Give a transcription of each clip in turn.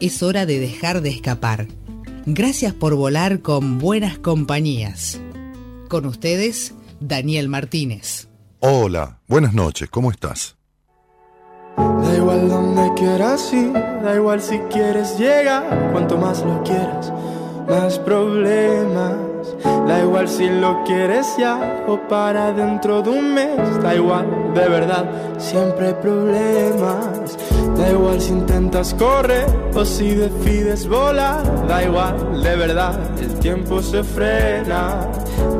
Es hora de dejar de escapar. Gracias por volar con buenas compañías. Con ustedes, Daniel Martínez. Hola, buenas noches, ¿cómo estás? Da igual donde quieras ir, da igual si quieres llegar, cuanto más lo quieras, más problemas. Da igual si lo quieres ya o para dentro de un mes, da igual, de verdad, siempre hay problemas. Da igual si intentas correr o si decides volar, da igual, de verdad, el tiempo se frena.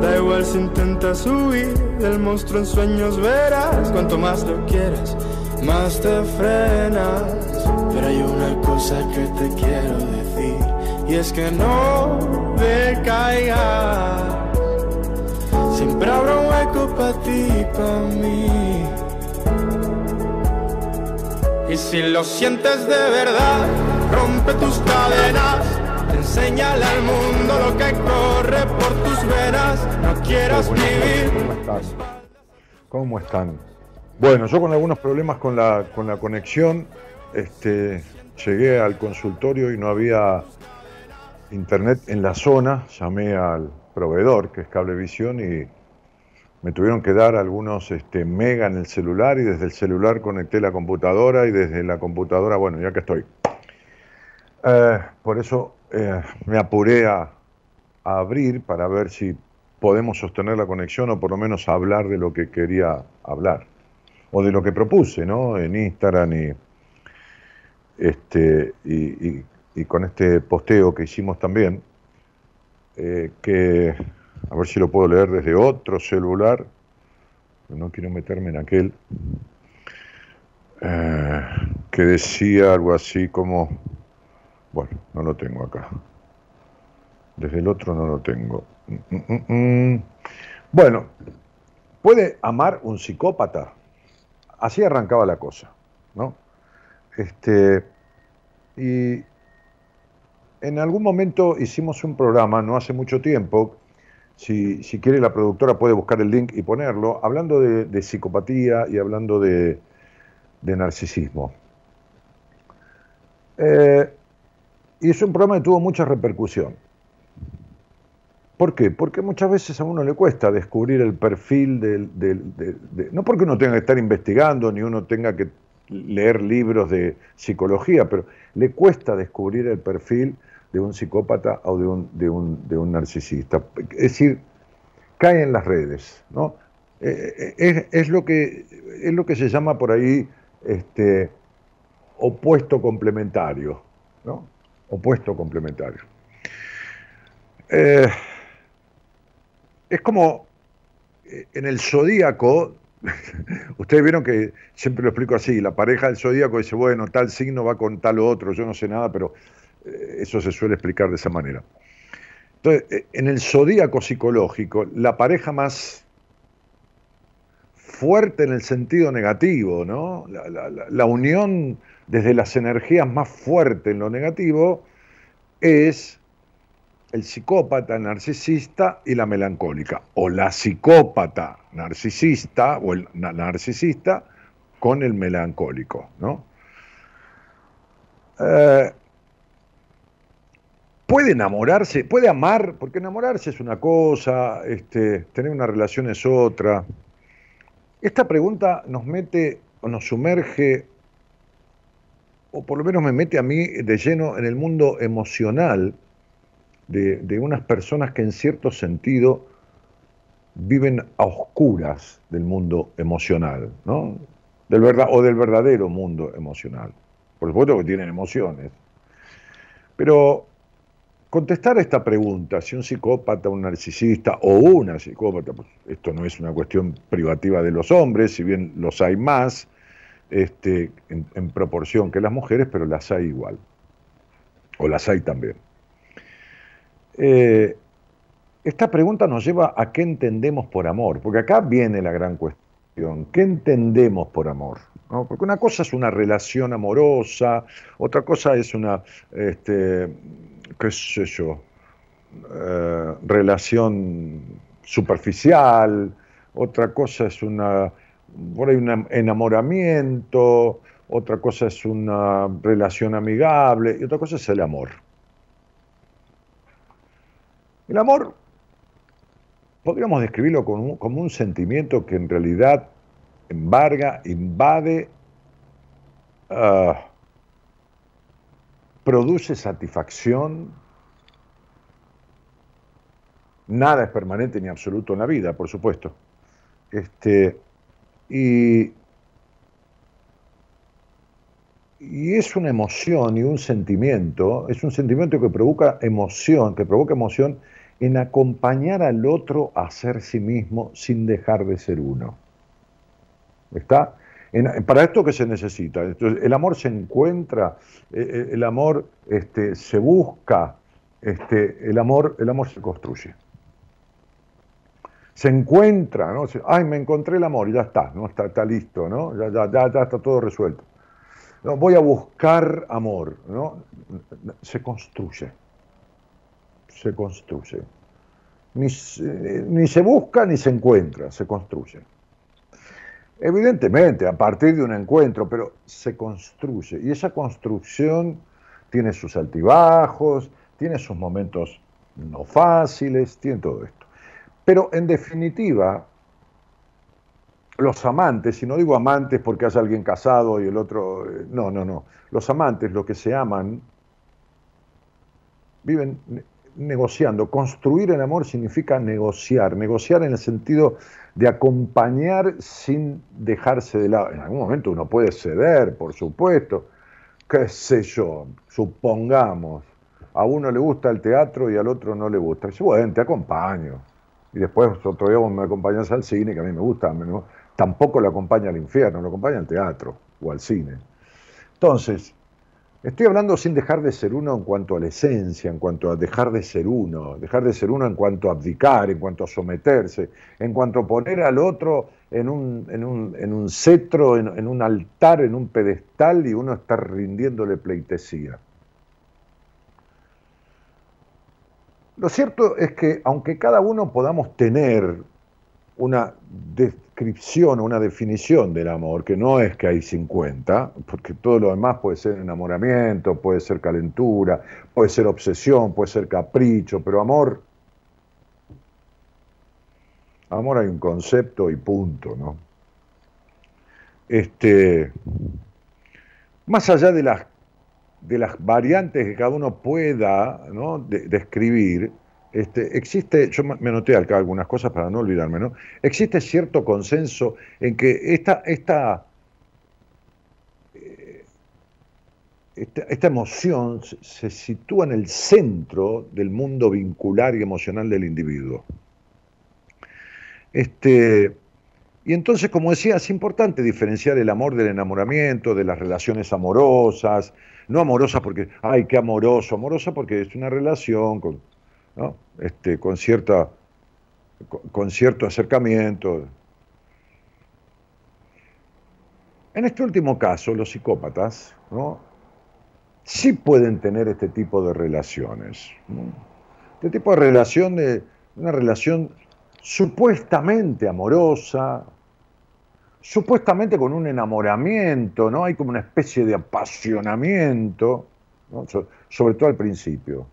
Da igual si intentas huir del monstruo en sueños, verás, cuanto más lo quieras más te frenas. Pero hay una cosa que te quiero decir, y es que no decaigas. Siempre habrá un hueco para ti y para mí. Y si lo sientes de verdad, rompe tus cadenas. Enséñale al mundo lo que corre por tus venas. No quieras vivir. ¿Cómo están? ¿Cómo están? Bueno, yo con algunos problemas con la, con la conexión, este, llegué al consultorio y no había internet en la zona, llamé al proveedor, que es Cablevisión, y me tuvieron que dar algunos este, mega en el celular y desde el celular conecté la computadora y desde la computadora, bueno, ya que estoy. Eh, por eso eh, me apuré a, abrir para ver si podemos sostener la conexión o por lo menos hablar de lo que quería hablar o de lo que propuse, ¿no? En Instagram este, y, con este posteo que hicimos también, eh, que, a ver si lo puedo leer desde otro celular, no quiero meterme en aquel, eh, que decía algo así como, bueno, no lo tengo acá, desde el otro no lo tengo. Mm, mm, mm, bueno, ¿puede amar un psicópata? así arrancaba la cosa, ¿no? Este, y en algún momento hicimos un programa, no hace mucho tiempo, si, quiere la productora puede buscar el link y ponerlo, hablando de, psicopatía y hablando de, narcisismo. Eh, y es un programa que tuvo mucha repercusión. ¿Por qué? Porque muchas veces a uno le cuesta descubrir el perfil del... no porque uno tenga que estar investigando ni uno tenga que leer libros de psicología, pero le cuesta descubrir el perfil de un psicópata o de un, de un, de un narcisista. Es decir, cae en las redes, ¿no? Eh, eh, es, lo que, es lo que se llama por ahí este, opuesto complementario, ¿no? Opuesto complementario. Eh, es como en el zodíaco, ustedes vieron que siempre lo explico así, la pareja del zodíaco dice, bueno, tal signo va con tal otro, yo no sé nada, pero eso se suele explicar de esa manera. Entonces, eh, en el zodíaco psicológico, la pareja más fuerte en el sentido negativo, ¿no? la unión desde las energías más fuerte en lo negativo es el psicópata narcisista y la melancólica, o la psicópata narcisista o el narcisista con el melancólico, ¿no? Eh, puede enamorarse, puede amar, porque enamorarse es una cosa, este, tener una relación es otra. Esta pregunta nos mete o nos sumerge, o por lo menos me mete a mí de lleno en el mundo emocional de, unas personas que en cierto sentido viven a oscuras del mundo emocional, ¿no? Del verdad, o del verdadero mundo emocional. Por supuesto que tienen emociones. Pero contestar a esta pregunta, si un psicópata, un narcisista o una psicópata, pues esto no es una cuestión privativa de los hombres, si bien los hay más este, en proporción que las mujeres, pero las hay igual. O las hay también. Eh, esta pregunta nos lleva a qué entendemos por amor, porque acá viene la gran cuestión. ¿Qué entendemos por amor? Porque una cosa es una relación amorosa, otra cosa es una, este, qué sé yo, eh, relación superficial, otra cosa es una, por ahí un enamoramiento, otra cosa es una relación amigable y otra cosa es el amor. El amor podríamos describirlo como un, sentimiento que en realidad embarga, invade, ah, produce satisfacción. Nada es permanente ni absoluto en la vida, por supuesto. Este, y, y es una emoción y un sentimiento, es un sentimiento que provoca emoción, que provoca emoción en acompañar al otro a ser sí mismo sin dejar de ser uno. ¿Está? Para esto que se necesita. el amor se encuentra, eh, eh, el amor este, se busca, este, el, amor, el amor se construye. Se encuentra, ¿no? Ay, me encontré el amor y ya está, ¿no? Está, está listo, ¿no? Ya, ya, ya, ya, está todo resuelto. No, voy a buscar amor, ¿no? Se construye se construye. Ni, ni, se busca ni se encuentra, se construye. Evidentemente, a partir de un encuentro, pero se construye. Y esa construcción tiene sus altibajos, tiene sus momentos no fáciles, tiene todo esto. Pero en definitiva, los amantes, y no digo amantes porque haya alguien casado y el otro, eh, no, no, no, los amantes, los que se aman, viven negociando. Construir el amor significa negociar, negociar en el sentido de acompañar sin dejarse de lado. En algún momento uno puede ceder, por supuesto, qué sé yo, supongamos, a uno le gusta el teatro y al otro no le gusta. Dice, bueno, te acompaño. Y después otro día me acompañas al cine, que a mí me gusta, tampoco lo acompaña al infierno, lo acompaña al teatro o al cine. Entonces, Estoy hablando sin dejar de ser uno en cuanto a la esencia, en cuanto a dejar de ser uno, dejar de ser uno en cuanto a abdicar, en cuanto a someterse, en cuanto a poner al otro en un, en un, cetro, en, en, un altar, en un pedestal y uno estar rindiéndole pleitesía. Lo cierto es que aunque cada uno podamos tener una descripción, una definición del amor, que no es que hay 50, porque todo lo demás puede ser enamoramiento, puede ser calentura, puede ser obsesión, puede ser capricho, pero amor, amor hay un concepto y punto, ¿no? Este, más allá de las, de las variantes que cada uno pueda ¿no? describir, este, existe, yo me anoté acá algunas cosas para no olvidarme, ¿no? Existe cierto consenso en que esta, esta, eh, esta, emoción se sitúa en el centro del mundo vincular y emocional del individuo. Este, y entonces, como decía, es importante diferenciar el amor del enamoramiento, de las relaciones amorosas, no amorosas porque, ay, qué amoroso, amorosa porque es una relación con este, con, cierta, con cierto acercamiento. En este último caso, los psicópatas ¿no? sí pueden tener este tipo de relaciones. Este tipo de relación, de, una relación supuestamente amorosa, supuestamente con un enamoramiento, ¿no? Hay como una especie de apasionamiento, sobre todo al principio.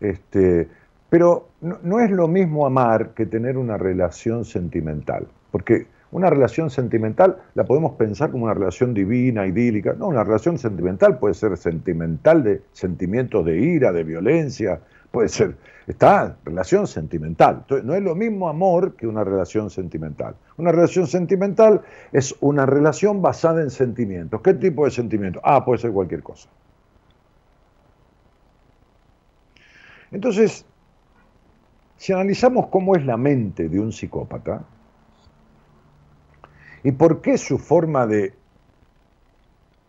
Este, pero no, es lo mismo amar que tener una relación sentimental, porque una relación sentimental la podemos pensar como una relación divina, idílica. No, una relación sentimental puede ser sentimental de sentimientos de ira, de violencia, puede ser, está, relación sentimental. Entonces, no es lo mismo amor que una relación sentimental. Una relación sentimental es una relación basada en sentimientos. ¿Qué tipo de sentimientos? Ah, puede ser cualquier cosa. Entonces, si analizamos cómo es la mente de un psicópata y por qué su forma de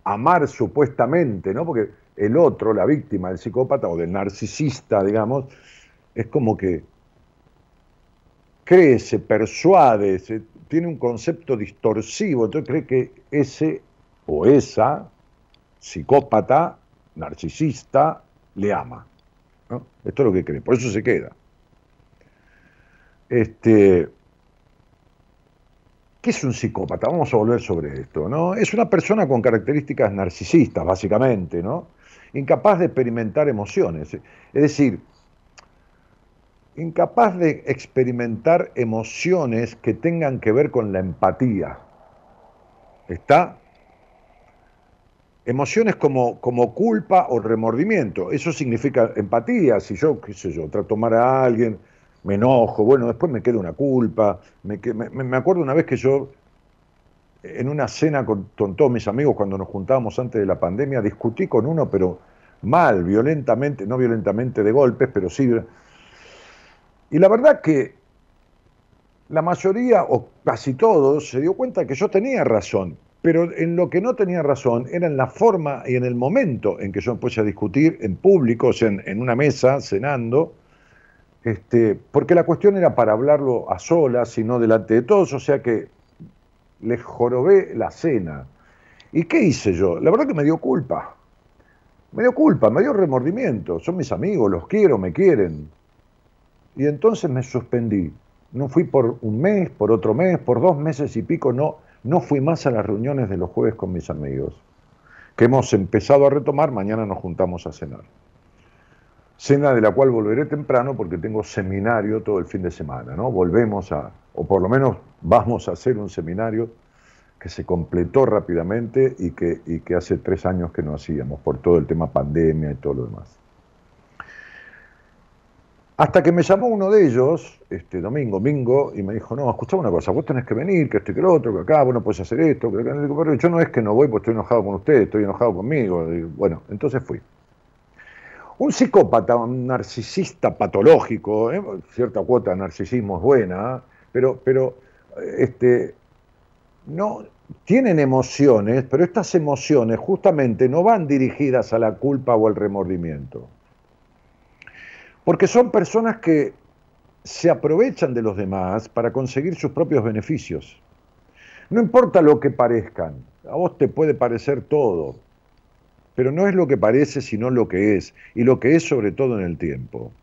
amar supuestamente, ¿no? Porque el otro, la víctima del psicópata o del narcisista, digamos, es como que cree, se persuade, tiene un concepto distorsivo, entonces cree que ese o esa psicópata, narcisista, le ama. Esto es lo que cree, por eso se queda. Este, ¿Qué es un psicópata? Vamos a volver sobre esto, ¿no? Es una persona con características narcisistas, básicamente, ¿no? Incapaz de experimentar emociones. Es decir, incapaz de experimentar emociones que tengan que ver con la empatía. ¿Está? Emociones como, como culpa o remordimiento. Eso significa empatía. Si yo, qué sé yo, trato mal a alguien, me enojo, bueno, después me queda una culpa. Me, me, acuerdo una vez que yo, en una cena con, todos mis amigos, cuando nos juntábamos antes de la pandemia, discutí con uno, pero mal, violentamente, no violentamente de golpes, pero sí. Y la verdad que la mayoría, o casi todos, se dio cuenta que yo tenía razón, pero en lo que no tenía razón era en la forma y en el momento en que yo puse a discutir en público, o sea, en una mesa, cenando, este, porque la cuestión era para hablarlo a solas y no delante de todos, o sea que les jorobé la cena. ¿Y qué hice yo? La verdad que me dio culpa. Me dio culpa, me dio remordimiento. Son mis amigos, los quiero, me quieren. Y entonces me suspendí. No fui por un mes, por otro mes, por dos meses y pico, no, no fui más a las reuniones de los jueves con mis amigos, que hemos empezado a retomar, mañana nos juntamos a cenar cena de la cual volveré temprano porque tengo seminario todo el fin de semana, ¿no? Volvemos a, o por lo menos vamos a hacer un seminario que se completó rápidamente y que, y que hace tres años que no hacíamos por todo el tema pandemia y todo lo demás. Hasta que me llamó uno de ellos, este domingo, Mingo, y me dijo, no, escuchame una cosa, vos tenés que venir, que esto y que lo otro, que acá, vos no puedes hacer esto, que pero yo no es que no voy porque estoy enojado con usted, estoy enojado conmigo. bueno, entonces fui. Un psicópata, un narcisista patológico, ¿eh? cierta cuota de narcisismo es buena, pero, pero este, no, tienen emociones, pero estas emociones justamente no van dirigidas a la culpa o al remordimiento. Porque son personas que se aprovechan de los demás para conseguir sus propios beneficios. No importa lo que parezcan, a vos te puede parecer todo, pero no es lo que parece, sino lo que es, y lo que es sobre todo en el tiempo.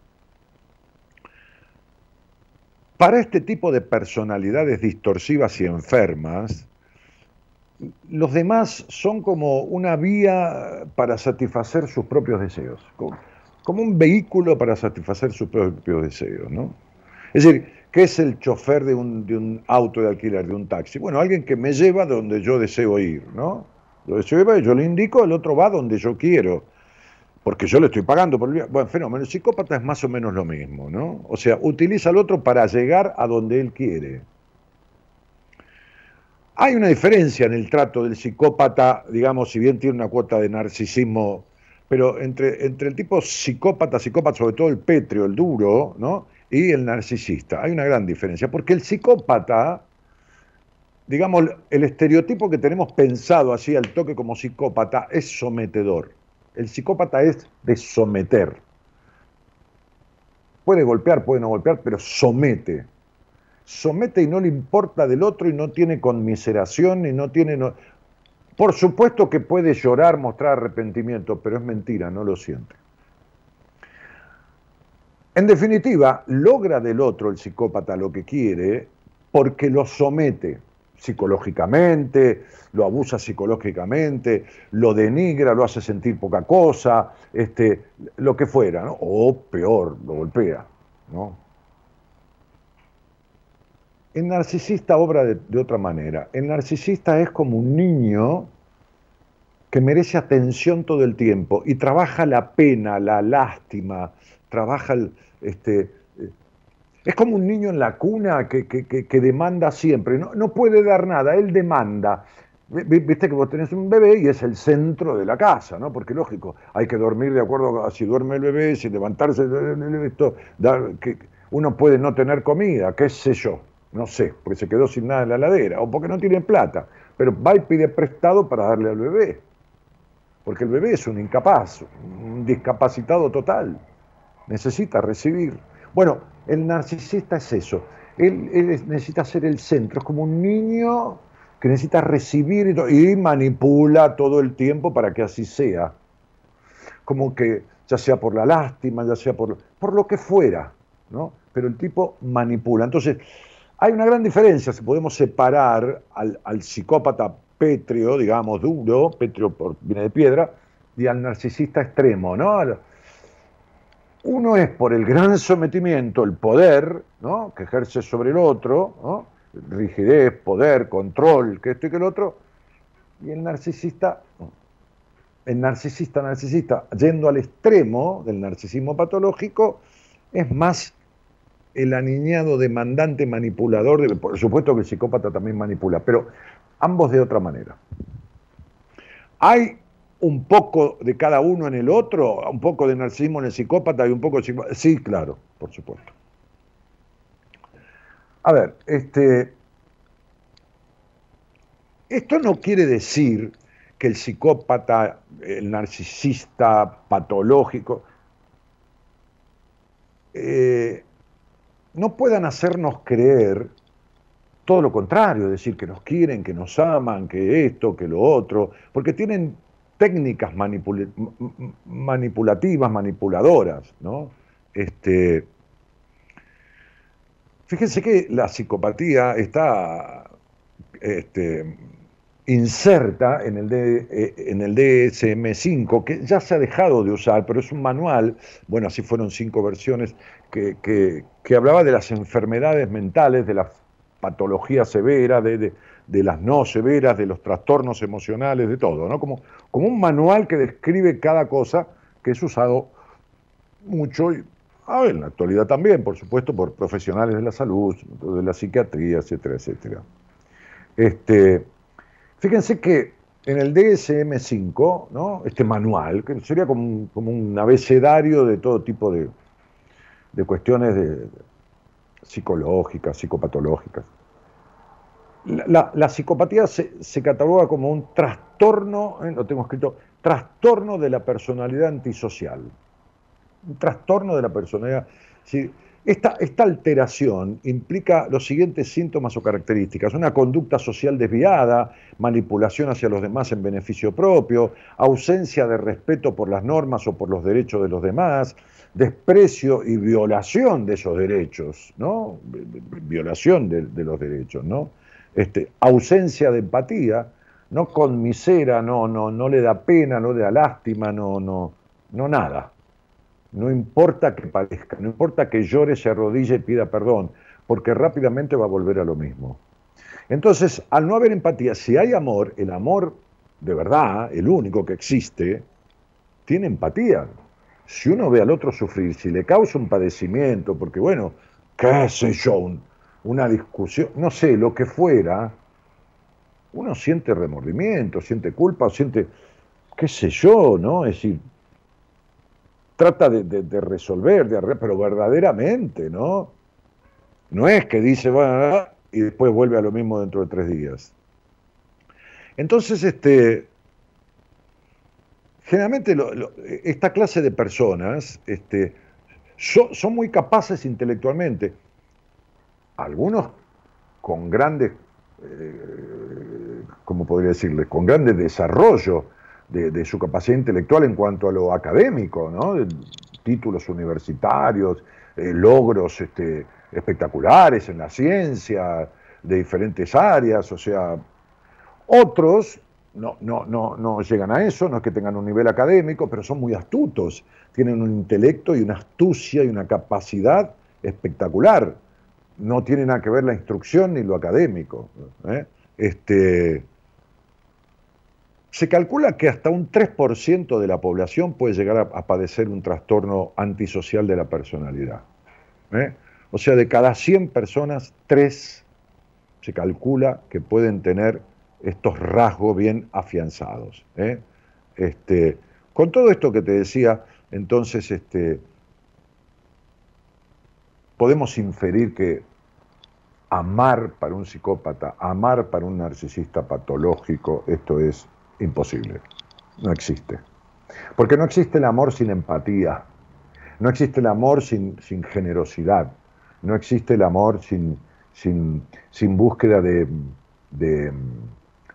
Para este tipo de personalidades distorsivas y enfermas, los demás son como una vía para satisfacer sus propios deseos, como un vehículo para satisfacer sus propios deseos. ¿no? Es decir, ¿qué es el chofer de un, de un auto de alquiler, de un taxi? Bueno, alguien que me lleva donde yo deseo ir, ¿no? yo le indico, el otro va donde yo quiero, porque yo le estoy pagando por el viaje. Bueno, fenómeno, psicópata es más o menos lo mismo, ¿no? O sea, utiliza al otro para llegar a donde él quiere. Hay una diferencia en el trato del psicópata, digamos, si bien tiene una cuota de narcisismo, pero entre, entre el tipo psicópata, psicópata, sobre todo el pétreo, el duro, ¿no? Y el narcisista. Hay una gran diferencia, porque el psicópata digamos, el estereotipo que tenemos pensado así al toque como psicópata es sometedor. El psicópata es de someter. Puede golpear, puede no golpear, pero somete. Somete y no le importa del otro y no tiene conmiseración y no tiene... Por supuesto que puede llorar, mostrar arrepentimiento, pero es mentira, no lo siente. En definitiva, logra del otro el psicópata lo que quiere porque lo somete psicológicamente, lo abusa psicológicamente, lo denigra, lo hace sentir poca cosa, este, lo que fuera, o peor, lo golpea. ¿no? El narcisista obra de, otra manera. El narcisista es como un niño que merece atención todo el tiempo y trabaja la pena, la lástima, trabaja el, este, es como un niño en la cuna que, demanda siempre, no, no, puede dar nada, él demanda. Viste que vos tenés un bebé y es el centro de la casa, ¿no? Porque lógico, hay que dormir de acuerdo a si duerme el bebé, si levantarse, esto, que uno puede no tener comida, qué sé yo, no sé, porque se quedó sin nada en la ladera, o porque no tiene plata, pero va y pide prestado para darle al bebé. porque el bebé es un incapaz, un discapacitado total, necesita recibir. Bueno, el narcisista es eso, él, necesita ser el centro, es como un niño que necesita recibir y, manipula todo el tiempo para que así sea. Como que ya sea por la lástima, ya sea por, por lo que fuera, ¿no? Pero el tipo manipula. Entonces, hay una gran diferencia si podemos separar al, psicópata pétreo, digamos, duro, pétreo por, viene de piedra, y al narcisista extremo, ¿no? Uno es por el gran sometimiento, el poder, ¿no? que ejerce sobre el otro, rigidez, poder, control, que esto y que el otro, y el narcisista, el narcisista, narcisista, yendo al extremo del narcisismo patológico, es más el aniñado demandante manipulador, por supuesto que el psicópata también manipula, pero ambos de otra manera. Hay un poco de cada uno en el otro, un poco de narcisismo en el psicópata y un poco de Sí, claro, por supuesto. A ver, este, esto no quiere decir que el psicópata, el narcisista patológico, eh, no puedan hacernos creer todo lo contrario, decir que nos quieren, que nos aman, que esto, que lo otro, porque tienen técnicas manipulativas, manipuladoras, ¿no? Este, fíjense que la psicopatía está este, inserta en el, eh, en el DSM5, que ya se ha dejado de usar, pero es un manual, bueno, así fueron cinco versiones, que, que hablaba de las enfermedades mentales, de las patologías severas, de, de las no severas, de los trastornos emocionales, de todo, ¿no? Como, como un manual que describe cada cosa que es usado mucho, y, en la actualidad también, por supuesto, por profesionales de la salud, de la psiquiatría, etcétera, etcétera. Este, fíjense que en el DSM-5, ¿no? este manual, que sería como un, abecedario de todo tipo de, de cuestiones de, psicológicas, psicopatológicas, la, psicopatía se, cataloga como un trastorno, eh, lo tengo escrito, trastorno de la personalidad antisocial. Un trastorno de la personalidad. Esta, alteración implica los siguientes síntomas o características. Una conducta social desviada, manipulación hacia los demás en beneficio propio, ausencia de respeto por las normas o por los derechos de los demás, desprecio y violación de esos derechos, ¿no? Violación de, de los derechos, ¿no? Este, ausencia de empatía, no con misera, no, no, no le da pena, no le da lástima, no, no, no nada. No importa que parezca, no importa que llore, se arrodille y pida perdón, porque rápidamente va a volver a lo mismo. Entonces, al no haber empatía, si hay amor, el amor de verdad, el único que existe, tiene empatía. Si uno ve al otro sufrir, si le causa un padecimiento, porque bueno, qué sé yo, una discusión, no sé, lo que fuera, uno siente remordimiento, siente culpa, siente, qué sé yo, ¿no? Es decir, trata de, resolver, de pero verdaderamente, ¿no? No es que dice, bueno, y después vuelve a lo mismo dentro de tres días. Entonces, este, generalmente esta clase de personas este, son muy capaces intelectualmente algunos con grandes, eh, ¿cómo podría decirle? Con grandes desarrollo de, su capacidad intelectual en cuanto a lo académico, ¿no? títulos universitarios, eh, logros este, espectaculares en la ciencia, de diferentes áreas, o sea, otros no, no, no, no llegan a eso, no es que tengan un nivel académico, pero son muy astutos, tienen un intelecto y una astucia y una capacidad espectacular no tiene nada que ver la instrucción ni lo académico. ¿eh? Este, se calcula que hasta un 3% de la población puede llegar a, padecer un trastorno antisocial de la personalidad. ¿eh? O sea, de cada 100 personas, 3 se calcula que pueden tener estos rasgos bien afianzados. ¿eh? Este, con todo esto que te decía, entonces, este, podemos inferir que amar para un psicópata, amar para un narcisista patológico, esto es imposible. No existe. Porque no existe el amor sin empatía. No existe el amor sin, sin generosidad. No existe el amor sin, sin, sin búsqueda de, de,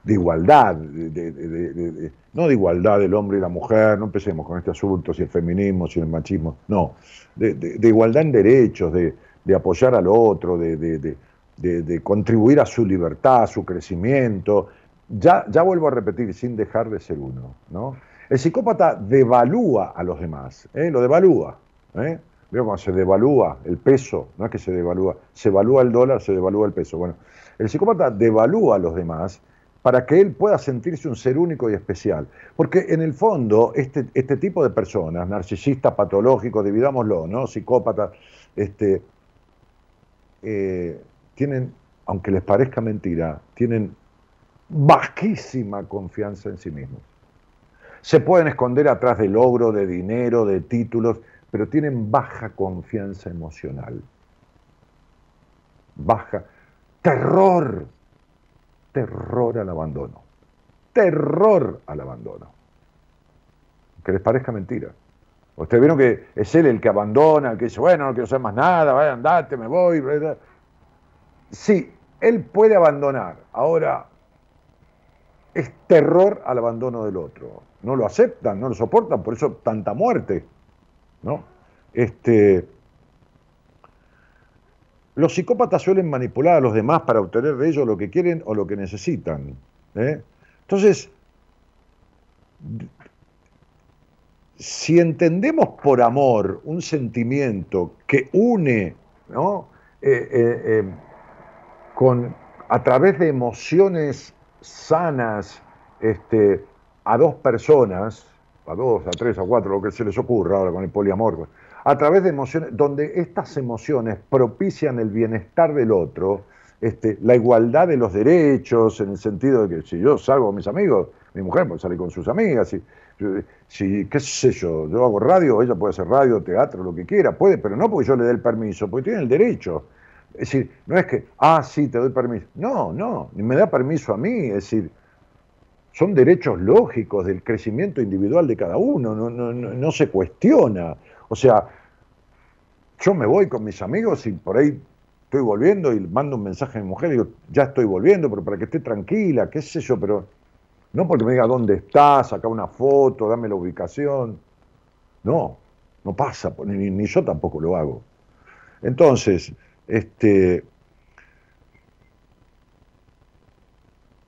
igualdad. no de igualdad del hombre y la mujer. No empecemos con este asunto, si el feminismo, si el machismo. No. De, igualdad en derechos, de, apoyar al otro, de, contribuir a su libertad, a su crecimiento. Ya, ya vuelvo a repetir, sin dejar de ser uno. ¿no? El psicópata devalúa a los demás, ¿eh? lo devalúa. ¿eh? Veo cuando se devalúa el peso, no es que se devalúa, se evalúa el dólar, se devalúa el peso. Bueno, el psicópata devalúa a los demás para que él pueda sentirse un ser único y especial. Porque en el fondo, este, este tipo de personas, narcisistas, patológicos, dividámoslo, ¿no? Psicópatas, este, eh, tienen, aunque les parezca mentira, tienen bajísima confianza en sí mismos. Se pueden esconder atrás de logro, de dinero, de títulos, pero tienen baja confianza emocional. Baja. Terror. Terror al abandono. Terror al abandono. Que les parezca mentira. Ustedes vieron que es él el que abandona, el que dice, bueno, no quiero hacer más nada, vaya, andate, me voy. Sí, él puede abandonar. Ahora, es terror al abandono del otro. No lo aceptan, no lo soportan, por eso tanta muerte. ¿no? Este, los psicópatas suelen manipular a los demás para obtener de ellos lo que quieren o lo que necesitan. ¿eh? Entonces, si entendemos por amor un sentimiento que une ¿no? Eh, eh, con, a través de emociones sanas este, a dos personas, a dos, a tres, a cuatro, lo que se les ocurra ahora con el poliamor, a través de emociones, donde estas emociones propician el bienestar del otro, este, la igualdad de los derechos, en el sentido de que si yo salgo con mis amigos, mi mujer puede salir con sus amigas, si, si, qué sé yo, yo hago radio, ella puede hacer radio, teatro, lo que quiera, puede, pero no porque yo le dé el permiso, porque tiene el derecho. Es decir, no es que, ah, sí, te doy permiso. No, no, ni me da permiso a mí, es decir, son derechos lógicos del crecimiento individual de cada uno, no, se cuestiona. O sea, yo me voy con mis amigos y por ahí estoy volviendo y mando un mensaje a mi mujer y digo, ya estoy volviendo, pero para que esté tranquila, qué sé yo, pero no porque me diga dónde estás, saca una foto, dame la ubicación. No, no pasa, ni, ni yo tampoco lo hago. Entonces, este,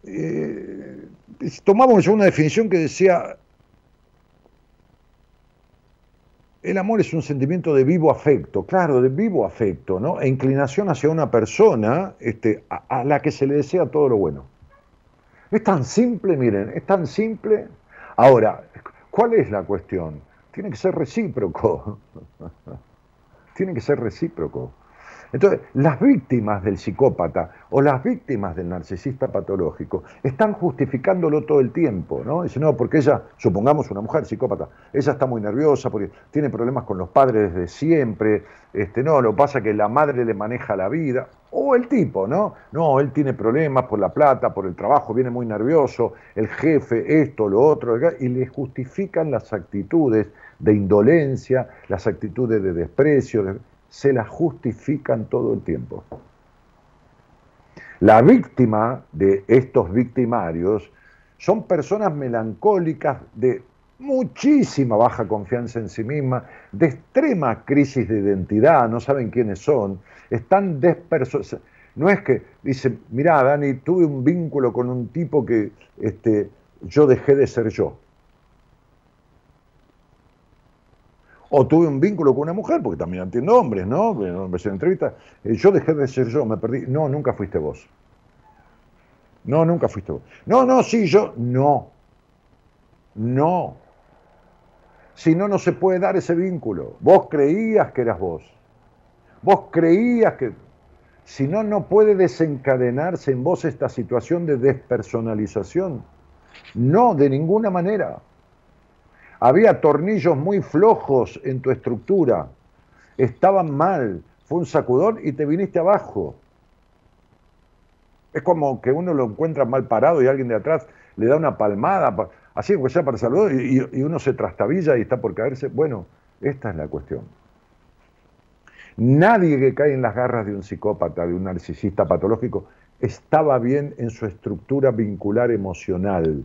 eh, tomamos una definición que decía, el amor es un sentimiento de vivo afecto, claro, de vivo afecto, ¿no? E inclinación hacia una persona este, a, la que se le desea todo lo bueno. Es tan simple, miren, es tan simple. Ahora, ¿cuál es la cuestión? Tiene que ser recíproco. Tiene que ser recíproco. Entonces, las víctimas del psicópata o las víctimas del narcisista patológico están justificándolo todo el tiempo, ¿no? Dicen, no, porque ella, supongamos una mujer psicópata, ella está muy nerviosa porque tiene problemas con los padres desde siempre, este, no, lo pasa que la madre le maneja la vida, o el tipo, ¿no? No, él tiene problemas por la plata, por el trabajo, viene muy nervioso, el jefe, esto, lo otro, y le justifican las actitudes de indolencia, las actitudes de desprecio, se las justifican todo el tiempo. La víctima de estos victimarios son personas melancólicas de muchísima baja confianza en sí misma, de extrema crisis de identidad, no saben quiénes son, están despersonados. No es que dicen, mira, Dani, tuve un vínculo con un tipo que este, yo dejé de ser yo. O tuve un vínculo con una mujer, porque también entiendo hombres, ¿no? En entrevista, eh, yo dejé de ser yo, me perdí. No, nunca fuiste vos. No, nunca fuiste vos. No, no, sí, yo. No. No. Si no, no se puede dar ese vínculo. Vos creías que eras vos. Vos creías que... Si no, no puede desencadenarse en vos esta situación de despersonalización. No, de ninguna manera. Había tornillos muy flojos en tu estructura. Estaban mal. Fue un sacudón y te viniste abajo. Es como que uno lo encuentra mal parado y alguien de atrás le da una palmada así que sea para saludar, y, y uno se trastabilla y está por caerse. Bueno, esta es la cuestión. Nadie que cae en las garras de un psicópata, de un narcisista patológico, estaba bien en su estructura vincular emocional.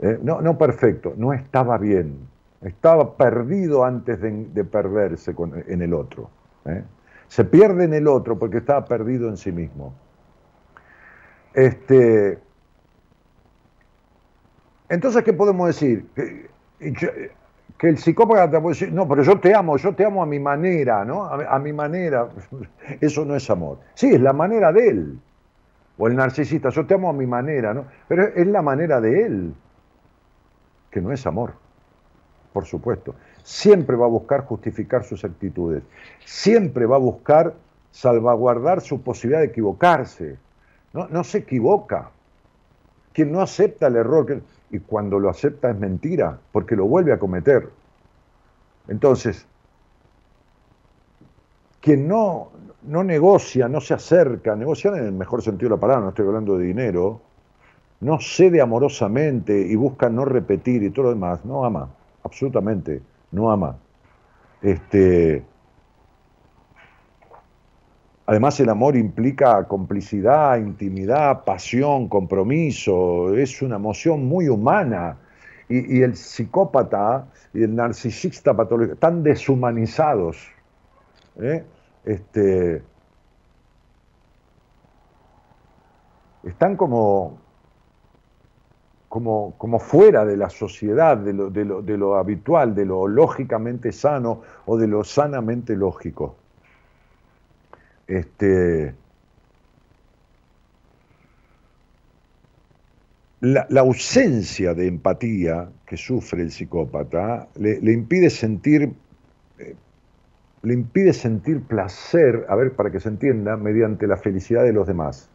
Eh, no, no perfecto, no estaba bien. Estaba perdido antes de, perderse en el otro. ¿eh? Se pierde en el otro porque estaba perdido en sí mismo. Este, entonces, ¿qué podemos decir? Que, el psicópata puede decir, no, pero yo te amo, yo te amo a mi manera, ¿no? A, a mi manera. Eso no es amor. Sí, es la manera de él. O el narcisista, yo te amo a mi manera, ¿no? Pero es la manera de él que no es amor, por supuesto. Siempre va a buscar justificar sus actitudes, siempre va a buscar salvaguardar su posibilidad de equivocarse. No, no se equivoca. Quien no acepta el error, y cuando lo acepta es mentira, porque lo vuelve a cometer. Entonces, quien no, no negocia, no se acerca, negociar en el mejor sentido de la palabra, no estoy hablando de dinero, no cede amorosamente y busca no repetir y todo lo demás, no ama, absolutamente, no ama. Este, además el amor implica complicidad, intimidad, pasión, compromiso, es una emoción muy humana. Y, el psicópata y el narcisista patológico están deshumanizados. ¿eh? Este, están como como, fuera de la sociedad, de lo, de, lo, habitual, de lo lógicamente sano o de lo sanamente lógico. Este, la, ausencia de empatía que sufre el psicópata le, impide sentir eh, le impide sentir placer, a ver, para que se entienda, mediante la felicidad de los demás.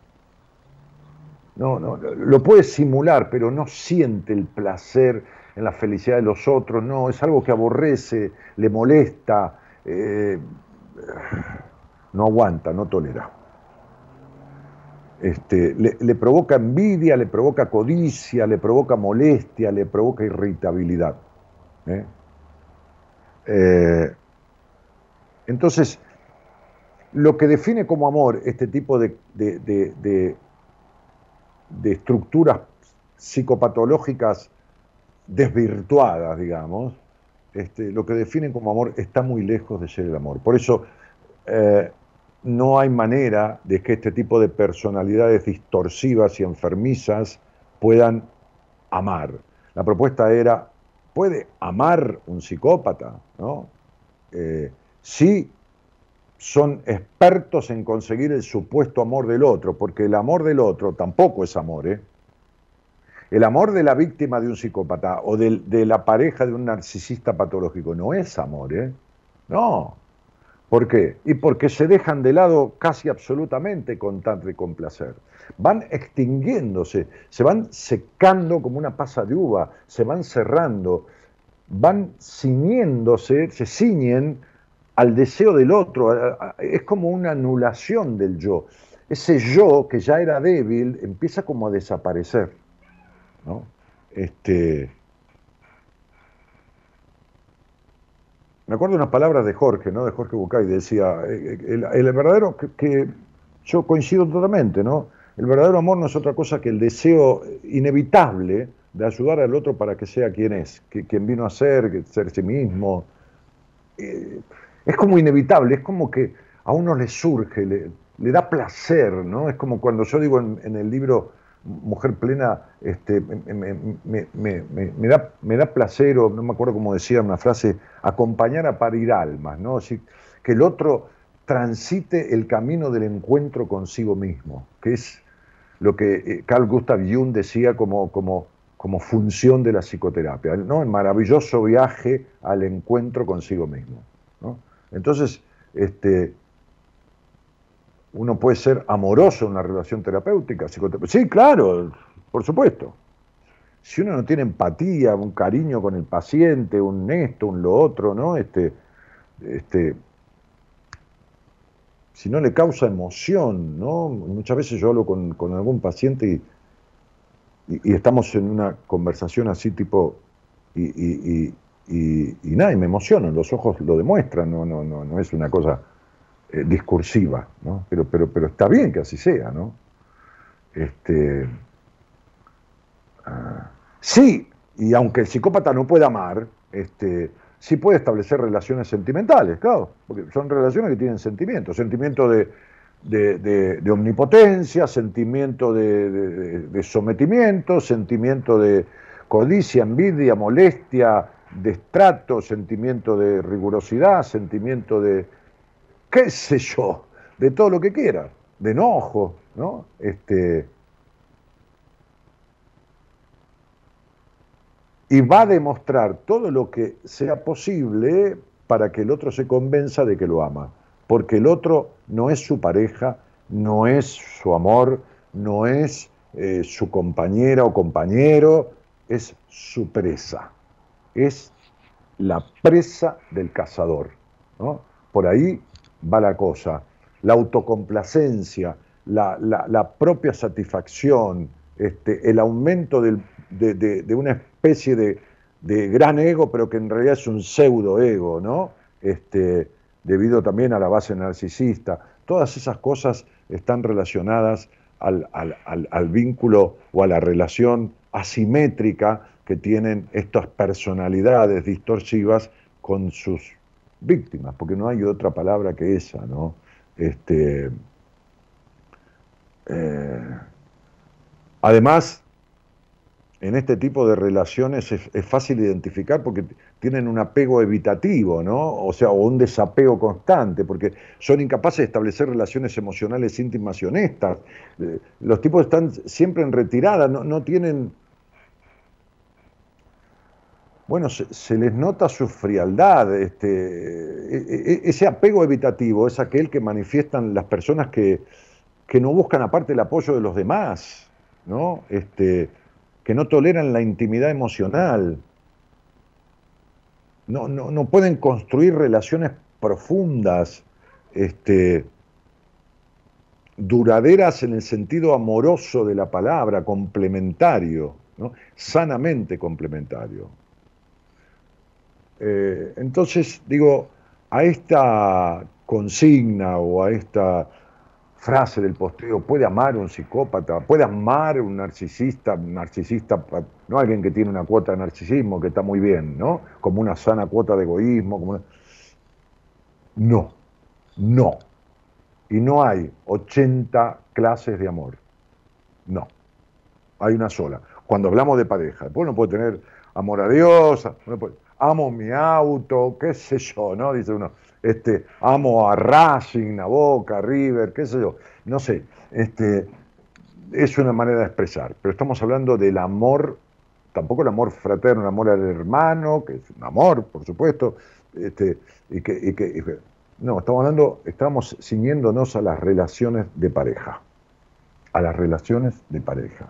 No, no, lo puede simular, pero no siente el placer en la felicidad de los otros, no, es algo que aborrece, le molesta, eh, no aguanta, no tolera. Este, le, provoca envidia, le provoca codicia, le provoca molestia, le provoca irritabilidad. ¿eh? Eh, entonces, lo que define como amor este tipo de de estructuras psicopatológicas desvirtuadas, digamos, este, lo que definen como amor está muy lejos de ser el amor. Por eso eh, no hay manera de que este tipo de personalidades distorsivas y enfermizas puedan amar. La propuesta era, ¿puede amar un psicópata? ¿No? Eh, sí, son expertos en conseguir el supuesto amor del otro, porque el amor del otro tampoco es amor. ¿eh? El amor de la víctima de un psicópata o de, la pareja de un narcisista patológico no es amor. ¿eh? No. ¿Por qué? Y porque se dejan de lado casi absolutamente con tanto y con placer. Van extinguiéndose, se van secando como una pasa de uva, se van cerrando, van ciñéndose, se ciñen al deseo del otro, es como una anulación del yo. Ese yo que ya era débil empieza como a desaparecer. Este, me acuerdo unas palabras de Jorge, ¿no? de Jorge Bucay, decía, eh, el, verdadero, que, yo coincido totalmente, ¿no? El verdadero amor no es otra cosa que el deseo inevitable de ayudar al otro para que sea quien es, que, quien vino a ser, que ser sí mismo. Eh, es como inevitable, es como que a uno le surge, le, da placer, ¿no? Es como cuando yo digo en, el libro Mujer Plena, este, me, da, me da placer, o no me acuerdo cómo decía una frase, acompañar a parir almas, ¿no? Que el otro transite el camino del encuentro consigo mismo, que es lo que eh, Carl Gustav Jung decía como, como, como función de la psicoterapia, ¿no? El maravilloso viaje al encuentro consigo mismo. Entonces, este, uno puede ser amoroso en una relación terapéutica, Sí, claro, por supuesto. Si uno no tiene empatía, un cariño con el paciente, un esto, un lo otro, ¿no? Este, este, si no le causa emoción, ¿no? Muchas veces yo hablo con, algún paciente y, y, estamos en una conversación así tipo, y, nada, y me emociono, los ojos lo demuestran, no, no, no, no es una cosa eh, discursiva, ¿no? Pero, pero, pero está bien que así sea, ¿no? Este, ah, sí, y aunque el psicópata no pueda amar, este, sí puede establecer relaciones sentimentales, claro, porque son relaciones que tienen sentimientos, sentimiento de, de, omnipotencia, sentimiento de, sometimiento, sentimiento de codicia, envidia, molestia, destrato, sentimiento de rigurosidad, sentimiento de, qué sé yo, de todo lo que quiera, de enojo, ¿no? Este, y va a demostrar todo lo que sea posible para que el otro se convenza de que lo ama, porque el otro no es su pareja, no es su amor, no es eh, su compañera o compañero, es su presa, es la presa del cazador. ¿no? Por ahí va la cosa. La autocomplacencia, la, propia satisfacción, este, el aumento de, una especie de, gran ego, pero que en realidad es un pseudo ego, ¿no? Este, debido también a la base narcisista. Todas esas cosas están relacionadas al, al, vínculo o a la relación asimétrica que tienen estas personalidades distorsivas con sus víctimas, porque no hay otra palabra que esa, ¿no? Este, eh, además, en este tipo de relaciones es, fácil identificar porque tienen un apego evitativo, ¿no? O sea, o un desapego constante, porque son incapaces de establecer relaciones emocionales íntimas y honestas. Eh, los tipos están siempre en retirada, no, no tienen bueno, se, les nota su frialdad, este, e, e, e, ese apego evitativo es aquel que manifiestan las personas que, no buscan aparte el apoyo de los demás, ¿no? Este, que no toleran la intimidad emocional, no, pueden construir relaciones profundas, este, duraderas en el sentido amoroso de la palabra, complementario, sanamente complementario. Eh, entonces, digo, a esta consigna o a esta frase del posteo, puede amar un psicópata, puede amar un narcisista, narcisista, no alguien que tiene una cuota de narcisismo, que está muy bien, ¿no? Como una sana cuota de egoísmo, como No, no. Y no hay 80 clases de amor. No. Hay una sola. Cuando hablamos de pareja, después uno puede tener amor a Dios, puede amo mi auto, qué sé yo, ¿no? Dice uno, este, amo a Racing, a Boca, a River, qué sé yo, no sé, este, es una manera de expresar, pero estamos hablando del amor, tampoco el amor fraterno, el amor al hermano, que es un amor, por supuesto, este, y que, y que no, estamos hablando, estamos ciñéndonos a las relaciones de pareja, a las relaciones de pareja.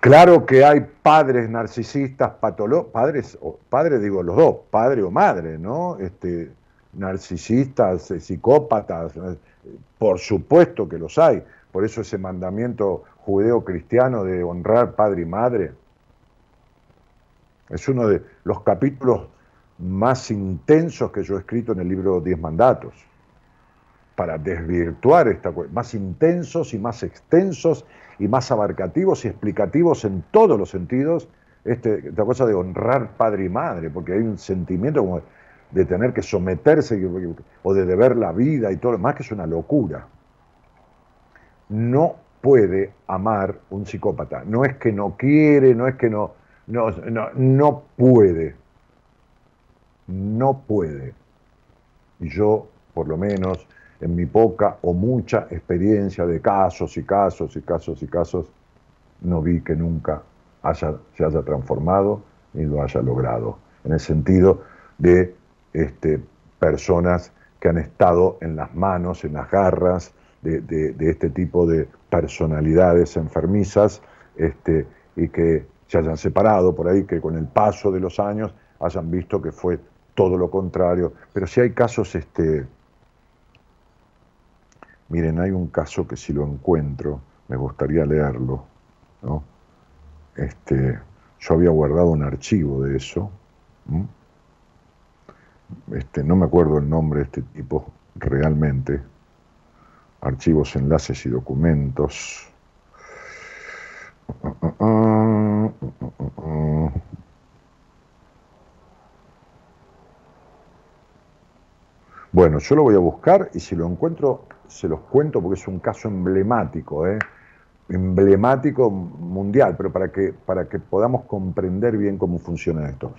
Claro que hay padres narcisistas, patológicos, padres, padres digo los dos, padre o madre, ¿no? Este, narcisistas, eh, psicópatas, eh, por supuesto que los hay. Por eso ese mandamiento judeo-cristiano de honrar padre y madre es uno de los capítulos más intensos que yo he escrito en el libro Diez Mandatos, para desvirtuar esta cuestión, más intensos y más extensos y más abarcativos y explicativos en todos los sentidos, este, esta cosa de honrar padre y madre, porque hay un sentimiento como de tener que someterse o de deber la vida y todo lo demás, que es una locura. No puede amar un psicópata. No es que no quiere, no es que no, no, no, no puede. No puede. Y yo, por lo menos, en mi poca o mucha experiencia de casos y casos y casos y casos, no vi que nunca haya, se haya transformado ni lo haya logrado, en el sentido de este, personas que han estado en las manos, en las garras de, este tipo de personalidades enfermizas este, y que se hayan separado por ahí, que con el paso de los años hayan visto que fue todo lo contrario. Pero si hay casos este, Miren, hay un caso que si lo encuentro, me gustaría leerlo. ¿no? Este, yo había guardado un archivo de eso. Este, no me acuerdo el nombre de este tipo realmente. Archivos, enlaces y documentos. Bueno, yo lo voy a buscar y si lo encuentro se los cuento porque es un caso emblemático, ¿eh? emblemático mundial, pero para que, para que podamos comprender bien cómo funciona esto.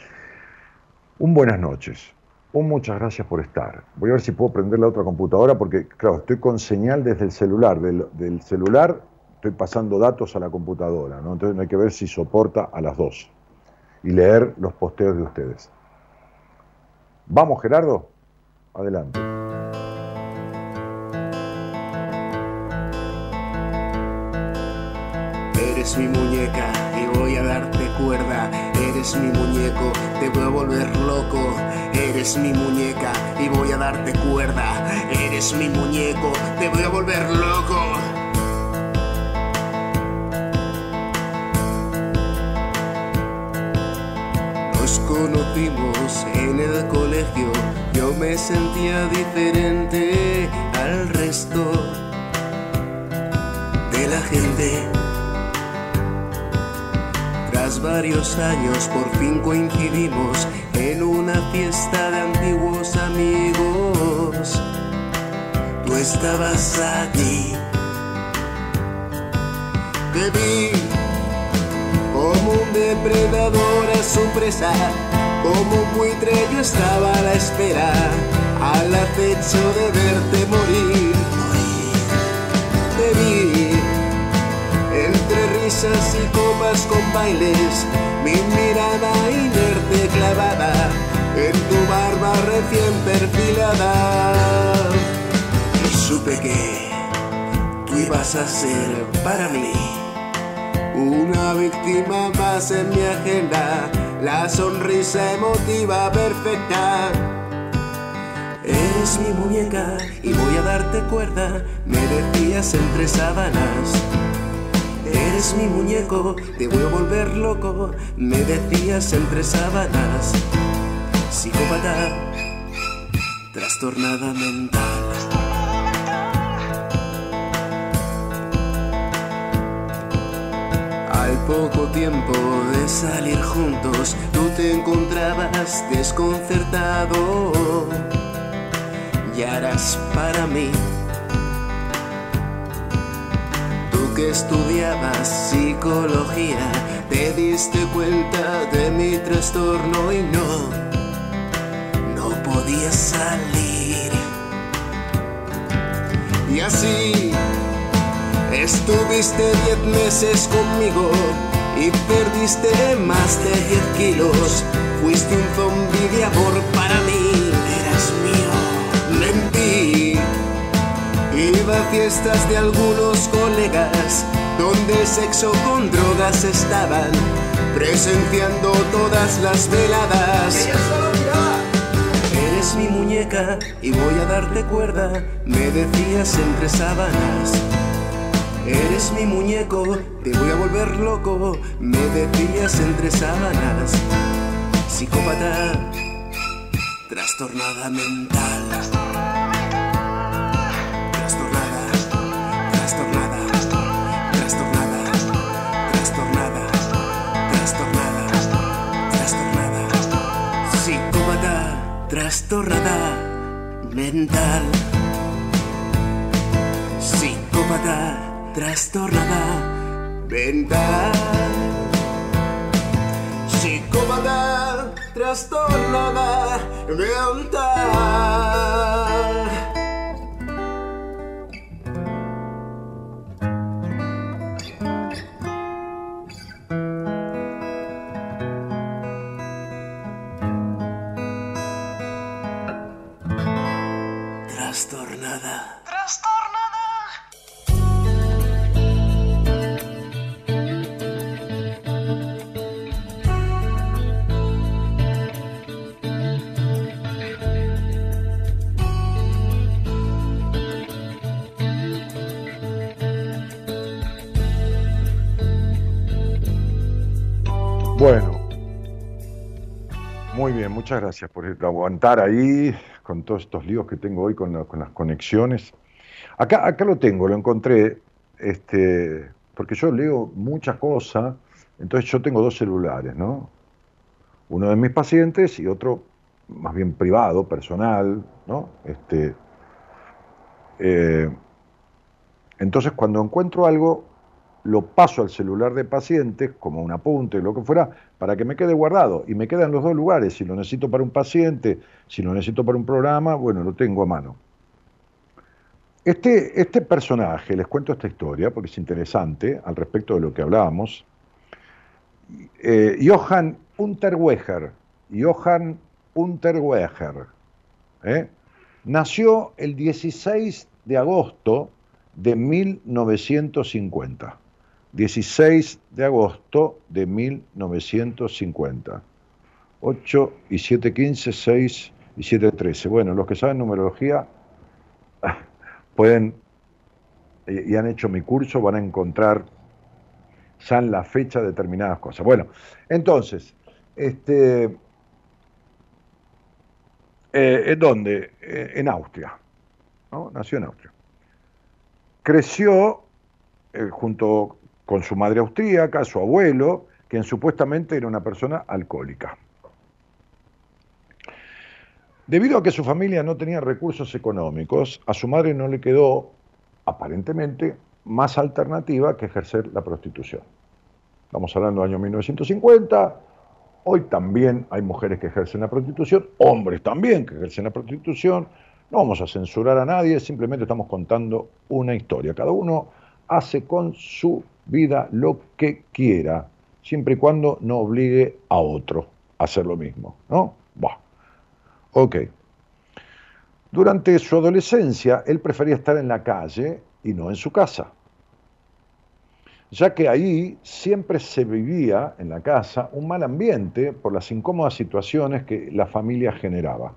Un buenas noches. Un muchas gracias por estar. Voy a ver si puedo prender la otra computadora porque, claro, estoy con señal desde el celular. Del, celular estoy pasando datos a la computadora, ¿no? Entonces hay que ver si soporta a las dos y leer los posteos de ustedes. Vamos, Gerardo. Adelante. Eres mi muñeca y voy a darte cuerda. Eres mi muñeco, te voy a volver loco. Eres mi muñeca y voy a darte cuerda. Eres mi muñeco, te voy a volver loco. Nos conocimos en el colegio, yo me sentía diferente al resto de la gente varios años por fin coincidimos en una fiesta de antiguos amigos. Tú estabas allí. Te vi como un depredador a su presa, como un buitre yo estaba a la espera, al acecho de verte morir. Risas y copas con bailes, mi mirada inerte clavada en tu barba recién perfilada. Y supe que tú ibas a ser para mí una víctima más en mi agenda, la sonrisa emotiva perfecta. Eres mi muñeca y voy a darte cuerda, me decías entre sábanas Eres mi muñeco, te voy a volver loco, me decías entre sábanas. Psicópata, trastornada mental. Al poco tiempo de salir juntos, tú te encontrabas desconcertado. Y harás para mí que estudiabas psicología, te diste cuenta de mi trastorno y no, no podías salir. Y así estuviste diez meses conmigo y perdiste más de diez kilos. Fuiste un zombi de amor Iba a fiestas de algunos colegas donde sexo con drogas estaban presenciando todas las veladas. Eres mi muñeca y voy a darte cuerda, me decías entre sábanas. Eres mi muñeco, te voy a volver loco, me decías entre sábanas. Psicópata, trastornada mental. Trastornada mental. Psicópata trastornada mental. Psicópata trastornada mental. Bien, muchas gracias por aguantar ahí con todos estos líos que tengo hoy con, las conexiones. Acá, acá lo tengo, lo encontré, este, porque yo leo muchas cosas, entonces yo tengo dos celulares, ¿no? Uno de mis pacientes y otro más bien privado, personal, ¿no? Este, eh, entonces cuando encuentro algo, lo paso al celular de pacientes, como un apunte, lo que fuera, para que me quede guardado. Y me queda en los dos lugares. Si lo necesito para un paciente, si lo necesito para un programa, bueno, lo tengo a mano. Este, este personaje, les cuento esta historia porque es interesante al respecto de lo que hablábamos. Eh, Johann Unterweger, Johann Unterweger, ¿eh? nació el 16 de agosto de 1950. 16 de agosto de 1950. 8 y 7, 15, 6 y 7, 13. Bueno, los que saben numerología pueden y han hecho mi curso van a encontrar ya en la fecha determinadas cosas. Bueno, entonces, este, eh, ¿en dónde? Eh, en Austria. ¿no? Nació en Austria. Creció eh, junto con su madre austríaca, su abuelo, quien supuestamente era una persona alcohólica. Debido a que su familia no tenía recursos económicos, a su madre no le quedó, aparentemente, más alternativa que ejercer la prostitución. Estamos hablando del año 1950, hoy también hay mujeres que ejercen la prostitución, hombres también que ejercen la prostitución, no vamos a censurar a nadie, simplemente estamos contando una historia. Cada uno hace con su vida lo que quiera, siempre y cuando no obligue a otro a hacer lo mismo, ¿no? Bah. Ok. Durante su adolescencia, él prefería estar en la calle y no en su casa, ya que ahí siempre se vivía en la casa un mal ambiente por las incómodas situaciones que la familia generaba.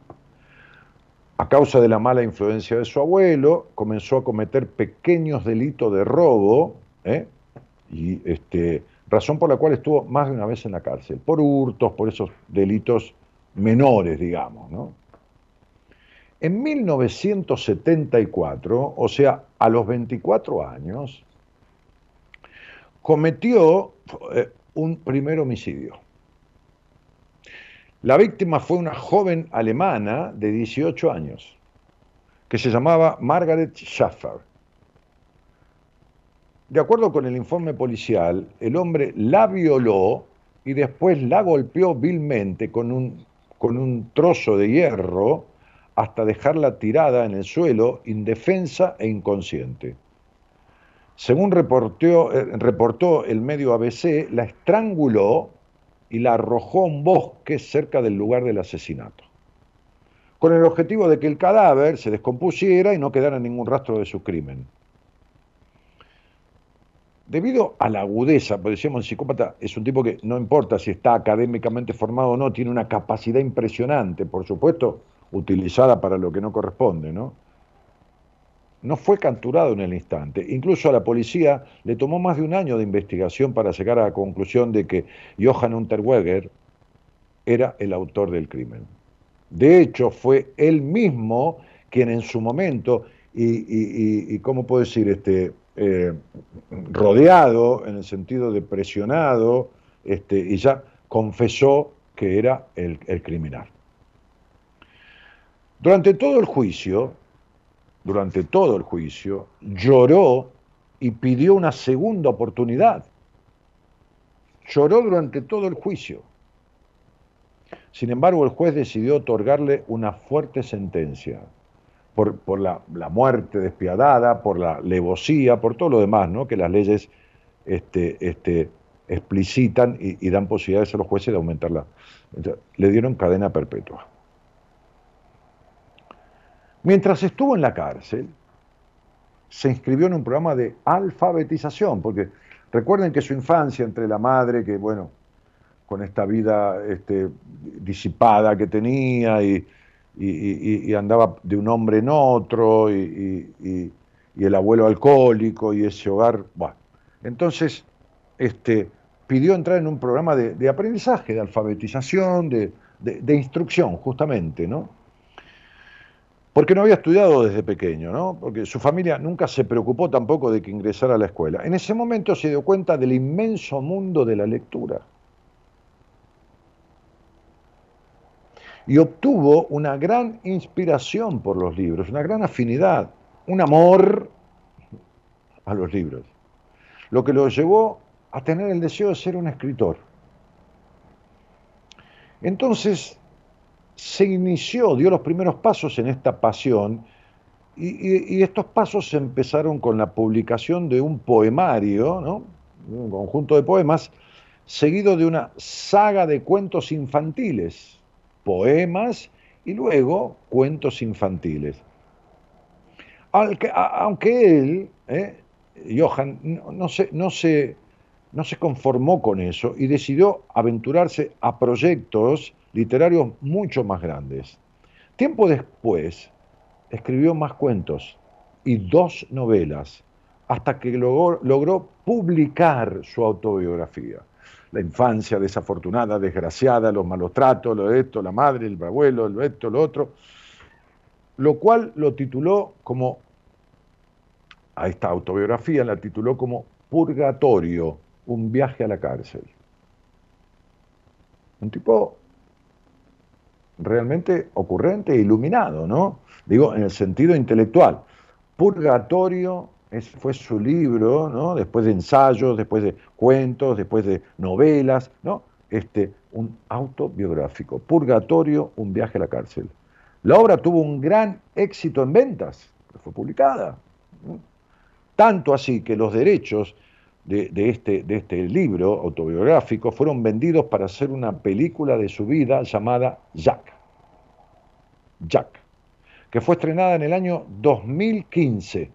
A causa de la mala influencia de su abuelo, comenzó a cometer pequeños delitos de robo, ¿eh? Y este, razón por la cual estuvo más de una vez en la cárcel, por hurtos, por esos delitos menores, digamos. En 1974, o sea, a los 24 años, cometió eh, un primer homicidio. La víctima fue una joven alemana de 18 años, que se llamaba Margaret Schaffer. De acuerdo con el informe policial, el hombre la violó y después la golpeó vilmente con un, con un trozo de hierro hasta dejarla tirada en el suelo, indefensa e inconsciente. Según reportó, eh, reportó el medio ABC, la estranguló y la arrojó a un bosque cerca del lugar del asesinato, con el objetivo de que el cadáver se descompusiera y no quedara ningún rastro de su crimen. Debido a la agudeza, pues decíamos, el psicópata es un tipo que no importa si está académicamente formado o no, tiene una capacidad impresionante, por supuesto, utilizada para lo que no corresponde, ¿no? no fue capturado en el instante. Incluso a la policía le tomó más de un año de investigación para llegar a la conclusión de que Johann Unterweger era el autor del crimen. De hecho, fue él mismo quien en su momento, y, ¿cómo puedo decir? Este, eh, rodeado, en el sentido de presionado, este, y ya confesó que era el criminal. Durante todo el juicio, durante todo el juicio, lloró y pidió una segunda oportunidad. Lloró durante todo el juicio. Sin embargo, el juez decidió otorgarle una fuerte sentencia por, la, muerte despiadada, por la levosía, por todo lo demás, ¿no? que las leyes este, este, explicitan y, y, dan posibilidades a los jueces de aumentarla. le dieron cadena perpetua. Mientras estuvo en la cárcel, se inscribió en un programa de alfabetización, porque recuerden que su infancia entre la madre, que bueno, con esta vida este, disipada que tenía y, andaba de un hombre en otro y, el abuelo alcohólico y ese hogar, bueno, entonces este, pidió entrar en un programa de, aprendizaje, de alfabetización, de, de, instrucción, justamente, ¿no? Porque no había estudiado desde pequeño, ¿no? Porque su familia nunca se preocupó tampoco de que ingresara a la escuela. En ese momento se dio cuenta del inmenso mundo de la lectura. Y obtuvo una gran inspiración por los libros, una gran afinidad, un amor a los libros. Lo que lo llevó a tener el deseo de ser un escritor. Entonces se inició, dio los primeros pasos en esta pasión y, estos pasos empezaron con la publicación de un poemario, ¿no? un conjunto de poemas, seguido de una saga de cuentos infantiles, poemas y luego cuentos infantiles. Aunque, él, ¿eh? Johan, no, se, no, se, no se conformó con eso y decidió aventurarse a proyectos literarios mucho más grandes. Tiempo después, escribió más cuentos y dos novelas, hasta que logró, logró publicar su autobiografía. La infancia desafortunada, desgraciada, los malos tratos, lo de esto, la madre, el abuelo, lo esto, lo otro, lo cual lo tituló como a esta autobiografía la tituló como Purgatorio, un viaje a la cárcel. Un tipo realmente ocurrente e iluminado, ¿no? Digo, en el sentido intelectual. Purgatorio fue su libro, ¿no? Después de ensayos, después de cuentos, después de novelas, ¿no? Este, un autobiográfico. Purgatorio, un viaje a la cárcel. La obra tuvo un gran éxito en ventas, fue publicada. Tanto así que los derechos de, este, de este libro autobiográfico fueron vendidos para hacer una película de su vida llamada Jack. Jack, que fue estrenada en el año 2015.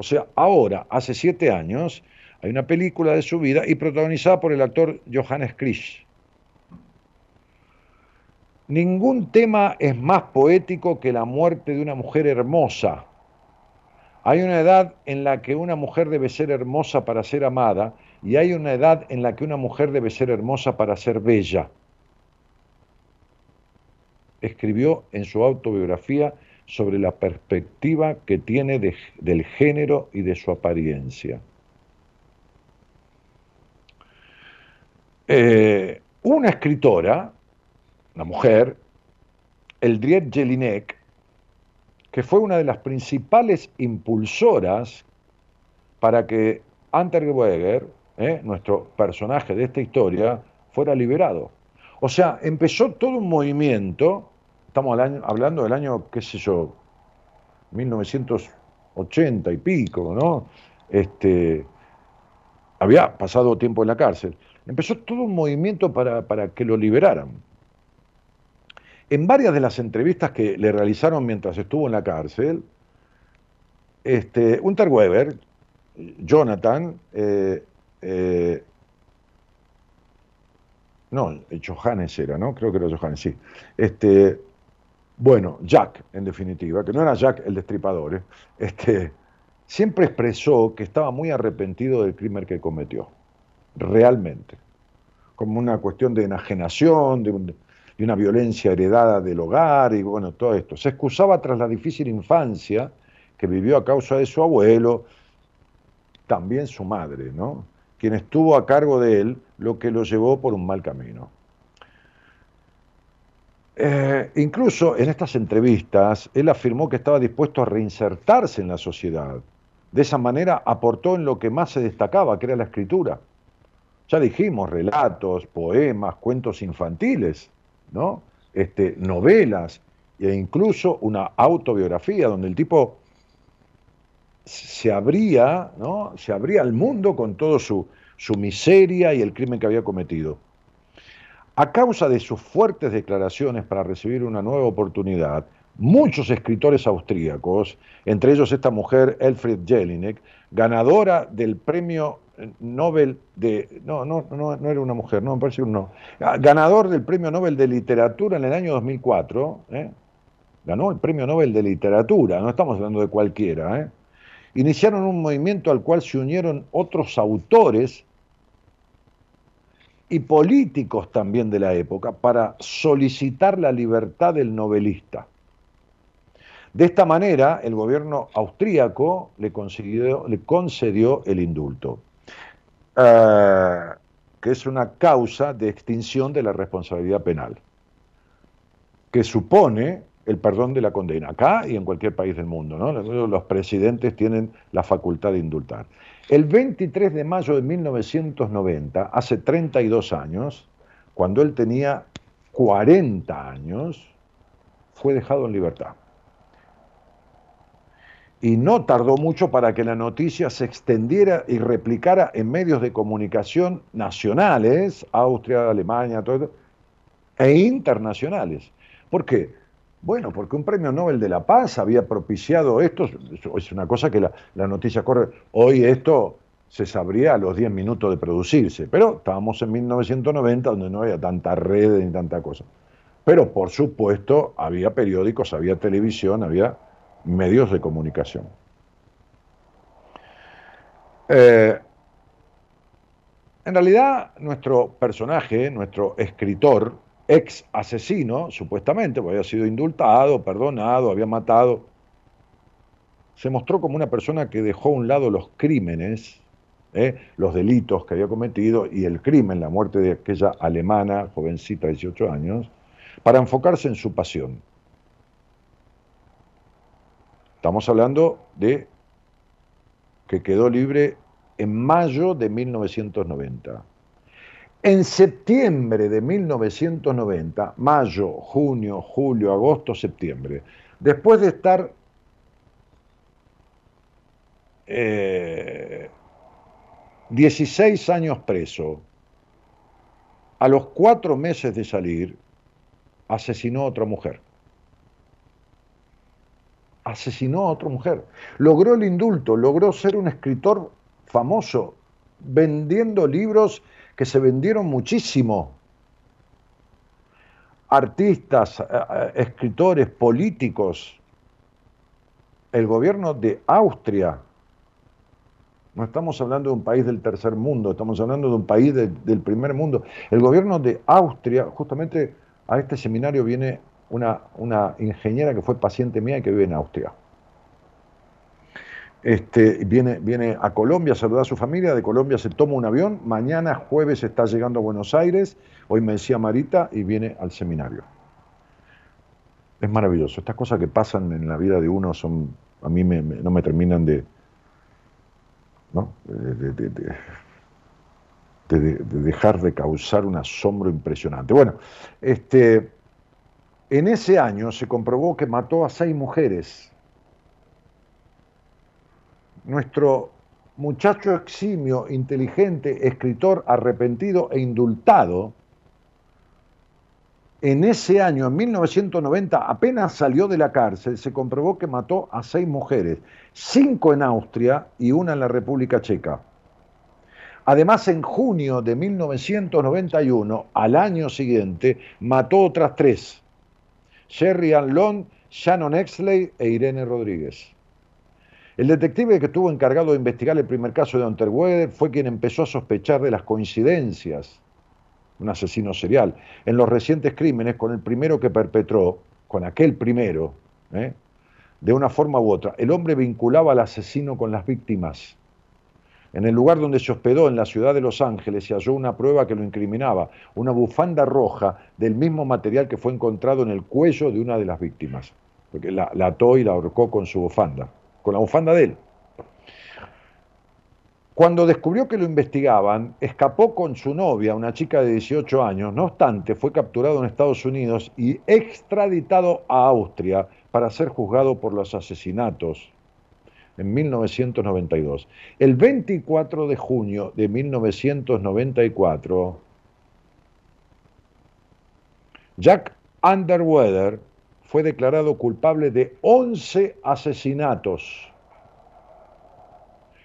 O sea, ahora, hace siete años, hay una película de su vida y protagonizada por el actor Johannes Krisch. Ningún tema es más poético que la muerte de una mujer hermosa, hay una edad en la que una mujer debe ser hermosa para ser amada y hay una edad en la que una mujer debe ser hermosa para ser bella. Escribió en su autobiografía sobre la perspectiva que tiene del género y de su apariencia. Eh, una escritora, una mujer, Eldriette Jelinek, que fue una de las principales impulsoras para que Anterweger, ¿eh? nuestro personaje de esta historia, fuera liberado. O sea, empezó todo un movimiento, estamos hablando del año, qué sé yo, 1980 y pico, ¿no? Este, había pasado tiempo en la cárcel. Empezó todo un movimiento para, para que lo liberaran. En varias de las entrevistas que le realizaron mientras estuvo en la cárcel, este, Unterweber, Jonathan, eh, eh, no, Johannes era, ¿no? Creo que era Johannes, sí. Este, bueno, Jack, en definitiva, que no era Jack el destripador, ¿eh? este, siempre expresó que estaba muy arrepentido del crimen que cometió, realmente, como una cuestión de enajenación, de un, y una violencia heredada del hogar y bueno, todo esto. Se excusaba tras la difícil infancia que vivió a causa de su abuelo, también su madre, ¿no? quien estuvo a cargo de él, lo que lo llevó por un mal camino. Eh, incluso en estas entrevistas, él afirmó que estaba dispuesto a reinsertarse en la sociedad. De esa manera aportó en lo que más se destacaba, que era la escritura. Ya dijimos, relatos, poemas, cuentos infantiles. ¿no? Este, novelas e incluso una autobiografía donde el tipo se abría, ¿no? se abría al mundo con toda su, su miseria y el crimen que había cometido. A causa de sus fuertes declaraciones para recibir una nueva oportunidad, muchos escritores austríacos, entre ellos esta mujer Elfried Jelinek, ganadora del premio Nobel de. No, no, no, no era una mujer, no, me parece un no. Ah, ganador del premio Nobel de Literatura en el año 2004. ¿eh? Ganó el premio Nobel de Literatura, no estamos hablando de cualquiera. ¿eh? Iniciaron un movimiento al cual se unieron otros autores y políticos también de la época para solicitar la libertad del novelista. De esta manera, el gobierno austríaco le, concedió el indulto, eh, que es una causa de extinción de la responsabilidad penal, que supone el perdón de la condena, acá y en cualquier país del mundo. Los presidentes tienen la facultad de indultar. El 23 de mayo de 1990, hace 32 años, cuando él tenía 40 años, fue dejado en libertad. Y no tardó mucho para que la noticia se extendiera y replicara en medios de comunicación nacionales, Austria, Alemania, todo, e internacionales. ¿Por qué? Bueno, porque un premio Nobel de la Paz había propiciado esto, es una cosa que la, noticia corre, hoy esto se sabría a los 10 minutos de producirse, pero estábamos en 1990 donde no había tanta red ni tanta cosa. Pero por supuesto había periódicos, había televisión, había medios de comunicación. Eh, en realidad nuestro personaje, nuestro escritor, ex asesino, supuestamente, porque había sido indultado, perdonado, había matado, se mostró como una persona que dejó a un lado los crímenes, ¿eh? los delitos que había cometido y el crimen, la muerte de aquella alemana, jovencita de 18 años, para enfocarse en su pasión. Estamos hablando de que quedó libre en mayo de 1990. En septiembre de 1990, mayo, junio, julio, agosto, septiembre, después de estar eh, 16 años preso, a los cuatro meses de salir, asesinó a otra mujer. Asesinó a otra mujer. Logró el indulto, logró ser un escritor famoso, vendiendo libros que se vendieron muchísimo. Artistas, eh, eh, escritores, políticos. El gobierno de Austria, no estamos hablando de un país del tercer mundo, estamos hablando de un país del primer mundo. El gobierno de Austria, justamente a este seminario viene una, una ingeniera que fue paciente mía y que vive en Austria. Este, viene, viene a Colombia a saludar a su familia, de Colombia se toma un avión, mañana jueves está llegando a Buenos Aires, hoy me decía Marita y viene al seminario. Es maravilloso, estas cosas que pasan en la vida de uno son, a mí no me terminan de, ¿no? De, dejar de causar un asombro impresionante. Bueno, este, en ese año se comprobó que mató a seis mujeres nuestro muchacho eximio, inteligente, escritor arrepentido e indultado, en ese año, en 1990, apenas salió de la cárcel, se comprobó que mató a seis mujeres, cinco en Austria y una en la República Checa. Además, en junio de 1991, al año siguiente, mató otras tres, Sherry Ann Long, Shannon Exley e Irene Rodríguez. El detective que estuvo encargado de investigar el primer caso de Unterweger fue quien empezó a sospechar de las coincidencias, un asesino serial, en los recientes crímenes con el primero que perpetró, con aquel primero, ¿eh? de una forma u otra. El hombre vinculaba al asesino con las víctimas. En el lugar donde se hospedó, en la ciudad de Los Ángeles, se halló una prueba que lo incriminaba, una bufanda roja del mismo material que fue encontrado en el cuello de una de las víctimas, porque la, la ató y la ahorcó con su bufanda con la bufanda de él. Cuando descubrió que lo investigaban, escapó con su novia, una chica de 18 años. No obstante, fue capturado en Estados Unidos y extraditado a Austria para ser juzgado por los asesinatos en 1992. El 24 de junio de 1994, Jack Underweather fue declarado culpable de 11 asesinatos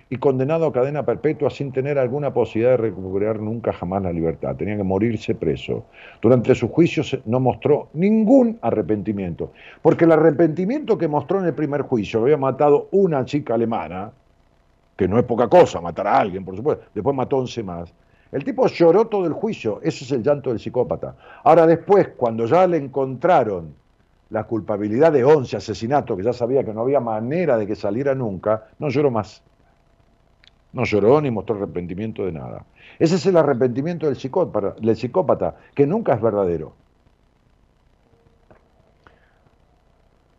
y condenado a cadena perpetua sin tener alguna posibilidad de recuperar nunca jamás la libertad. Tenía que morirse preso. Durante su juicio no mostró ningún arrepentimiento, porque el arrepentimiento que mostró en el primer juicio, había matado una chica alemana, que no es poca cosa matar a alguien, por supuesto, después mató 11 más, El tipo lloró todo el juicio, ese es el llanto del psicópata. Ahora después, cuando ya le encontraron la culpabilidad de 11 asesinatos, que ya sabía que no había manera de que saliera nunca, no lloró más. No lloró ni mostró arrepentimiento de nada. Ese es el arrepentimiento del psicópata, del psicópata que nunca es verdadero.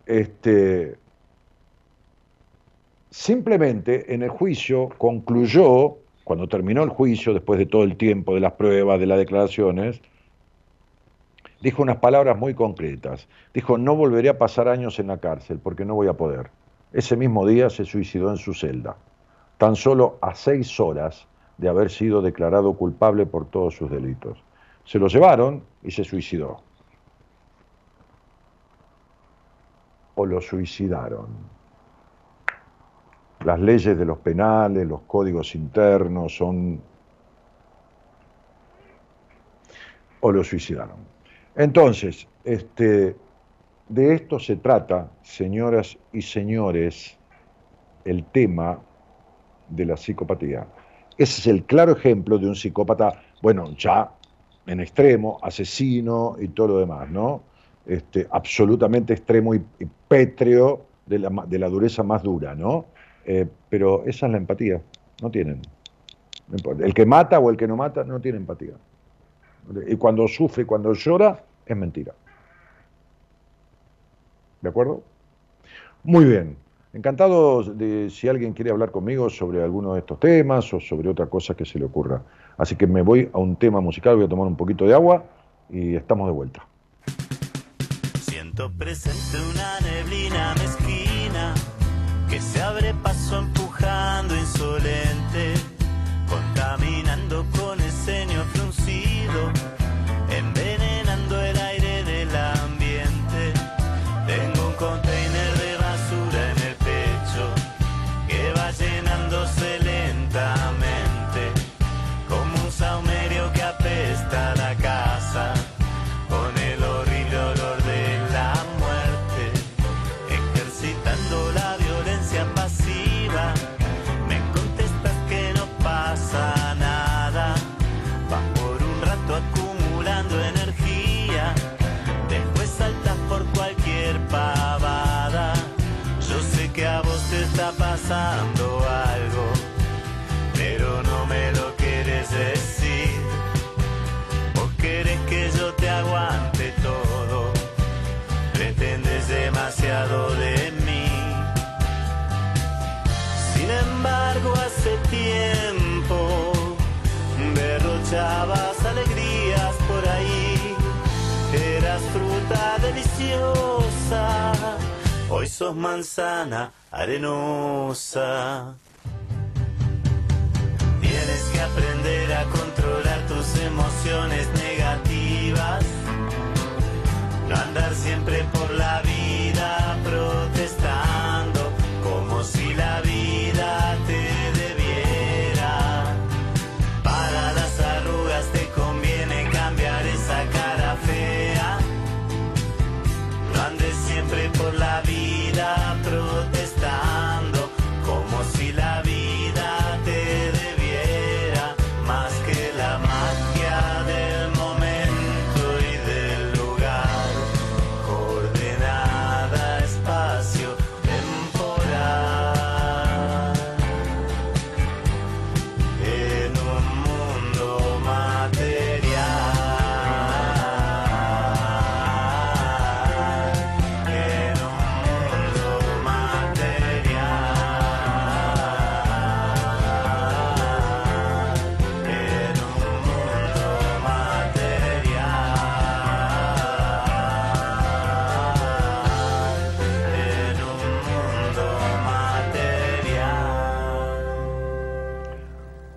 Este, simplemente en el juicio concluyó, cuando terminó el juicio, después de todo el tiempo, de las pruebas, de las declaraciones, dijo unas palabras muy concretas. Dijo, no volveré a pasar años en la cárcel porque no voy a poder. Ese mismo día se suicidó en su celda, tan solo a seis horas de haber sido declarado culpable por todos sus delitos. Se lo llevaron y se suicidó. O lo suicidaron. Las leyes de los penales, los códigos internos son... O lo suicidaron. Entonces, este, de esto se trata, señoras y señores, el tema de la psicopatía. Ese es el claro ejemplo de un psicópata, bueno, ya en extremo, asesino y todo lo demás, ¿no? Este, absolutamente extremo y, pétreo de la, de la, dureza más dura, ¿no? Eh, pero esa es la empatía, no tienen. El que mata o el que no mata no tiene empatía. Y cuando sufre, cuando llora, es mentira. ¿De acuerdo? Muy bien. Encantado de si alguien quiere hablar conmigo sobre alguno de estos temas o sobre otra cosa que se le ocurra. Así que me voy a un tema musical, voy a tomar un poquito de agua y estamos de vuelta. Siento presente una neblina mezquina que se abre paso empujando insolente, contaminando con el ceño fruncido sos manzana arenosa. Tienes que aprender a controlar tus emociones negativas. No andar siempre por la vida protestando como si la vida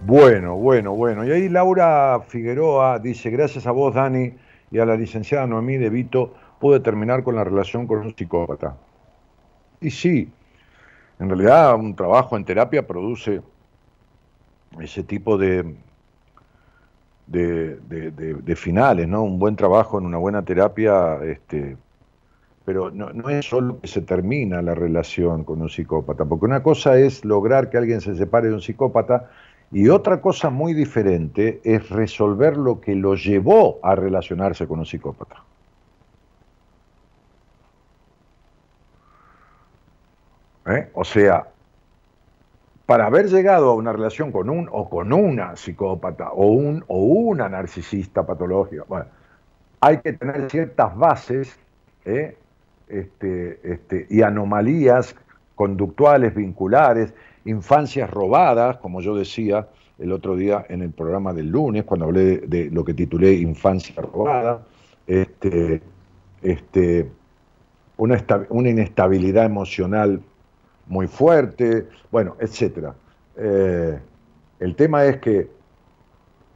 Bueno, bueno, bueno. Y ahí Laura Figueroa dice, gracias a vos, Dani, y a la licenciada Noemí de Vito, pude terminar con la relación con un psicópata. Y sí, en realidad un trabajo en terapia produce ese tipo de, de, finales, ¿no? Un buen trabajo en una buena terapia, este, pero no, es solo que se termina la relación con un psicópata, porque una cosa es lograr que alguien se separe de un psicópata Y otra cosa muy diferente es resolver lo que lo llevó a relacionarse con un psicópata. ¿Eh? O sea, para haber llegado a una relación con un o con una psicópata o un o una narcisista patológica, bueno, hay que tener ciertas bases ¿eh? este, este, y anomalías conductuales, vinculares, infancias robadas, como yo decía el otro día en el programa del lunes, cuando hablé de, lo que titulé Infancia robada, este, este, una, una inestabilidad emocional muy fuerte, bueno, etcétera. Eh, el tema es que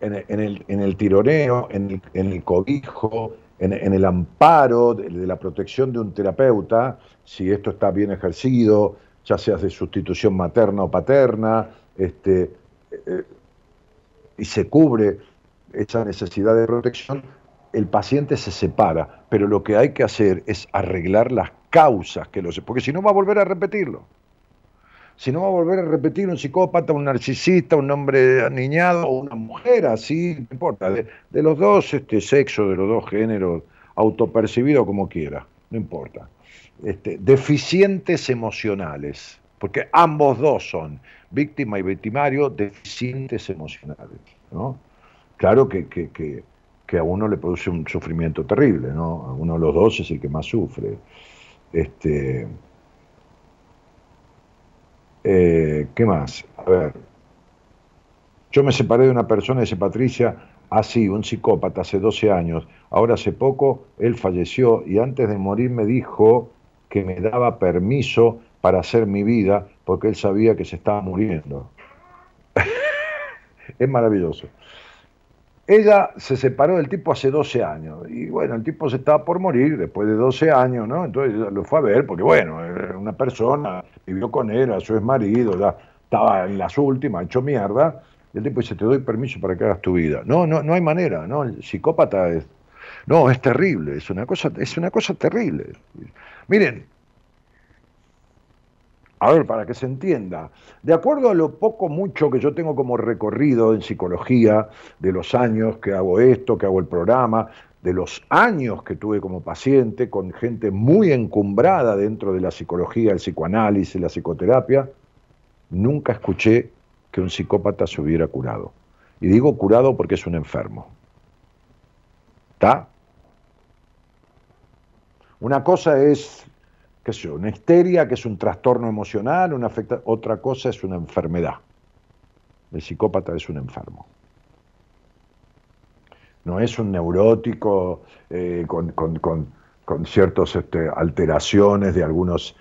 en, el, en el, tironeo, en el, cobijo, en, el amparo de, la protección de un terapeuta, si esto está bien ejercido, ya sea de sustitución materna o paterna, este, eh, y se cubre esa necesidad de protección, el paciente se separa, pero lo que hay que hacer es arreglar las causas que lo porque si no va a volver a repetirlo si no va a volver a repetir un psicópata, un narcisista, un hombre aniñado o una mujer, así, no importa, de, los dos este, sexos, de los dos géneros, autopercibido como quiera, no importa. Este, deficientes emocionales, porque ambos dos son, víctima y victimario, deficientes emocionales. ¿no? Claro que, que, que, a uno le produce un sufrimiento terrible, ¿no? a uno de los dos es el que más sufre. Este, eh, ¿Qué más? A ver. Yo me separé de una persona, dice Patricia, así, un psicópata, hace 12 años. Ahora hace poco él falleció y antes de morir me dijo que me daba permiso para hacer mi vida porque él sabía que se estaba muriendo. es maravilloso. Ella se separó del tipo hace 12 años y bueno, el tipo se estaba por morir después de 12 años, ¿no? Entonces lo fue a ver porque bueno, era una persona, vivió con él, su ex marido, ya estaba en las últimas, hecho mierda, y el tipo dice, te doy permiso para que hagas tu vida. No, no, no hay manera, ¿no? El psicópata es, no, es terrible, es una cosa, es una cosa terrible. Miren, a ver, para que se entienda, de acuerdo a lo poco mucho que yo tengo como recorrido en psicología, de los años que hago esto, que hago el programa, de los años que tuve como paciente con gente muy encumbrada dentro de la psicología, el psicoanálisis, la psicoterapia, nunca escuché que un psicópata se hubiera curado. Y digo curado porque es un enfermo. ¿Está? Una cosa es qué sé una histeria, que es un trastorno emocional, otra cosa es una enfermedad. El psicópata es un enfermo. No es un neurótico eh, con, ciertas este, alteraciones de algunos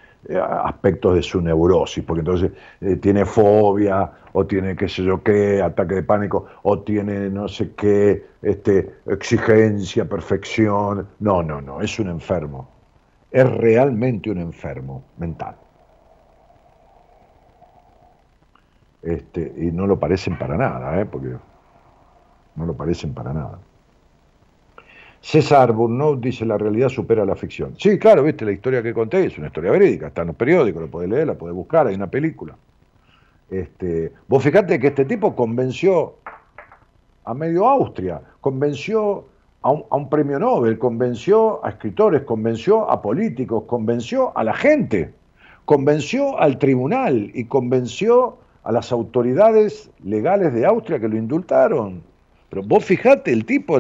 aspectos de su neurosis, porque entonces eh, tiene fobia, o tiene qué sé yo qué, ataque de pánico, o tiene no sé qué, este, exigencia, perfección. No, no, no, es un enfermo es realmente un enfermo mental. Este, y no lo parecen para nada, ¿eh? porque no lo parecen para nada. César Burnout dice la realidad supera la ficción. Sí, claro, viste, la historia que conté es una historia verídica, está en los periódicos, lo podés leer, la podés buscar, hay una película. Este, vos fijate que este tipo convenció a medio Austria, convenció a un, premio Nobel, convenció a escritores, convenció a políticos, convenció a la gente, convenció al tribunal y convenció a las autoridades legales de Austria que lo indultaron. Pero vos fijate el tipo,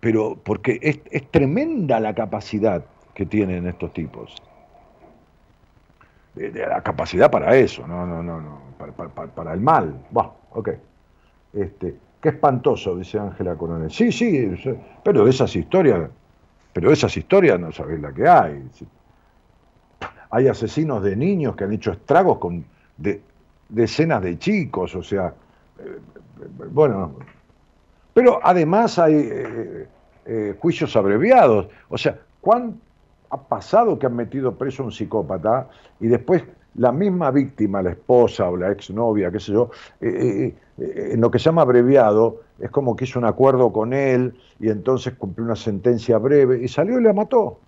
pero porque es, tremenda la capacidad que tienen estos tipos. De, la capacidad para eso, no, no, no, no, para, el mal. Bah, ok. Este, Qué espantoso, dice Ángela Coronel. Sí, sí, pero de esas historias, pero de esas historias no sabéis la que hay. Hay asesinos de niños que han hecho estragos con decenas de chicos, o sea, eh, bueno, pero además hay eh, eh, juicios abreviados, o sea, ¿cuán ha pasado que han metido preso a un psicópata y después la misma víctima, la esposa o la exnovia, qué sé yo, eh, eh, en lo que se llama abreviado, es como que hizo un acuerdo con él y entonces cumplió una sentencia breve y salió y la mató.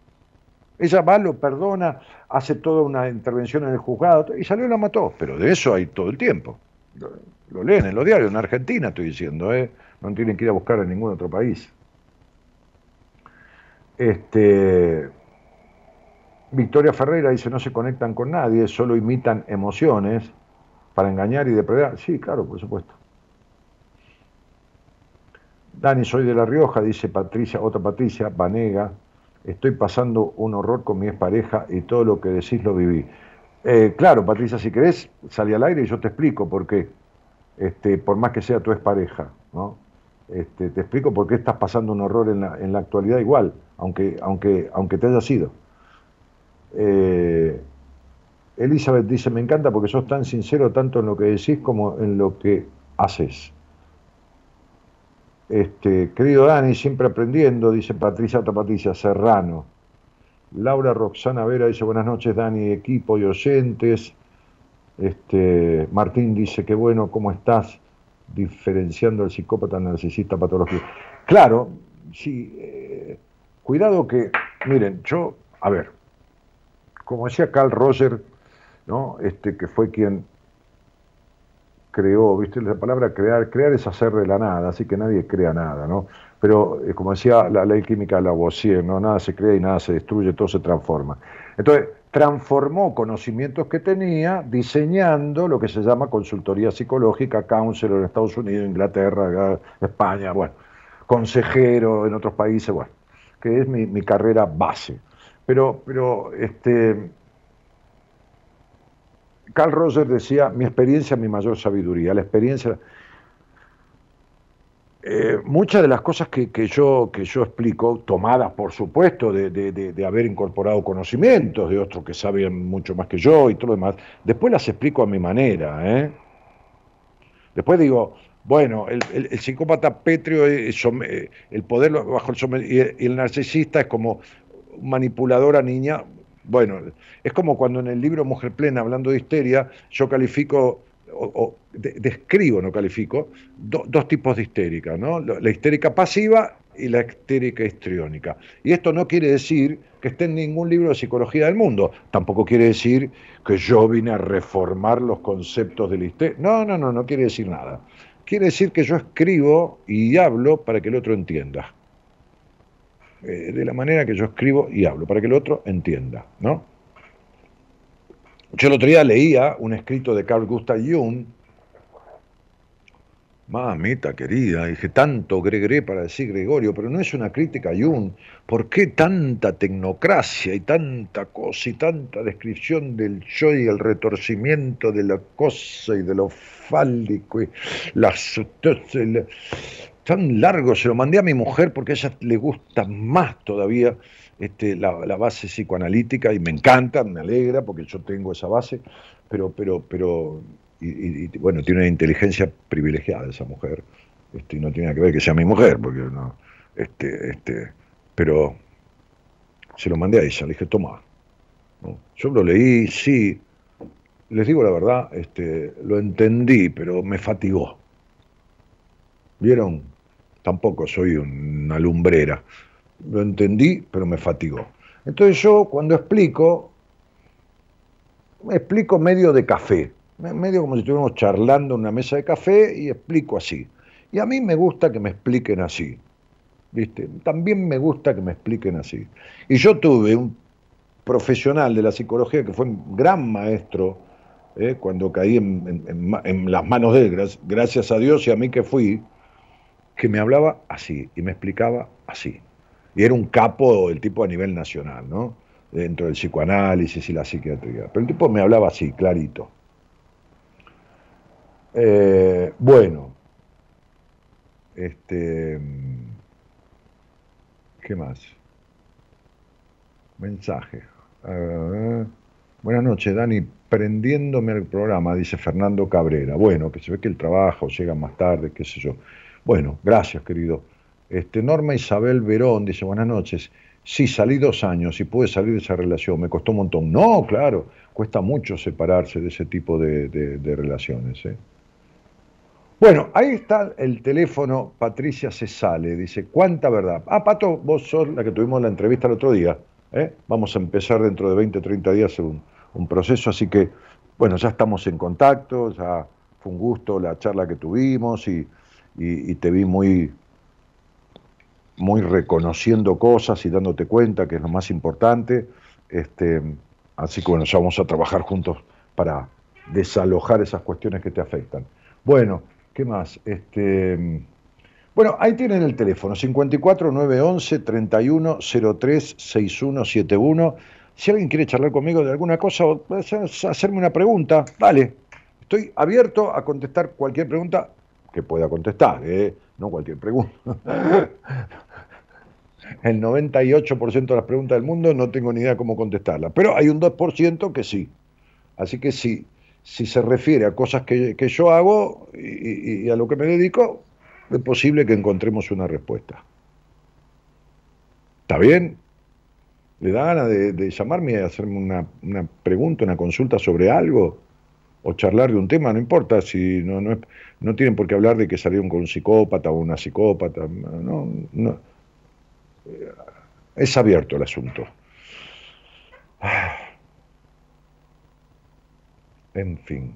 Ella va, lo perdona, hace toda una intervención en el juzgado y salió y la mató, pero de eso hay todo el tiempo. Lo, leen en los diarios, en Argentina estoy diciendo, ¿eh? No tienen que ir a buscar en ningún otro país. Este, Victoria Ferreira dice, no se conectan con nadie, solo imitan emociones para engañar y depredar. Sí, claro, por supuesto. Dani, soy de La Rioja, dice Patricia, otra Patricia, Vanega, estoy pasando un horror con mi expareja y todo lo que decís lo viví. Eh, claro, Patricia, si querés, salí al aire y yo te explico por qué, este, por más que sea tu expareja, ¿no? Este, te explico por qué estás pasando un horror en la, en la actualidad igual, aunque, aunque, aunque te haya sido. Eh, Elizabeth dice, me encanta porque sos tan sincero tanto en lo que decís como en lo que haces. Este, querido Dani, siempre aprendiendo, dice Patricia, otra Patricia, Serrano. Laura Roxana Vera dice, buenas noches Dani, equipo y oyentes. Este, Martín dice, qué bueno, ¿cómo estás? Diferenciando al psicópata narcisista patológico. Claro, sí, eh, cuidado que, miren, yo, a ver, como decía Carl Roger, ¿no? este, que fue quien creó, viste, la palabra crear, crear es hacer de la nada, así que nadie crea nada, ¿no? Pero eh, como decía la ley química de Lavoisier, ¿no? Nada se crea y nada se destruye, todo se transforma. Entonces, transformó conocimientos que tenía diseñando lo que se llama consultoría psicológica, counselor en Estados Unidos, Inglaterra, España, bueno, consejero en otros países, bueno, que es mi, carrera base. Pero, pero este, Carl Roger decía, mi experiencia, mi mayor sabiduría. La experiencia... Eh, muchas de las cosas que, yo, que yo explico, tomadas por supuesto de, haber incorporado conocimientos de otros que saben mucho más que yo y todo lo demás, después las explico a mi manera. ¿eh? Después digo, bueno, el, psicópata pétreo, es, eh, el poder bajo el y el narcisista es como manipuladora niña, bueno, es como cuando en el libro Mujer Plena, hablando de histeria, yo califico, o, describo, no califico, dos tipos de histérica, ¿no? La histérica pasiva y la histérica histriónica. Y esto no quiere decir que esté en ningún libro de psicología del mundo, tampoco quiere decir que yo vine a reformar los conceptos de la histeria. No, no, no, no quiere decir nada. Quiere decir que yo escribo y hablo para que el otro entienda. Eh, de la manera que yo escribo y hablo, para que el otro entienda, ¿no? Yo el otro día leía un escrito de Carl Gustav Jung, mamita querida, dije tanto Gregoré para decir Gregorio, pero no es una crítica a Jung, ¿por qué tanta tecnocracia y tanta cosa y tanta descripción del yo y el retorcimiento de la cosa y de lo fálico y las tan largo, se lo mandé a mi mujer porque a ella le gusta más todavía este, la, base psicoanalítica y me encanta, me alegra porque yo tengo esa base, pero, pero, pero, y, bueno, tiene una inteligencia privilegiada esa mujer, este, y no tiene que ver que sea mi mujer, porque no, este, este, pero se lo mandé a ella, le dije, toma. Yo lo leí, sí, les digo la verdad, este, lo entendí, pero me fatigó. ¿Vieron? tampoco soy una lumbrera. Lo entendí, pero me fatigó. Entonces yo cuando explico, me explico medio de café, medio como si estuviéramos charlando en una mesa de café y explico así. Y a mí me gusta que me expliquen así. ¿Viste? También me gusta que me expliquen así. Y yo tuve un profesional de la psicología que fue un gran maestro ¿eh? cuando caí en, las manos de él, gracias a Dios y a mí que fui, que me hablaba así y me explicaba así. Y era un capo el tipo a nivel nacional, ¿no? Dentro del psicoanálisis y la psiquiatría. Pero el tipo me hablaba así, clarito. Eh, bueno, este, ¿qué más? Mensaje. buenas noches, Dani. Prendiéndome al programa, dice Fernando Cabrera. Bueno, que se ve que el trabajo llega más tarde, qué sé yo. Bueno, gracias, querido. Este, Norma Isabel Verón dice, buenas noches. Sí, salí dos años y pude salir de esa relación. Me costó un montón. No, claro, cuesta mucho separarse de ese tipo de, relaciones. ¿eh? Bueno, ahí está el teléfono, Patricia se sale, dice, ¿cuánta verdad? Ah, Pato, vos sos la que tuvimos la entrevista el otro día. ¿eh? Vamos a empezar dentro de 20, 30 días un, proceso, así que, bueno, ya estamos en contacto, ya fue un gusto la charla que tuvimos y, y te vi muy, muy reconociendo cosas y dándote cuenta, que es lo más importante. Este, así que bueno, ya vamos a trabajar juntos para desalojar esas cuestiones que te afectan. Bueno, ¿qué más? Este, bueno, ahí tienen el teléfono, 54 911 31 03 6171. Si alguien quiere charlar conmigo de alguna cosa o hacerme una pregunta, dale. Estoy abierto a contestar cualquier pregunta que pueda contestar, ¿eh? no cualquier pregunta. El 98% de las preguntas del mundo no tengo ni idea cómo contestarlas, pero hay un 2% que sí. Así que si, si se refiere a cosas que, yo hago y, a lo que me dedico, es posible que encontremos una respuesta. ¿Está bien? ¿Le da ganas de, llamarme y hacerme una, una, pregunta, una consulta sobre algo? ¿O charlar de un tema? No importa si no, no, no tienen por qué hablar de que salieron con un psicópata o una psicópata. No, no. Es abierto el asunto. En fin.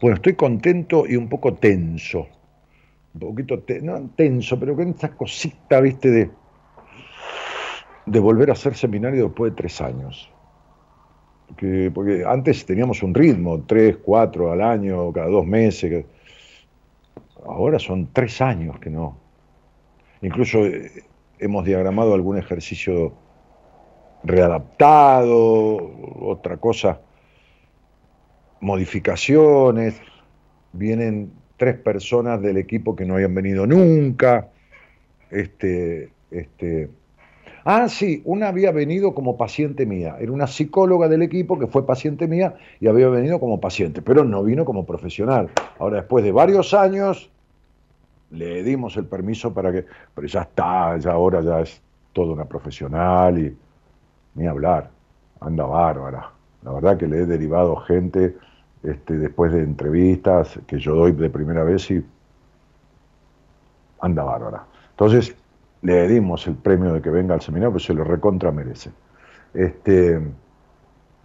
Bueno, estoy contento y un poco tenso. Un poquito, no tenso, pero con esta cosita, viste, de, de volver a hacer seminario después de tres años. porque antes teníamos un ritmo, tres, cuatro al año, cada dos meses. Ahora son tres años que no. Incluso eh, hemos diagramado algún ejercicio readaptado, otra cosa modificaciones, vienen tres personas del equipo que no habían venido nunca. Este, este, ah, sí, una había venido como paciente mía, era una psicóloga del equipo que fue paciente mía y había venido como paciente, pero no vino como profesional. Ahora, después de varios años, le dimos el permiso para que, pero ya está, ya ahora ya es toda una profesional y ni hablar, anda bárbara. La verdad que le he derivado gente este, después de entrevistas que yo doy de primera vez y anda bárbara. Entonces le dimos el premio de que venga al seminario, pues se lo recontra merece. Este,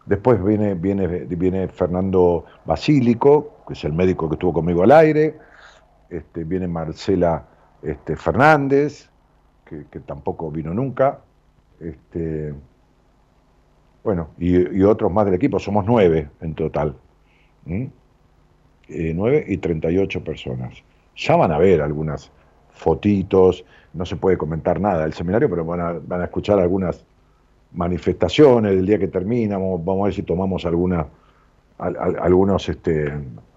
después viene, viene, viene Fernando Basílico, que es el médico que estuvo conmigo al aire, este, viene Marcela este, Fernández, que, tampoco vino nunca, este, bueno, y, y, otros más del equipo, somos nueve en total. 9 eh, y 38 personas. Ya van a ver algunas fotitos, no se puede comentar nada del seminario, pero van a, van a escuchar algunas manifestaciones del día que termina, vamos, a ver si tomamos alguna, algunos este,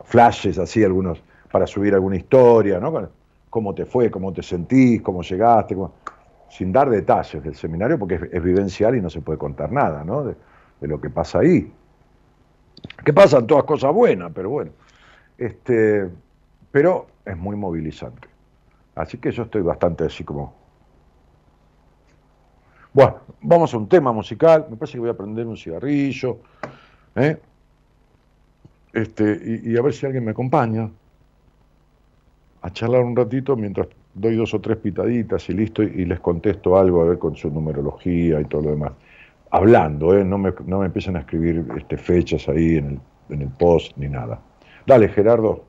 flashes así, algunos para subir alguna historia, ¿no? Cómo te fue, cómo te sentís, cómo llegaste, sin dar detalles del seminario, porque es, vivencial y no se puede contar nada, de lo que pasa ahí que pasan todas cosas buenas, pero bueno. Este, pero es muy movilizante. Así que yo estoy bastante así como. Bueno, vamos a un tema musical. Me parece que voy a prender un cigarrillo. ¿eh? Este, y, a ver si alguien me acompaña a charlar un ratito mientras doy dos o tres pitaditas y listo, y les contesto algo a ver con su numerología y todo lo demás hablando, ¿eh? no, me, no me empiecen a escribir este, fechas ahí en el, en el post ni nada. Dale, Gerardo.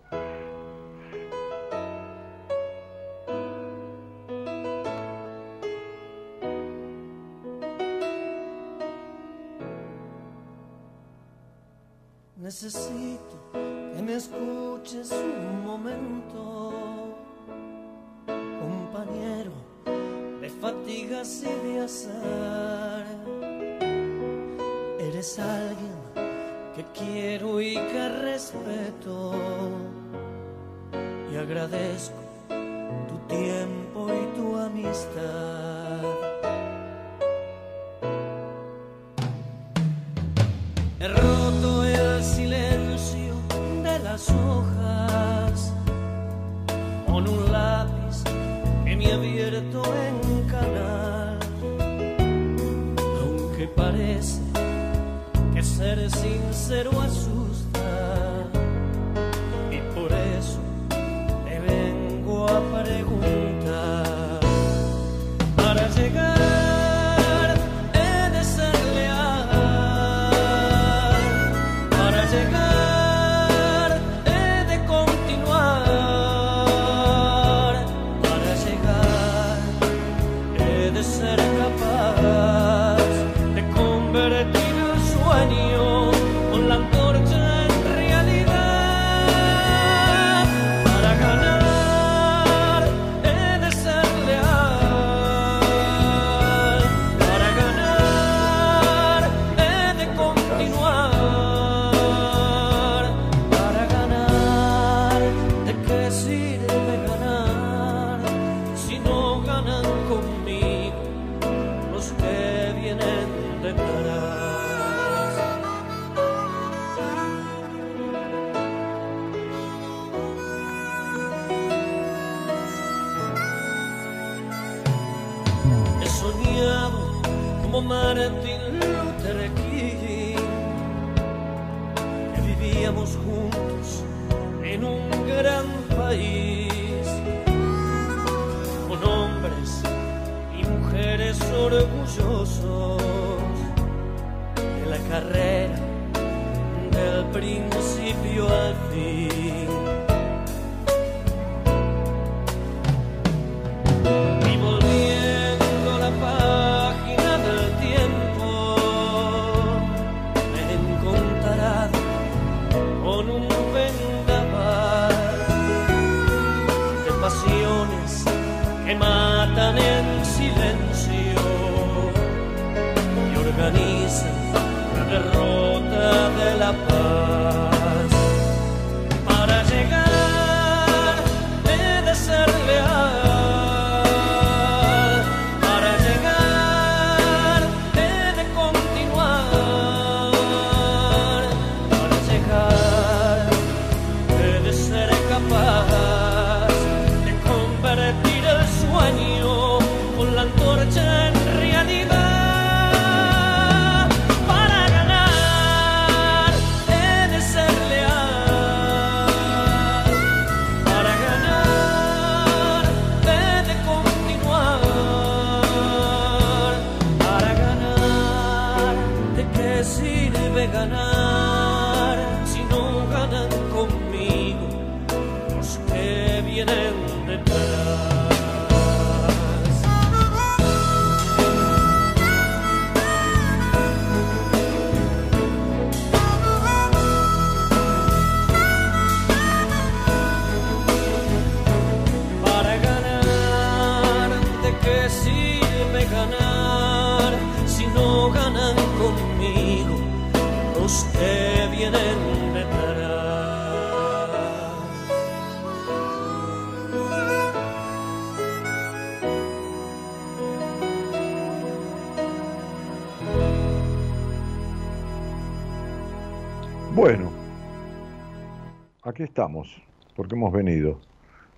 Aquí estamos, porque hemos venido.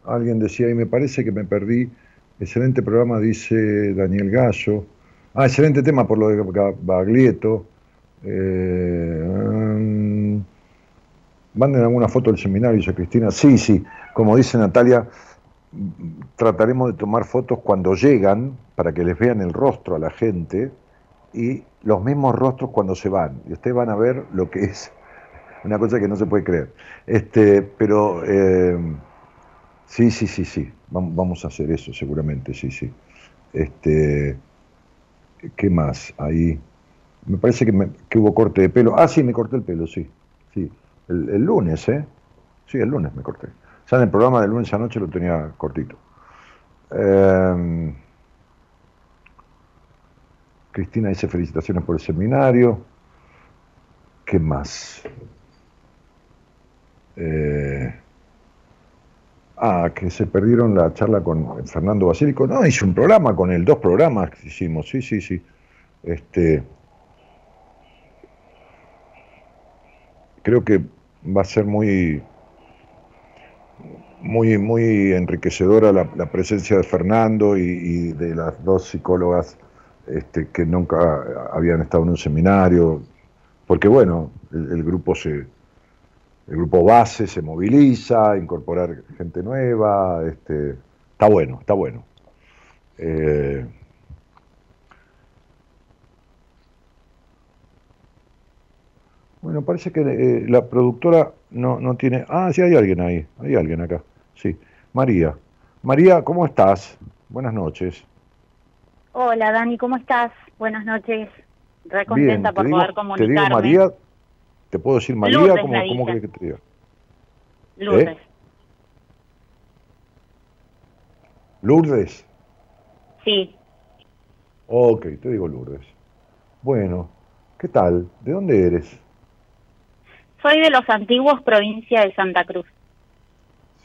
Alguien decía, y me parece que me perdí, excelente programa, dice Daniel Gallo. Ah, excelente tema por lo de Baglietto. Eh, manden alguna foto del seminario, dice Cristina. Sí, sí, como dice Natalia, trataremos de tomar fotos cuando llegan, para que les vean el rostro a la gente, y los mismos rostros cuando se van. Y ustedes van a ver lo que es una cosa que no se puede creer. Este, pero eh, sí, sí, sí, sí, Vam- vamos a hacer eso seguramente, sí, sí. Este, ¿qué más? Ahí, me parece que, me- que hubo corte de pelo. Ah, sí, me corté el pelo, sí, sí. El, el lunes, ¿eh? Sí, el lunes me corté. Ya en el programa del lunes anoche lo tenía cortito. Eh, Cristina dice felicitaciones por el seminario. ¿Qué más? Eh, ah, que se perdieron la charla con Fernando Basílico. No, hice un programa con él, dos programas que hicimos, sí, sí, sí. Este, creo que va a ser muy, muy, muy enriquecedora la, presencia de Fernando y, de las dos psicólogas este, que nunca habían estado en un seminario, porque bueno, el grupo se, el grupo base se moviliza, incorporar gente nueva, este, está bueno, está bueno. Eh, bueno, parece que eh, la productora no, no tiene. Ah, sí, hay alguien ahí, hay alguien acá. Sí, María. María, ¿cómo estás? Buenas noches. Hola Dani, ¿cómo estás? Buenas noches. Re Bien, contenta te por poder te comunicarme. digo María, ¿te puedo decir María? Lourdes ¿Cómo, cómo querés que te diga? Lourdes. ¿Eh? Lourdes. Sí, Ok, te digo Lourdes. Bueno, ¿qué tal? ¿De dónde eres? soy de los antiguos provincia de Santa Cruz.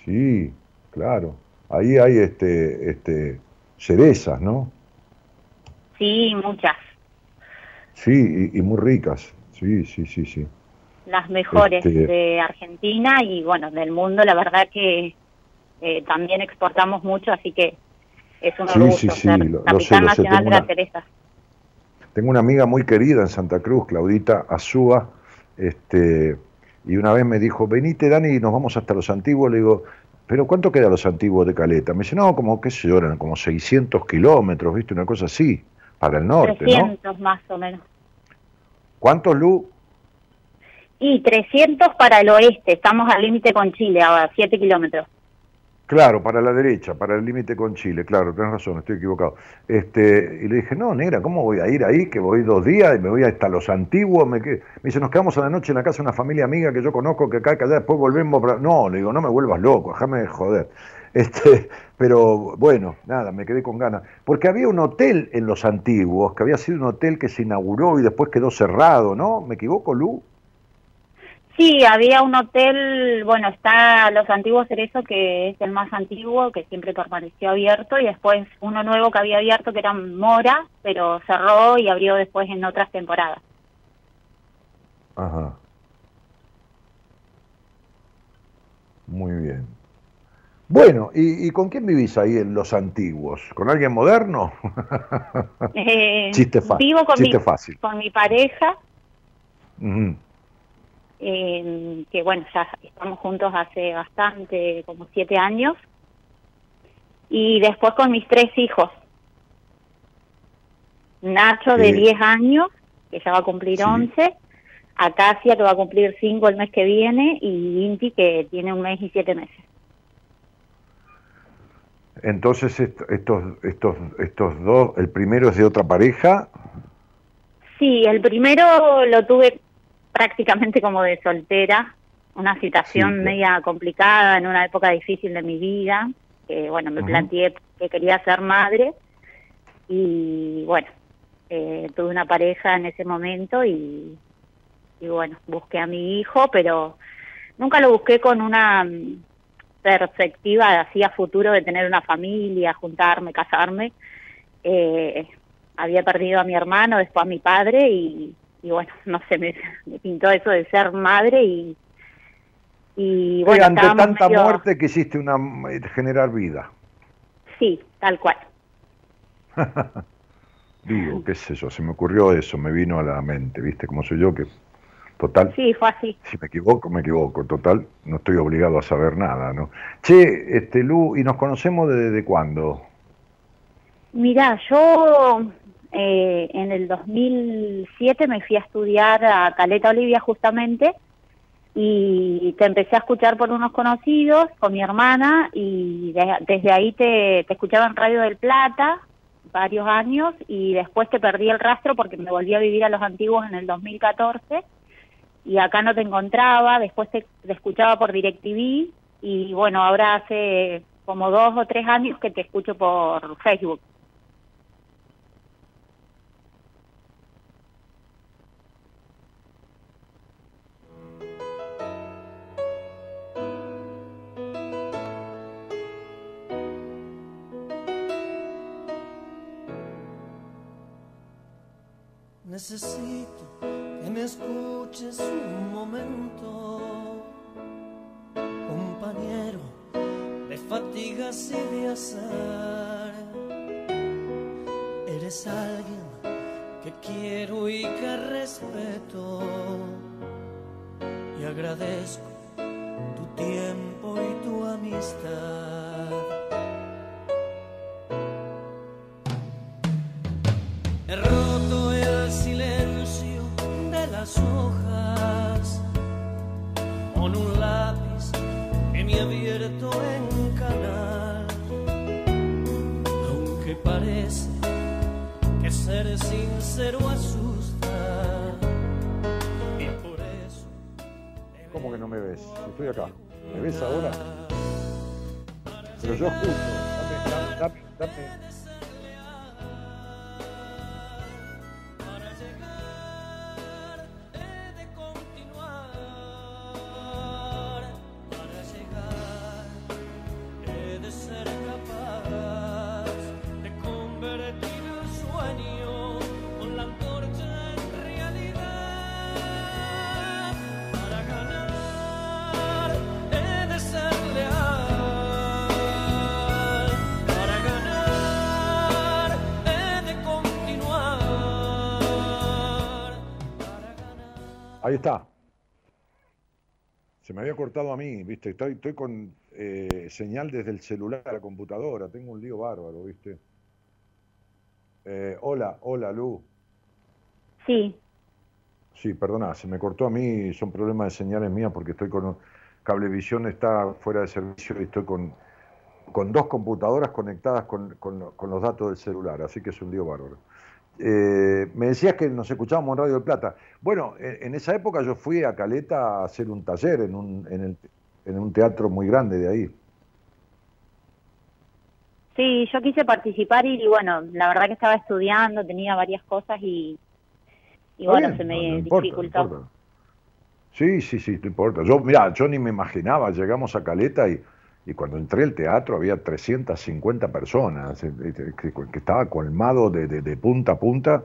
Sí, claro. Ahí hay este, este, cerezas, ¿no? Sí, muchas. Sí, y, muy ricas. Sí, sí, sí, sí. Las mejores Este- de Argentina y bueno, del mundo, la verdad que eh, también exportamos mucho, así que es un Sí, orgullo sí, sí, ser lo- lo sé, lo sé, nacional tengo de una- Teresa. Tengo una amiga muy querida en Santa Cruz, Claudita Azúa, este, y una vez me dijo, venite Dani, nos vamos hasta los antiguos. Le digo, ¿pero cuánto queda los antiguos de Caleta? Me dice, no, como, qué yo, eran como 600 kilómetros, ¿viste? Una cosa así, para el norte, ¿no? 300 más o menos. ¿Cuántos, Lu? Y 300 para el oeste, estamos al límite con Chile, a 7 kilómetros. Claro, para la derecha, para el límite con Chile, claro, tenés razón, estoy equivocado. Este, y le dije, no, negra, ¿cómo voy a ir ahí? Que voy dos días y me voy hasta los antiguos. Me, me dice, nos quedamos a la noche en la casa de una familia amiga que yo conozco, que acá, que allá, después volvemos. para-". No, le digo, no me vuelvas loco, déjame de joder. Este, pero bueno, nada, me quedé con ganas. Porque había un hotel en los antiguos, que había sido un hotel que se inauguró y después quedó cerrado, ¿no? ¿Me equivoco, Lu? Sí, había un hotel, bueno, está Los Antiguos Cerezo, que es el más antiguo, que siempre permaneció abierto, y después uno nuevo que había abierto, que era Mora, pero cerró y abrió después en otras temporadas. Ajá. Muy bien. Bueno, ¿y, y con quién vivís ahí en los antiguos? ¿Con alguien moderno? Eh, Chiste fa- Vivo con, chiste mi, fácil. con mi pareja. Eh, que bueno, ya estamos juntos hace bastante, como siete años, y después con mis tres hijos. Nacho de Eh, 10 años, que ya va a cumplir sí. 11, Acacia, que va a cumplir 5 el mes que viene, y Inti, que tiene un mes y siete meses. Entonces est- estos, estos, estos dos, el primero es de otra pareja. Sí, el primero lo tuve prácticamente como de soltera, una situación Sí, media complicada en una época difícil de mi vida, que bueno, me planteé que quería ser madre y bueno, eh, tuve una pareja en ese momento y, y bueno, busqué a mi hijo, pero nunca lo busqué con una mm, perspectiva así a futuro de tener una familia, juntarme, casarme. Eh, había perdido a mi hermano, después a mi padre y, y bueno, no sé, me, me pintó eso de ser madre y, y bueno, ante estábamos tanta medio- muerte quisiste una, eh, generar vida. Sí, tal cual. Digo, qué sé yo, se me ocurrió eso, me vino a la mente, ¿viste? Como soy yo que, total, Sí, fue así. Si me equivoco, me equivoco. Total, no estoy obligado a saber nada, ¿no? Che, este, Lu, ¿y nos conocemos desde de cuándo? Mira, yo eh, en el 2007 me fui a estudiar a Caleta Olivia justamente y te empecé a escuchar por unos conocidos con mi hermana y de- desde ahí te, te escuchaba en Radio del Plata varios años y después te perdí el rastro porque me volví a vivir a los antiguos en el 2014 y acá no te encontraba, después te, te escuchaba por DirecTV y bueno, ahora hace como dos o tres años que te escucho por Facebook. Necesito que me escuches un momento, compañero de fatigas y de azar. Eres alguien que quiero y que respeto y agradezco tu tiempo y tu amistad. Ser sincero asusta. Y por eso. ¿Cómo que no me ves? Estoy acá. ¿Me ves ahora? Pero yo escucho. Dame, dame, dame, dame. Me había cortado a mí, ¿viste? Estoy, estoy con eh, señal desde el celular a la computadora. Tengo un lío bárbaro, ¿viste? Eh, hola, hola, Lu. Sí, Sí, perdona, se me cortó a mí. Son problemas de señales mías porque estoy con. Cablevisión está fuera de servicio y estoy con, con dos computadoras conectadas con, con- con los datos del celular, así que es un lío bárbaro. Eh, me decías que nos escuchábamos en Radio del Plata. Bueno, en, en esa época yo fui a Caleta a hacer un taller en un, en, el- en un teatro muy grande de ahí. sí, yo quise participar y bueno, la verdad que estaba estudiando, tenía varias cosas y, y bueno, bien, se me no- no importa, no dificultó. importa. Sí, sí, sí, no importa. Yo, mira, yo ni me imaginaba, llegamos a Caleta y, y cuando entré al teatro había 350 personas, eh, eh, que, que estaba colmado de, de- de punta a punta.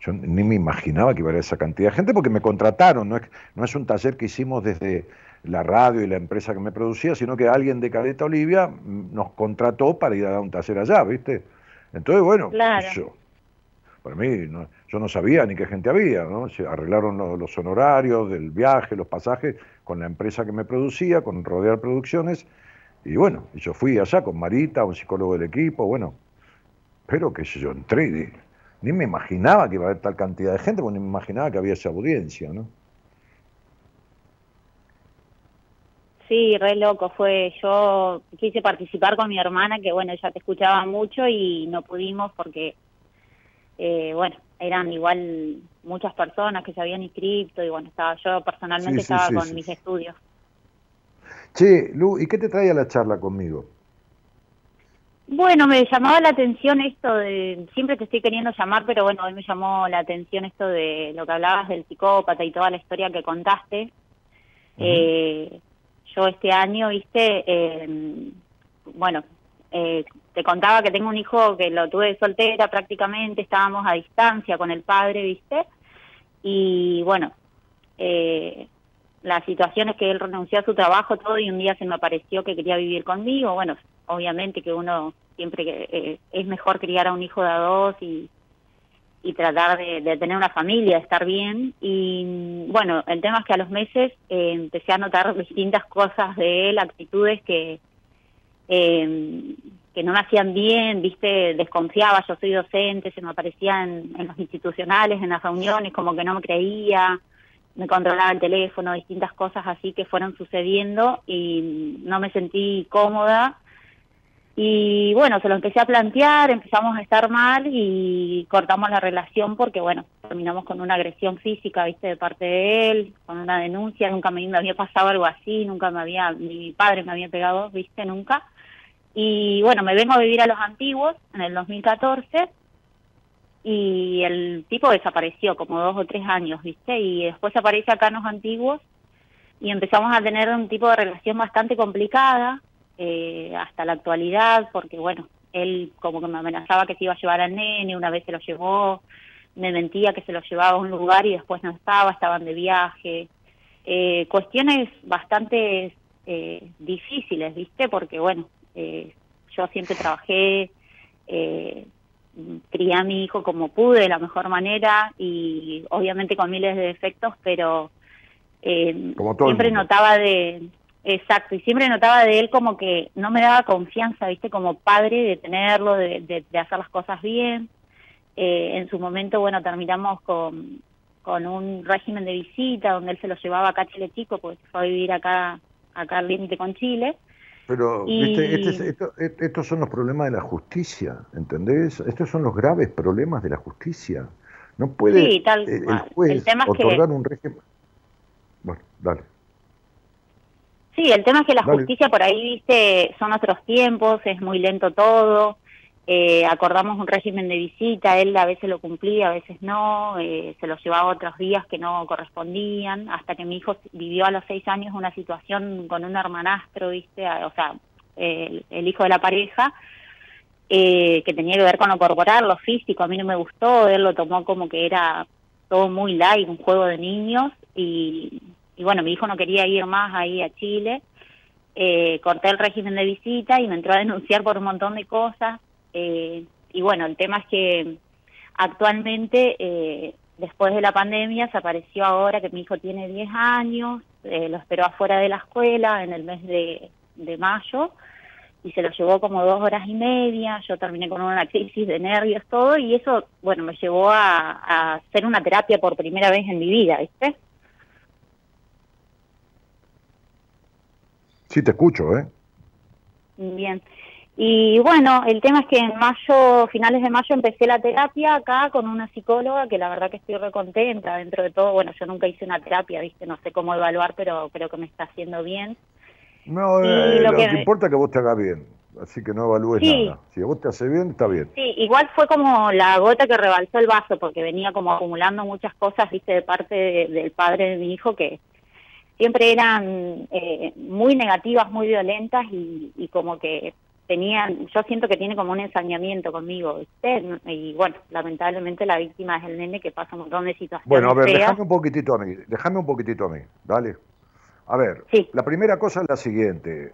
Yo ni me imaginaba que iba a haber esa cantidad de gente porque me contrataron, no es, no es un taller que hicimos desde la radio y la empresa que me producía, sino que alguien de Caleta Olivia mm, nos contrató para ir a dar un taller allá, ¿viste? Entonces, bueno, Claro. yo, para mí, no- yo no sabía ni qué gente había, ¿no? Se arreglaron lo- los, honorarios del viaje, los pasajes, con la empresa que me producía, con Rodear Producciones, y bueno, yo fui allá con Marita, un psicólogo del equipo, bueno, pero que yo entré y ni, me imaginaba que iba a haber tal cantidad de gente, porque ni me imaginaba que había esa audiencia, ¿no? Sí, re loco fue. Yo quise participar con mi hermana, que bueno, ella te escuchaba mucho y no pudimos porque, eh, bueno, eran igual muchas personas que se habían inscrito y bueno, estaba yo personalmente Sí, sí, estaba sí, con mis estudios. Che, Lu, ¿y qué te trae a la charla conmigo? Bueno, me llamaba la atención esto de, siempre te estoy queriendo llamar, pero bueno, hoy me llamó la atención esto de lo que hablabas del psicópata y toda la historia que contaste. Eh, yo este año, viste, eh, bueno, eh, te contaba que tengo un hijo que lo tuve soltera prácticamente, estábamos a distancia con el padre, viste, y bueno, eh, la situación es que él renunció a su trabajo todo y un día se me apareció que quería vivir conmigo. Bueno, obviamente que uno siempre eh, es mejor criar a un hijo de a dos y, y tratar de, tener una familia, de estar bien. Y bueno, el tema es que a los meses eh, empecé a notar distintas cosas de él, actitudes que, eh, que no me hacían bien, viste, desconfiaba, yo soy docente, se me aparecía en, en los institucionales, en las reuniones, como que no me creía, me controlaba el teléfono, distintas cosas así que fueron sucediendo y no me sentí cómoda. Y bueno, se lo empecé a plantear, empezamos a estar mal y cortamos la relación porque, bueno, terminamos con una agresión física, viste, de parte de él, con una denuncia, nunca me, había pasado algo así, nunca me había, mi padre me había pegado, viste, nunca. Y bueno, me vengo a vivir a los antiguos en el 2014 y el tipo desapareció como dos o tres años, ¿viste? Y después aparece acá en los antiguos y empezamos a tener un tipo de relación bastante complicada eh, hasta la actualidad, porque bueno, él como que me amenazaba que se iba a llevar al nene, una vez se lo llevó, me mentía que se lo llevaba a un lugar y después no estaba, estaban de viaje. Eh, cuestiones bastante eh, difíciles, ¿viste? Porque bueno, eh, yo siempre trabajé, eh, crié a mi hijo como pude, de la mejor manera y obviamente con miles de defectos, pero eh, Como todo siempre notaba de, exacto, y siempre notaba de él como que no me daba confianza, viste, como padre de tenerlo, de, de, de hacer las cosas bien. Eh, en su momento, bueno, terminamos con, con un régimen de visita donde él se lo llevaba acá a Chile Chico, porque se fue a vivir acá, acá al límite con Chile. Pero, Y- viste, este es- esto- et- estos son los problemas de la justicia, ¿entendés? Estos son los graves problemas de la justicia. No puede Sí, tal el juez El tema es que- un régimen. Bueno, dale. Sí, el tema es que la Dale. justicia por ahí, viste, son otros tiempos, es muy lento todo. Eh, acordamos un régimen de visita, él a veces lo cumplía, a veces no, eh, se lo llevaba otros días que no correspondían, hasta que mi hijo vivió a los seis años una situación con un hermanastro, viste, a- o sea, el, el hijo de la pareja, eh, que tenía que ver con lo corporal, lo físico, a mí no me gustó, él lo tomó como que era todo muy light, un juego de niños, y, y bueno, mi hijo no quería ir más ahí a Chile, eh, corté el régimen de visita y me entró a denunciar por un montón de cosas, eh, y bueno, el tema es que actualmente eh, después de la pandemia se apareció ahora que mi hijo tiene 10 años, eh, lo esperó afuera de la escuela en el mes de, de mayo y se lo llevó como dos horas y media, yo terminé con una crisis de nervios, todo, y eso, bueno, me llevó a, a hacer una terapia por primera vez en mi vida, ¿viste? Sí, te escucho, ¿eh? Bien. Y bueno, el tema es que en mayo, finales de mayo, empecé la terapia acá con una psicóloga que la verdad que estoy recontenta dentro de todo. Bueno, yo nunca hice una terapia, ¿viste? No sé cómo evaluar, pero creo que me está haciendo bien. No, eh, lo, que, importa es que vos te hagas bien, así que no evalúes nada. Si a vos te hace bien, está bien. Sí, igual fue como la gota que rebalsó el vaso, porque venía como acumulando muchas cosas, ¿viste? De parte del padre de mi hijo que siempre eran eh, muy negativas, muy violentas y, y como que tenían, yo siento que tiene como un ensañamiento conmigo, ¿viste? Y bueno, lamentablemente la víctima es el nene que pasa un montón de situaciones. Bueno, a ver, déjame un poquitito a mí, déjame un poquitito a mí, dale. A ver, la primera cosa es la siguiente.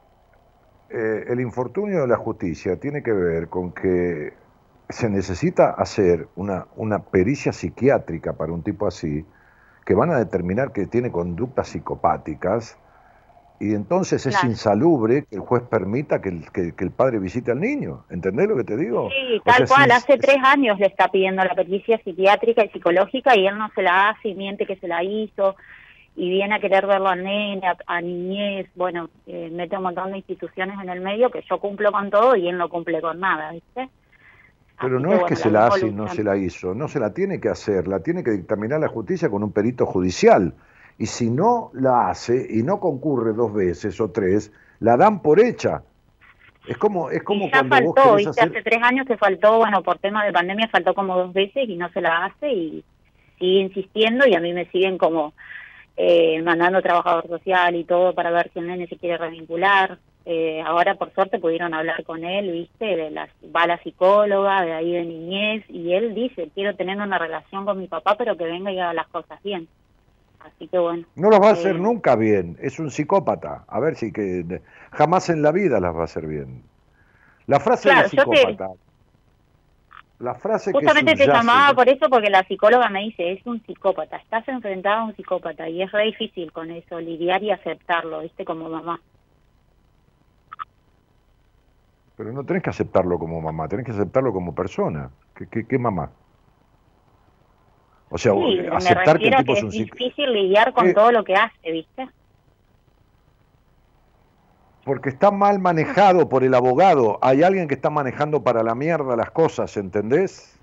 Eh, el infortunio de la justicia tiene que ver con que se necesita hacer una, una pericia psiquiátrica para un tipo así, que van a determinar que tiene conductas psicopáticas, y entonces es insalubre que el juez permita que el, que, el, padre visite al niño. ¿Entendés lo que te digo? Sí, tal cual. Hace tres años le está pidiendo la pericia psiquiátrica y psicológica y él no se la hace y miente que se la hizo y viene a querer verlo a nene, a, niñez. Bueno, eh, mete un montón de instituciones en el medio que yo cumplo con todo y él no cumple con nada, ¿viste? Pero no es que se la hace y no se la hizo, no se la tiene que hacer, la tiene que dictaminar la justicia con un perito judicial y si no la hace y no concurre dos veces o tres, la dan por hecha. Es como, es como ya faltó, ¿viste? hace tres años se faltó, bueno, por tema de pandemia faltó como dos veces y no se la hace y sigue insistiendo y a mí me siguen como eh, mandando trabajador social y todo para ver si el nene se quiere revincular. Eh, ahora por suerte pudieron hablar con él, viste, de la, va la psicóloga, de ahí de niñez, y él dice, quiero tener una relación con mi papá, pero que venga y haga las cosas bien. Así que bueno. No lo va a hacer eh, nunca bien, es un psicópata. A ver si que jamás en la vida las va a hacer bien. La frase de psicópata. La frase Justamente te llamaba por eso porque la psicóloga me dice, es un psicópata, estás enfrentado a un psicópata y es re difícil con eso, lidiar y aceptarlo, ¿viste? Como mamá. Pero no tenés que aceptarlo como mamá, tenés que aceptarlo como persona. ¿Qué, qué mamá? O sea, aceptar que el tipo es un difícil lidiar con todo lo que hace, ¿viste? Porque está mal manejado por el abogado. Hay alguien que está manejando para la mierda las cosas, ¿entendés?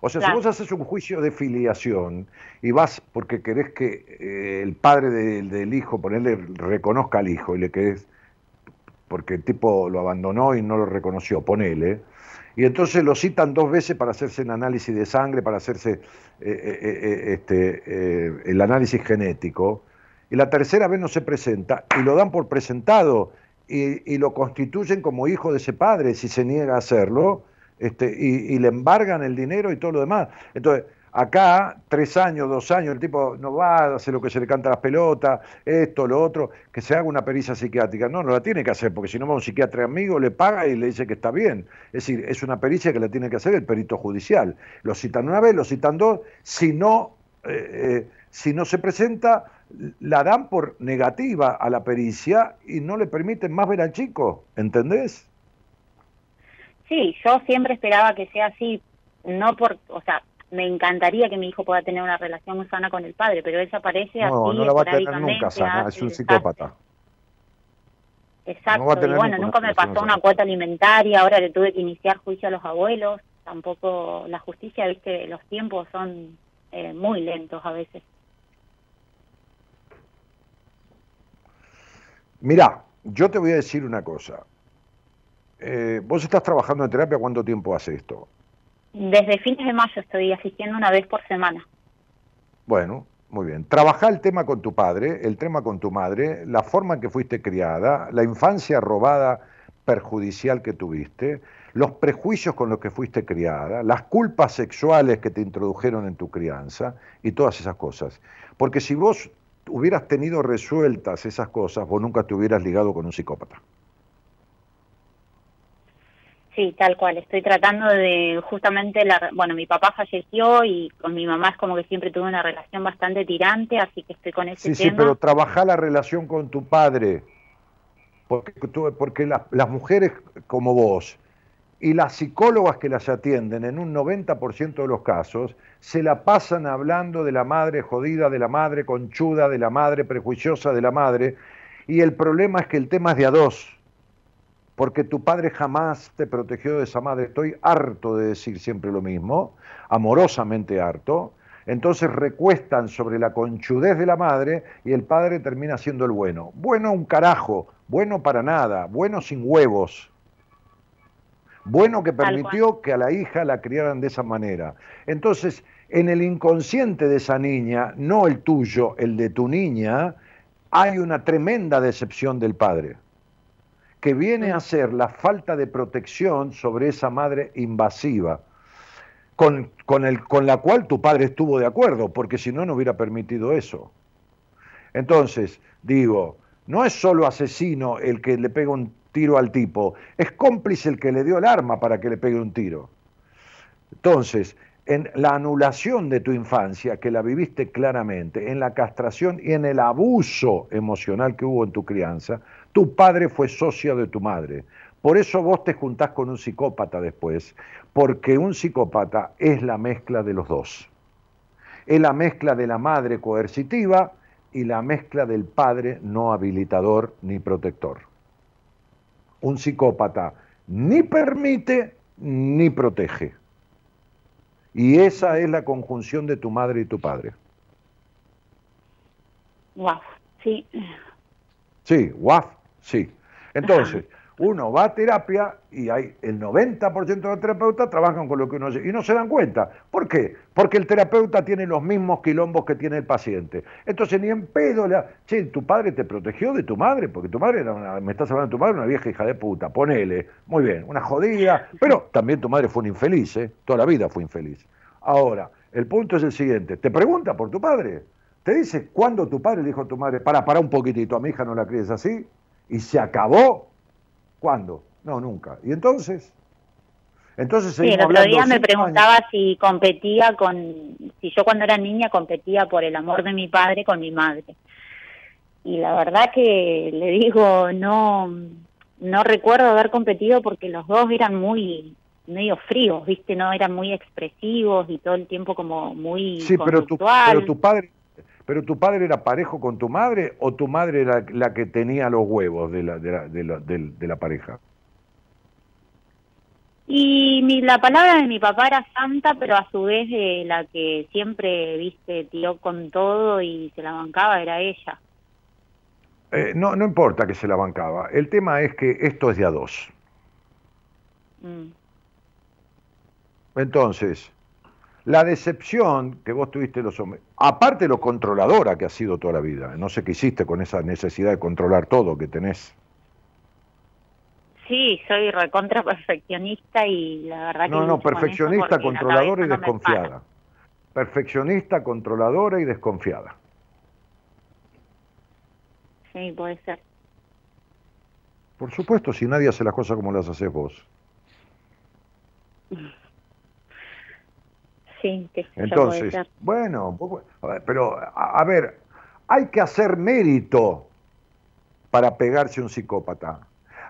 O sea, si vos haces un juicio de filiación y vas porque querés que eh, el padre del hijo, ponerle, reconozca al hijo y le querés, porque el tipo lo abandonó y no lo reconoció, ponele, y entonces lo citan dos veces para hacerse el análisis de sangre, para hacerse eh, eh, eh, este, el análisis genético, y la tercera vez no se presenta, y lo dan por presentado, y, lo constituyen como hijo de ese padre si se niega a hacerlo, este, y, y le embargan el dinero y todo lo demás. Entonces, Acá, tres años, dos años, el tipo no va, hace lo que se le canta a las pelotas, esto, lo otro, que se haga una pericia psiquiátrica. No, no la tiene que hacer, porque si no va un psiquiatra amigo, le paga y le dice que está bien. Es decir, es una pericia que la tiene que hacer el perito judicial. Lo citan una vez, lo citan dos, si no, eh, eh, si no se presenta, la dan por negativa a la pericia y no le permiten más ver al chico, ¿entendés? Sí, yo siempre esperaba que sea así, no por, o sea, me encantaría que mi hijo pueda tener una relación muy sana con el padre, pero él aparece así. No, no la va a tener nunca sana, es un psicópata. Exacto, y bueno, nunca me pasó una cuota alimentaria, ahora le tuve que iniciar juicio a los abuelos, tampoco la justicia, viste, los tiempos son eh, muy lentos a veces. Mirá, yo te voy a decir una cosa. Eh, vos estás trabajando en terapia, ¿cuánto tiempo hace esto? Desde fines de mayo estoy asistiendo una vez por semana. Bueno, muy bien. Trabajar el tema con tu padre, el tema con tu madre, la forma en que fuiste criada, la infancia robada perjudicial que tuviste, los prejuicios con los que fuiste criada, las culpas sexuales que te introdujeron en tu crianza y todas esas cosas. Porque si vos hubieras tenido resueltas esas cosas, vos nunca te hubieras ligado con un psicópata. Sí, tal cual. Estoy tratando de justamente la, bueno, mi papá falleció y con mi mamá es como que siempre tuve una relación bastante tirante, así que estoy con ese Sí, tema. sí, pero trabajar la relación con tu padre, porque, porque las, las mujeres como vos y las psicólogas que las atienden en un 90% de los casos se la pasan hablando de la madre jodida, de la madre conchuda, de la madre prejuiciosa, de la madre, y el problema es que el tema es de a dos, porque tu padre jamás te protegió de esa madre. Estoy harto de decir siempre lo mismo, amorosamente harto. Entonces recuestan sobre la conchudez de la madre y el padre termina siendo el bueno. Bueno un carajo, bueno para nada, bueno sin huevos. Bueno que permitió que a la hija la criaran de esa manera. Entonces, en el inconsciente de esa niña, no el tuyo, el de tu niña, hay una tremenda decepción del padre que viene a ser la falta de protección sobre esa madre invasiva, con, con, el, con la cual tu padre estuvo de acuerdo, porque si no, no hubiera permitido eso. Entonces, digo, no es solo asesino el que le pega un tiro al tipo, es cómplice el que le dio el arma para que le pegue un tiro. Entonces, en la anulación de tu infancia, que la viviste claramente, en la castración y en el abuso emocional que hubo en tu crianza, tu padre fue socio de tu madre. Por eso vos te juntás con un psicópata después, porque un psicópata es la mezcla de los dos. Es la mezcla de la madre coercitiva y la mezcla del padre no habilitador ni protector. Un psicópata ni permite ni protege. Y esa es la conjunción de tu madre y tu padre. Wow, sí. Sí, WAF, sí. Entonces, uno va a terapia y hay el 90% de los terapeutas trabajan con lo que uno y no se dan cuenta. ¿Por qué? Porque el terapeuta tiene los mismos quilombos que tiene el paciente. Entonces ni en pedo le... Che, tu padre te protegió de tu madre, porque tu madre era una... Me estás hablando de tu madre, una vieja hija de puta, ponele. Muy bien, una jodida. Pero también tu madre fue un infeliz, ¿eh? Toda la vida fue infeliz. Ahora, el punto es el siguiente. Te pregunta por tu padre. Te dice cuándo tu padre le dijo a tu madre, para, para un poquitito, a mi hija no la críes así, y se acabó. ¿Cuándo? No, nunca. ¿Y entonces? Entonces Sí, el otro día me preguntaba años. si competía con, si yo cuando era niña competía por el amor de mi padre con mi madre. Y la verdad que le digo, no, no recuerdo haber competido porque los dos eran muy medio fríos, viste, no eran muy expresivos y todo el tiempo como muy Sí, pero tu, conductual. pero tu padre, pero tu padre era parejo con tu madre o tu madre era la que tenía los huevos de la, de la, de la, de la pareja. Y mi, la palabra de mi papá era santa, pero a su vez eh, la que siempre, viste, tiró con todo y se la bancaba era ella. Eh, no, no importa que se la bancaba. El tema es que esto es de a dos. Mm. Entonces, la decepción que vos tuviste los hombres, aparte lo controladora que has sido toda la vida, no sé qué hiciste con esa necesidad de controlar todo que tenés. Sí, soy recontra perfeccionista y la verdad que... No, no, con perfeccionista, controladora y no desconfiada. Perfeccionista, controladora y desconfiada. Sí, puede ser. Por supuesto, si nadie hace las cosas como las haces vos. Sí, que puede Entonces, bueno, pero a, a ver, hay que hacer mérito para pegarse a un psicópata.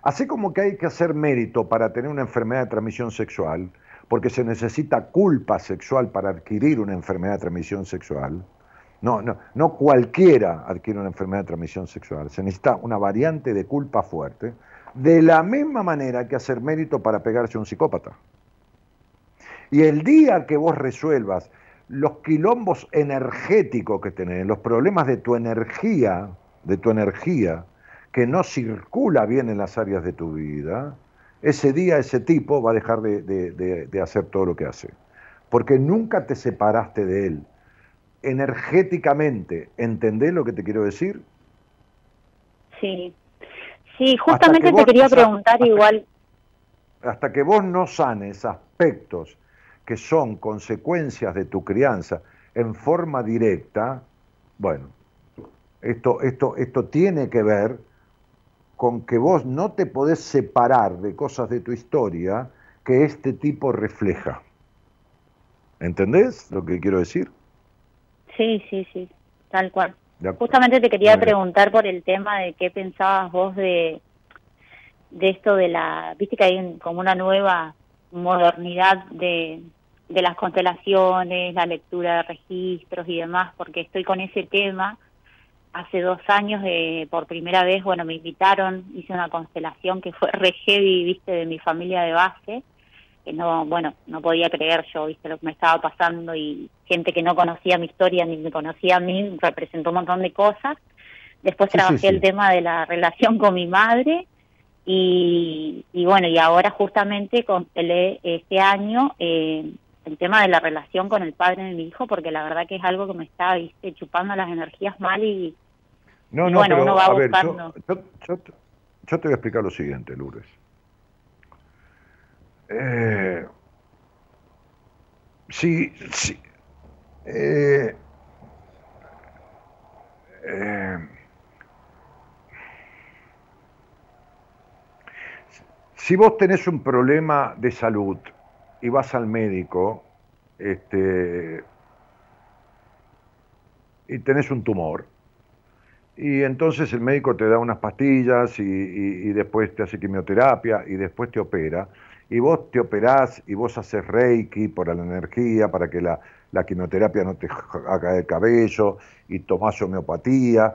Así como que hay que hacer mérito para tener una enfermedad de transmisión sexual, porque se necesita culpa sexual para adquirir una enfermedad de transmisión sexual. No, no, no cualquiera adquiere una enfermedad de transmisión sexual. Se necesita una variante de culpa fuerte. De la misma manera que hacer mérito para pegarse a un psicópata. Y el día que vos resuelvas los quilombos energéticos que tenés, los problemas de tu energía, de tu energía, que no circula bien en las áreas de tu vida, ese día ese tipo va a dejar de, de- de- de hacer todo lo que hace. Porque nunca te separaste de él. Energéticamente, ¿entendés lo que te quiero decir? Sí. Sí, justamente te quería no preguntar hasta- igual. hasta que vos no sanes aspectos que son consecuencias de tu crianza en forma directa, bueno, esto, esto, esto tiene que ver con que vos no te podés separar de cosas de tu historia que este tipo refleja. ¿Entendés lo que quiero decir? Sí, sí, sí, tal cual. Justamente te quería preguntar por el tema de qué pensabas vos de, de esto de la, viste que hay como una nueva modernidad de, de las constelaciones, la lectura de registros y demás, porque estoy con ese tema. Hace dos años, eh, por primera vez, bueno, me invitaron, hice una constelación que fue re heavy, viste, de mi familia de base, que no, bueno, no podía creer yo, viste, lo que me estaba pasando y gente que no conocía mi historia ni me conocía a mí, representó un montón de cosas. Después trabajé el tema de la relación con mi madre y, y bueno, y ahora justamente constelé este año eh, el tema de la relación con el padre de mi hijo, porque la verdad que es algo que me está ¿viste? chupando las energías mal y, no, no, bueno, uno va buscando. yo, te voy a explicar lo siguiente, Lourdes. Eh, sí, sí. Eh, eh, si vos tenés un problema de salud y vas al médico este, y tenés un tumor, y entonces el médico te da unas pastillas y, después te hace quimioterapia y después te opera, y vos te operás y vos haces reiki por la energía, para que la, quimioterapia no te haga el cabello, y tomás homeopatía,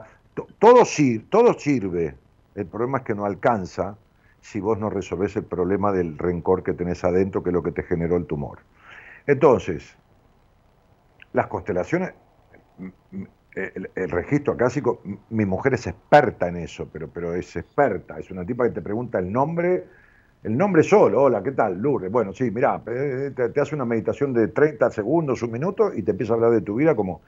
todo, todo sirve, el problema es que no alcanza si vos no resolvés el problema del rencor que tenés adentro, que es lo que te generó el tumor. Entonces, las constelaciones, el, registro acásico, mi mujer es experta en eso, pero, pero es experta, es una tipa que te pregunta el nombre, el nombre solo, hola, ¿qué tal? Lourdes. Bueno, sí, mira, eh, te, hace una meditación de 30 segundos, un minuto, y te empieza a hablar de tu vida como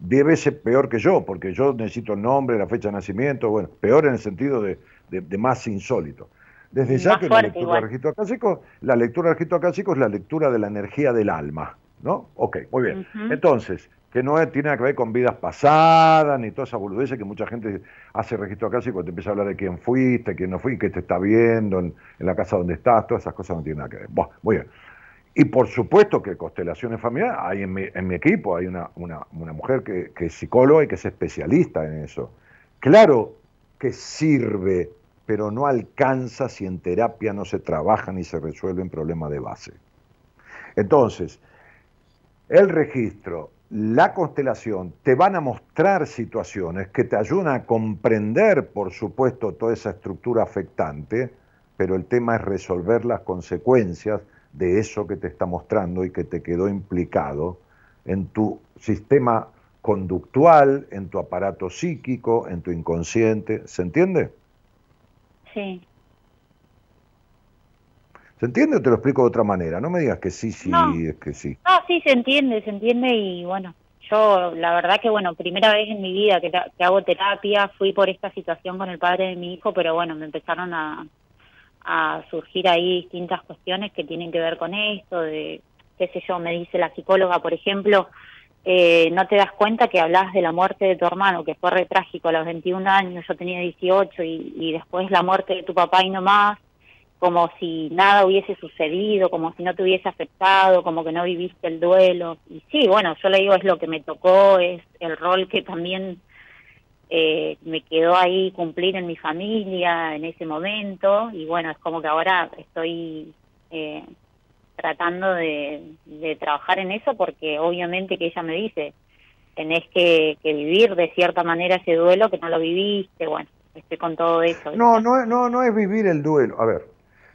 10 veces peor que yo, porque yo necesito el nombre, la fecha de nacimiento, bueno, peor en el sentido de más insólito. Desde ya que la lectura del registro acásico, la lectura del registro acásico es la lectura de la energía del alma, ¿no? Ok, muy bien. Entonces, que no tiene nada que ver con vidas pasadas, ni toda esa boludez que mucha gente hace registro acásico, te empieza a hablar de quién fuiste, quién no fuiste, qué te está viendo, en, la casa donde estás, todas esas cosas no tienen nada que ver. Bueno, muy bien. Y por supuesto que constelaciones familiares, hay en mi, en mi equipo, hay una, una, una mujer que, que es psicóloga y que es especialista en eso. Claro que sirve pero no alcanza si en terapia no se trabaja ni se resuelven problemas de base. Entonces, el registro, la constelación, te van a mostrar situaciones que te ayudan a comprender, por supuesto, toda esa estructura afectante, pero el tema es resolver las consecuencias de eso que te está mostrando y que te quedó implicado en tu sistema conductual, en tu aparato psíquico, en tu inconsciente. ¿Se entiende? Sí. ¿Se entiende o te lo explico de otra manera? No me digas que sí, sí, es que sí. No, sí, se entiende, se entiende y bueno, yo la verdad que bueno, primera vez en mi vida que, hago terapia, fui por esta situación con el padre de mi hijo, pero bueno, me empezaron a, a surgir ahí distintas cuestiones que tienen que ver con esto, de qué sé yo, me dice la psicóloga, por ejemplo, eh, no te das cuenta que hablas de la muerte de tu hermano, que fue re trágico a los 21 años, yo tenía 18 y, y después la muerte de tu papá y no más, como si nada hubiese sucedido, como si no te hubiese afectado, como que no viviste el duelo. Y sí, bueno, yo le digo es lo que me tocó, es el rol que también eh, me quedó ahí cumplir en mi familia en ese momento y bueno, es como que ahora estoy eh, tratando de, trabajar en eso porque obviamente que ella me dice, tenés que, vivir de cierta manera ese duelo que no lo viviste, bueno, estoy con todo eso. No, no, no, no es vivir el duelo. A ver,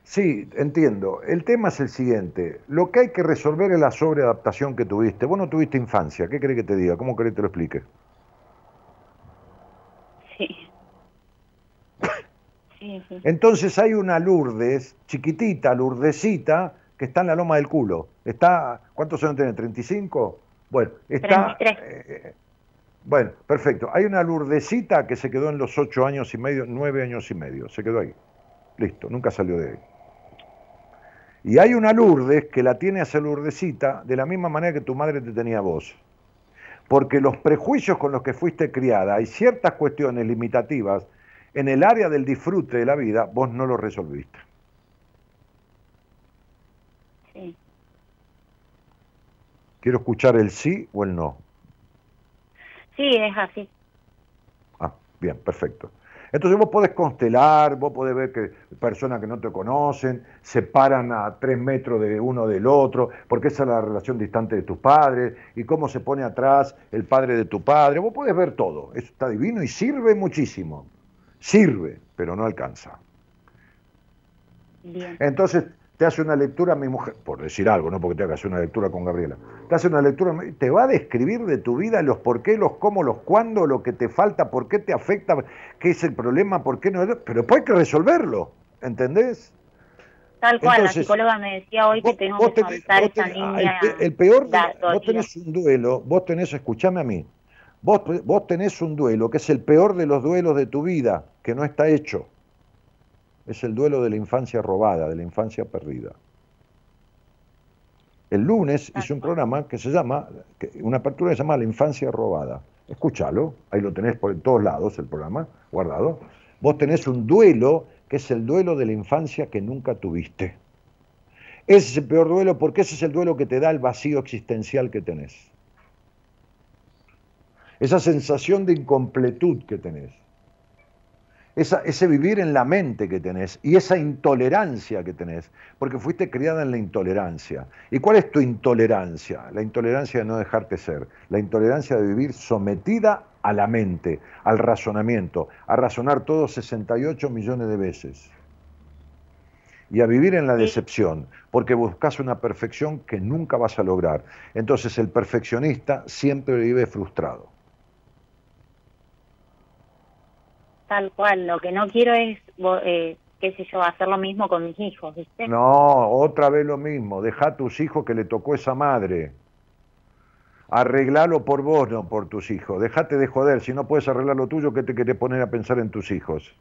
sí, entiendo. El tema es el siguiente. Lo que hay que resolver es la sobreadaptación que tuviste. Vos no tuviste infancia. ¿Qué querés que te diga? ¿Cómo querés que te lo explique? Sí. Entonces hay una Lourdes, chiquitita, Lourdesita, que está en la loma del culo. Está, ¿cuántos años tiene? ¿35? Bueno, está... Eh, bueno, perfecto. Hay una lurdecita que se quedó en los ocho años y medio, nueve años y medio, se quedó ahí. Listo, nunca salió de ahí. Y hay una Lourdes que la tiene a esa Lurdecita de la misma manera que tu madre te tenía a vos. Porque los prejuicios con los que fuiste criada, hay ciertas cuestiones limitativas en el área del disfrute de la vida, vos no lo resolviste. Sí. Quiero escuchar el sí o el no. Sí, es así. Ah, bien, perfecto. Entonces vos podés constelar, vos podés ver que personas que no te conocen se paran a tres metros de uno del otro, porque esa es la relación distante de tus padres, y cómo se pone atrás el padre de tu padre. Vos podés ver todo. Eso está divino y sirve muchísimo. Sirve, pero no alcanza. Bien. Entonces, te hace una lectura mi mujer, por decir algo, no porque te haga hacer una lectura con Gabriela, te hace una lectura, te va a describir de tu vida los por qué, los cómo, los cuándo, lo que te falta, por qué te afecta, qué es el problema, por qué no, pero después hay que resolverlo, ¿entendés? Tal cual, Entonces, la psicóloga me decía hoy que Vos- vos que tenés- vos esa tenés- niña. el, pe- el peor, de- vos tenés un duelo, vos tenés, escúchame a mí, vos, vos tenés un duelo que es el peor de los duelos de tu vida, que no está hecho. Es el duelo de la infancia robada, de la infancia perdida. El lunes hice un programa que se llama, una apertura que se llama La infancia robada. Escúchalo, ahí lo tenés por en todos lados el programa, guardado. Vos tenés un duelo que es el duelo de la infancia que nunca tuviste. Ese es el peor duelo porque ese es el duelo que te da el vacío existencial que tenés. Esa sensación de incompletud que tenés. Esa- ese vivir en la mente que tenés y esa intolerancia que tenés, porque fuiste criada en la intolerancia. ¿Y cuál es tu intolerancia? La intolerancia de no dejarte ser, la intolerancia de vivir sometida a la mente, al razonamiento, a razonar todo 68 millones de veces y a vivir en la decepción, porque buscas una perfección que nunca vas a lograr. Entonces el perfeccionista siempre vive frustrado. Tal cual, lo que no quiero es, eh, qué sé yo, hacer lo mismo con mis hijos, ¿viste? No, otra vez lo mismo. Deja a tus hijos que le tocó esa madre. Arreglalo por vos, no por tus hijos. Dejate de joder. Si no puedes arreglar lo tuyo, ¿qué te querés poner a pensar en tus hijos?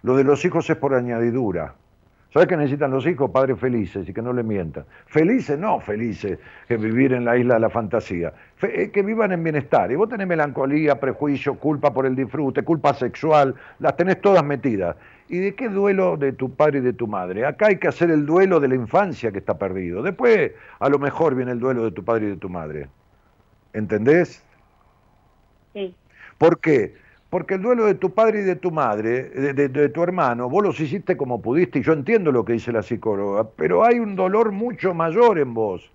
Lo de los hijos es por añadidura. ¿Sabes qué necesitan los hijos? Padres felices y que no le mientan. Felices, no felices, que vivir en la isla de la fantasía. Fe- eh, que vivan en bienestar. Y vos tenés melancolía, prejuicio, culpa por el disfrute, culpa sexual, las tenés todas metidas. ¿Y de qué duelo de tu padre y de tu madre? Acá hay que hacer el duelo de la infancia que está perdido. Después, a lo mejor viene el duelo de tu padre y de tu madre. ¿Entendés? Sí, ¿Por qué? Porque el duelo de tu padre y de tu madre, de, de- de tu hermano, vos los hiciste como pudiste, y yo entiendo lo que dice la psicóloga, pero hay un dolor mucho mayor en vos.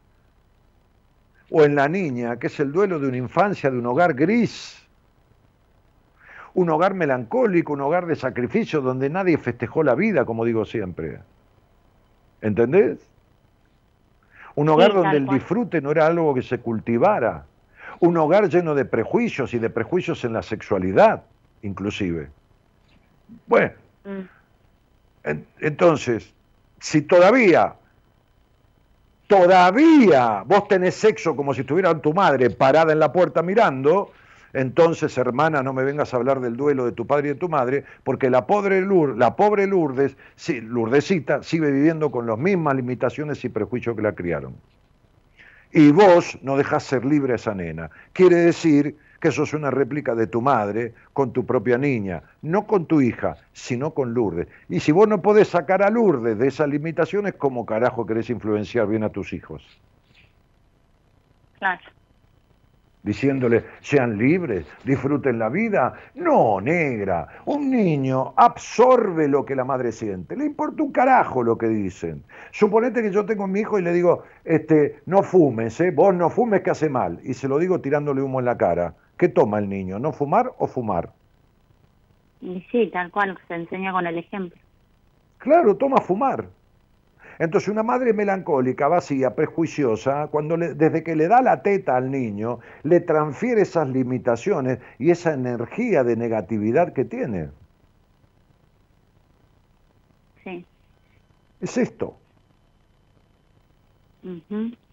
O en la niña, que es el duelo de una infancia, de un hogar gris. Un hogar melancólico, un hogar de sacrificio, donde nadie festejó la vida, como digo siempre. ¿Entendés? Un hogar Sí, donde el disfrute no era algo que se cultivara. Un hogar lleno de prejuicios y de prejuicios en la sexualidad, inclusive. Bueno, mm, en- entonces, si todavía, todavía vos tenés sexo como si estuviera tu madre parada en la puerta mirando, entonces, hermana, no me vengas a hablar del duelo de tu padre y de tu madre, porque la pobre, Lour- la pobre Lourdes, sí, Lourdesita, sigue viviendo con las mismas limitaciones y prejuicios que la criaron. Y vos no dejás ser libre a esa nena. Quiere decir que sos una réplica de tu madre con tu propia niña, no con tu hija, sino con Lourdes. Y si vos no podés sacar a Lourdes de esas limitaciones, ¿cómo carajo querés influenciar bien a tus hijos? claro. Diciéndole, sean libres, disfruten la vida. No, negra, un niño absorbe lo que la madre siente. Le importa un carajo lo que dicen. Suponete que yo tengo a mi hijo y le digo, este, no fumes, ¿eh? vos no fumes que hace mal. Y se lo digo tirándole humo en la cara. ¿Qué toma el niño? ¿No fumar o fumar? Y sí, tal cual, se enseña con el ejemplo. Claro, toma fumar. Entonces una madre melancólica, vacía, prejuiciosa, cuando le- desde que le da la teta al niño, le transfiere esas limitaciones y esa energía de negatividad que tiene. Sí. Es esto.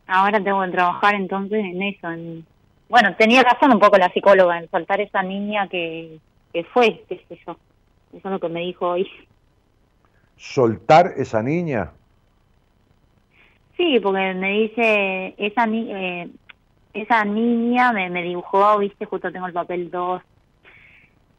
Ahora tengo que trabajar entonces en eso. En... Bueno, tenía razón un poco la psicóloga en soltar esa niña que, que fue, qué sé yo. Eso es lo que me dijo hoy. Soltar esa niña. Sí, porque me dice, esa ni eh, esa niña me, me dibujó, viste, justo tengo el papel 2,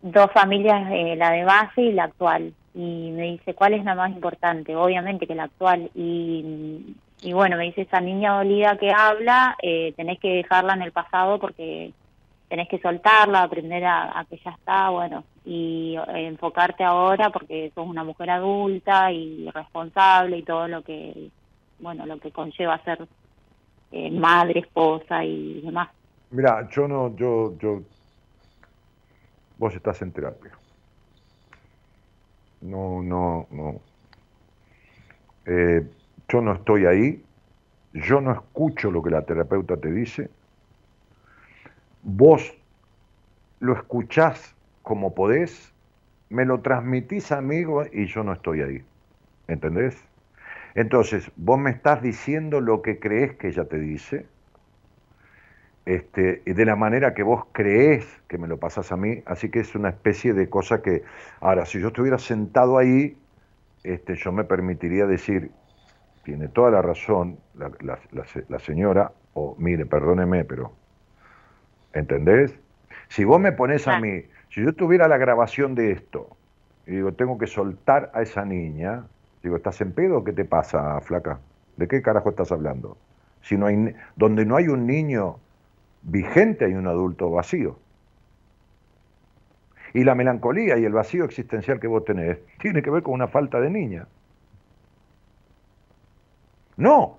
dos familias, eh, la de base y la actual. Y me dice, ¿cuál es la más importante? Obviamente que la actual. Y, y bueno, me dice, esa niña dolida que habla, eh, tenés que dejarla en el pasado porque tenés que soltarla, aprender a, que ya está, bueno, y eh, enfocarte ahora porque sos una mujer adulta y responsable y todo lo que, bueno, lo que conlleva ser eh, madre, esposa y demás. Mira, yo no, yo, yo, vos estás en terapia. No, no, no. Eh, yo no estoy ahí, yo no escucho lo que la terapeuta te dice, vos lo escuchás como podés, me lo transmitís amigo y yo no estoy ahí. ¿Entendés? Entonces, vos me estás diciendo lo que crees que ella te dice, este, de la manera que vos creés que me lo pasás a mí, así que es una especie de cosa que, ahora, si yo estuviera sentado ahí, este, yo me permitiría decir, tiene toda la razón la, la señora, o mire, perdóneme, pero ¿Entendés? Si vos me pones a mí, si yo tuviera la grabación de esto, y digo, tengo que soltar a esa niña, digo, ¿estás en pedo o qué te pasa, flaca? ¿De qué carajo estás hablando? Si no hay, donde no hay un niño vigente, hay un adulto vacío. Y la melancolía y el vacío existencial que vos tenés tiene que ver con una falta de niña. No,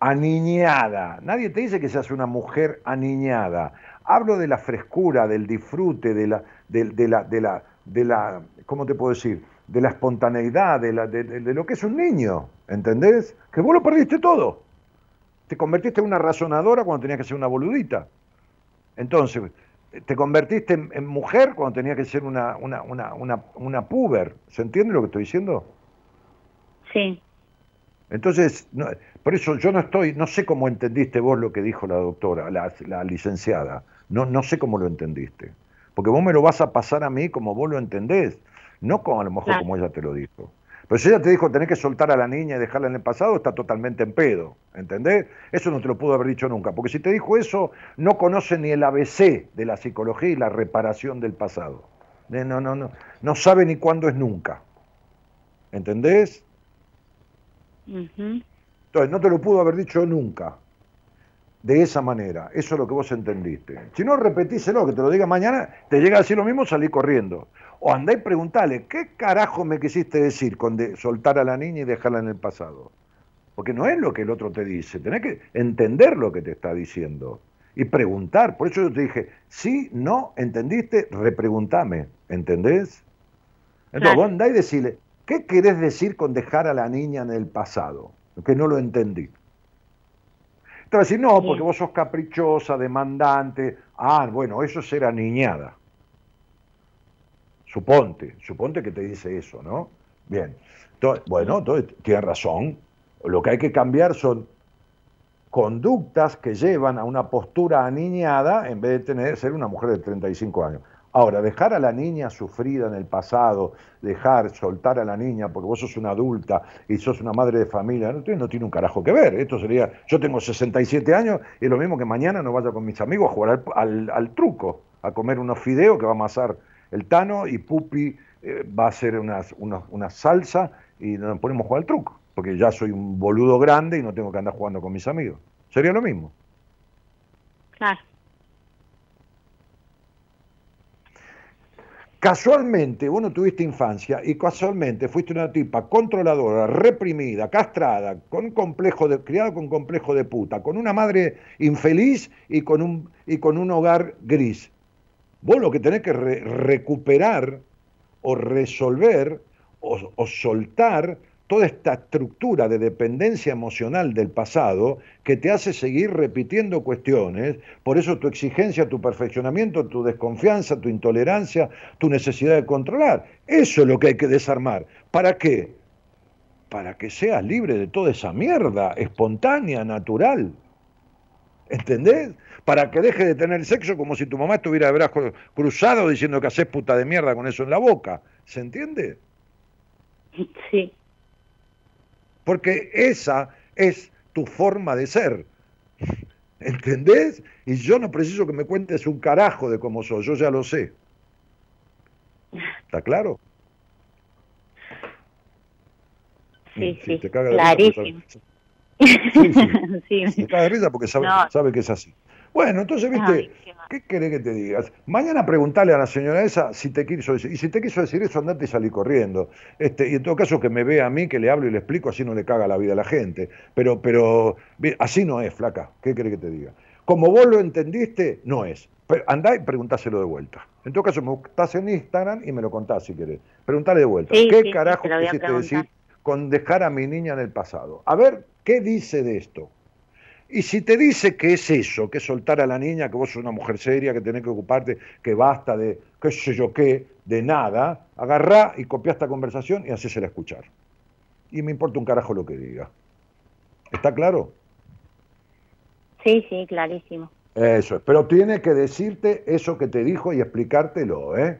aniñada. Nadie te dice que seas una mujer aniñada. Hablo de la frescura, del disfrute, de la, de, la, de la, de la, ¿cómo te puedo decir? De la espontaneidad, de, la, de, lo que es un niño, ¿entendés? Que vos lo perdiste todo. Te convertiste en una razonadora cuando tenías que ser una boludita. Entonces, te convertiste en, mujer cuando tenías que ser una, una, una, una, una puber. ¿Se entiende lo que estoy diciendo? Sí. Entonces, por eso yo no estoy, no sé cómo entendiste vos lo que dijo la doctora, la, la licenciada. No, no sé cómo lo entendiste. Porque vos me lo vas a pasar a mí como vos lo entendés, no como a lo mejor como ella te lo dijo. Pero si ella te dijo tenés que soltar a la niña y dejarla en el pasado, está totalmente en pedo, ¿entendés? Eso no te lo pudo haber dicho nunca, porque si te dijo eso, no conoce ni el ABC de la psicología y la reparación del pasado. Eh, no, no, no, no sabe ni cuándo es nunca. ¿Entendés? Entonces, no te lo pudo haber dicho nunca de esa manera. Eso es lo que vos entendiste. Si no, repetíselo, que te lo diga mañana, te llega a decir lo mismo, salí corriendo. O andá y preguntale, ¿qué carajo me quisiste decir con de soltar a la niña y dejarla en el pasado? Porque no es lo que el otro te dice, tenés que entender lo que te está diciendo y preguntar. Por eso yo te dije, si no entendiste, repreguntame, ¿entendés? Entonces vos andá y ¿qué querés decir con dejar a la niña en el pasado? Que no lo entendí. Entonces, no, porque vos sos caprichosa, demandante. Ah, bueno, eso será niñada. Suponte, suponte que te dice eso, ¿no? Bien. bueno, entonces tiene razón. Lo que hay que cambiar son conductas que llevan a una postura aniñada en vez de tener, ser una mujer de 35 años. Ahora, dejar a la niña sufrida en el pasado, dejar, soltar a la niña porque vos sos una adulta y sos una madre de familia, no, no tiene un carajo que ver. Esto sería, yo tengo 67 años y es lo mismo que mañana no vaya con mis amigos a jugar al, truco, a comer unos fideos que va a amasar el Tano y Pupi eh, va a hacer una, una salsa y nos ponemos a jugar al truco, porque ya soy un boludo grande y no tengo que andar jugando con mis amigos. Sería lo mismo. Claro. Casualmente, vos no tuviste infancia y casualmente fuiste una tipa controladora, reprimida, castrada, con complejo de, criada con complejo de puta, con una madre infeliz y con un, y con un hogar gris. Vos lo que tenés que recuperar o resolver o, o soltar toda esta estructura de dependencia emocional del pasado que te hace seguir repitiendo cuestiones, por eso tu exigencia, tu perfeccionamiento, tu desconfianza, tu intolerancia, tu necesidad de controlar. Eso es lo que hay que desarmar. ¿Para qué? Para que seas libre de toda esa mierda, espontánea, natural. ¿Entendés? Para que deje de tener sexo como si tu mamá estuviera de brazos cruzados diciendo que haces puta de mierda con eso en la boca. ¿Se entiende? Sí porque esa es tu forma de ser. ¿Entendés? Y yo no preciso que me cuentes un carajo de cómo soy, yo ya lo sé. ¿Está claro? Sí, sí, te caga de risa clarísimo. porque- Sí, sí. Sí. Te caga de risa porque sabe, No. sabe que es así. Bueno, entonces, viste, Ay, qué mal. ¿qué querés que te digas? Mañana preguntale a la señora esa si te quiso decir. Y si te quiso decir eso, andate y salí corriendo. Este, y en todo caso, que me vea a mí, que le hablo y le explico, así no le caga la vida a la gente. Pero, pero así no es, flaca. ¿Qué querés que te diga? Como vos lo entendiste, no es. Pero andá y preguntáselo de vuelta. En todo caso, me estás en Instagram y me lo contás si querés. Preguntale de vuelta. Sí, ¿Qué sí, carajo quisiste decir con dejar a mi niña en el pasado? A ver, ¿qué dice de esto? Y si te dice que es eso, que es soltar a la niña, que vos sos una mujer seria, que tenés que ocuparte, que basta de qué sé yo qué, de nada, agarrá y copiá esta conversación y hacésela escuchar. Y me importa un carajo lo que diga. ¿Está claro? Sí, sí, clarísimo. Eso es. Pero tiene que decirte eso que te dijo y explicártelo, ¿eh?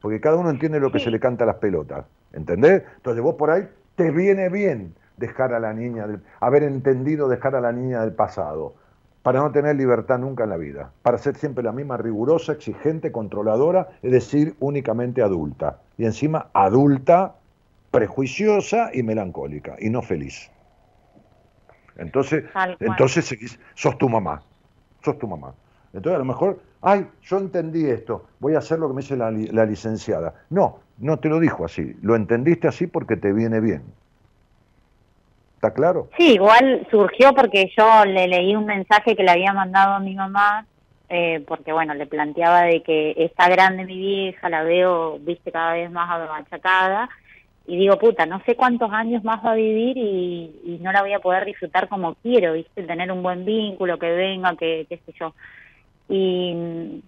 Porque cada uno entiende lo que Sí. se le canta a las pelotas. ¿Entendés? Entonces vos por ahí te viene bien dejar a la niña, del- haber entendido dejar a la niña del pasado, para no tener libertad nunca en la vida, para ser siempre la misma rigurosa, exigente, controladora, es decir, únicamente adulta. Y encima adulta, prejuiciosa y melancólica, y no feliz. Entonces, entonces sos tu mamá, sos tu mamá. Entonces a lo mejor, ay, yo entendí esto, voy a hacer lo que me dice la, la licenciada. No, no te lo dijo así, lo entendiste así porque te viene bien. ¿Está claro? Sí, igual surgió porque yo le leí un mensaje que le había mandado a mi mamá, eh, porque bueno, le planteaba de que está grande mi vieja, la veo, viste, cada vez más machacada, y digo, puta, no sé cuántos años más va a vivir y, y no la voy a poder disfrutar como quiero, viste, tener un buen vínculo, que venga, que qué sé yo. Y,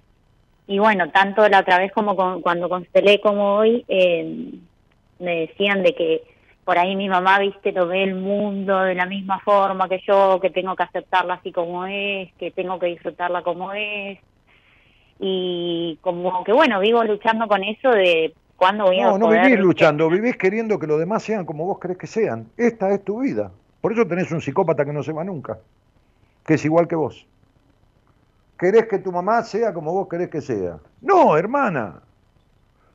y bueno, tanto la otra vez como con- cuando constelé como hoy, eh, me decían de que por ahí mi mamá, viste, lo ve el mundo de la misma forma que yo, que tengo que aceptarla así como es, que tengo que disfrutarla como es. Y como que bueno, vivo luchando con eso de cuándo voy a No, no vivís luchando, vivís queriendo que los demás sean como vos crees que sean. Esta es tu vida. Por eso tenés un psicópata que no se va nunca, que es igual que vos. Querés que tu mamá sea como vos querés que sea. No, hermana.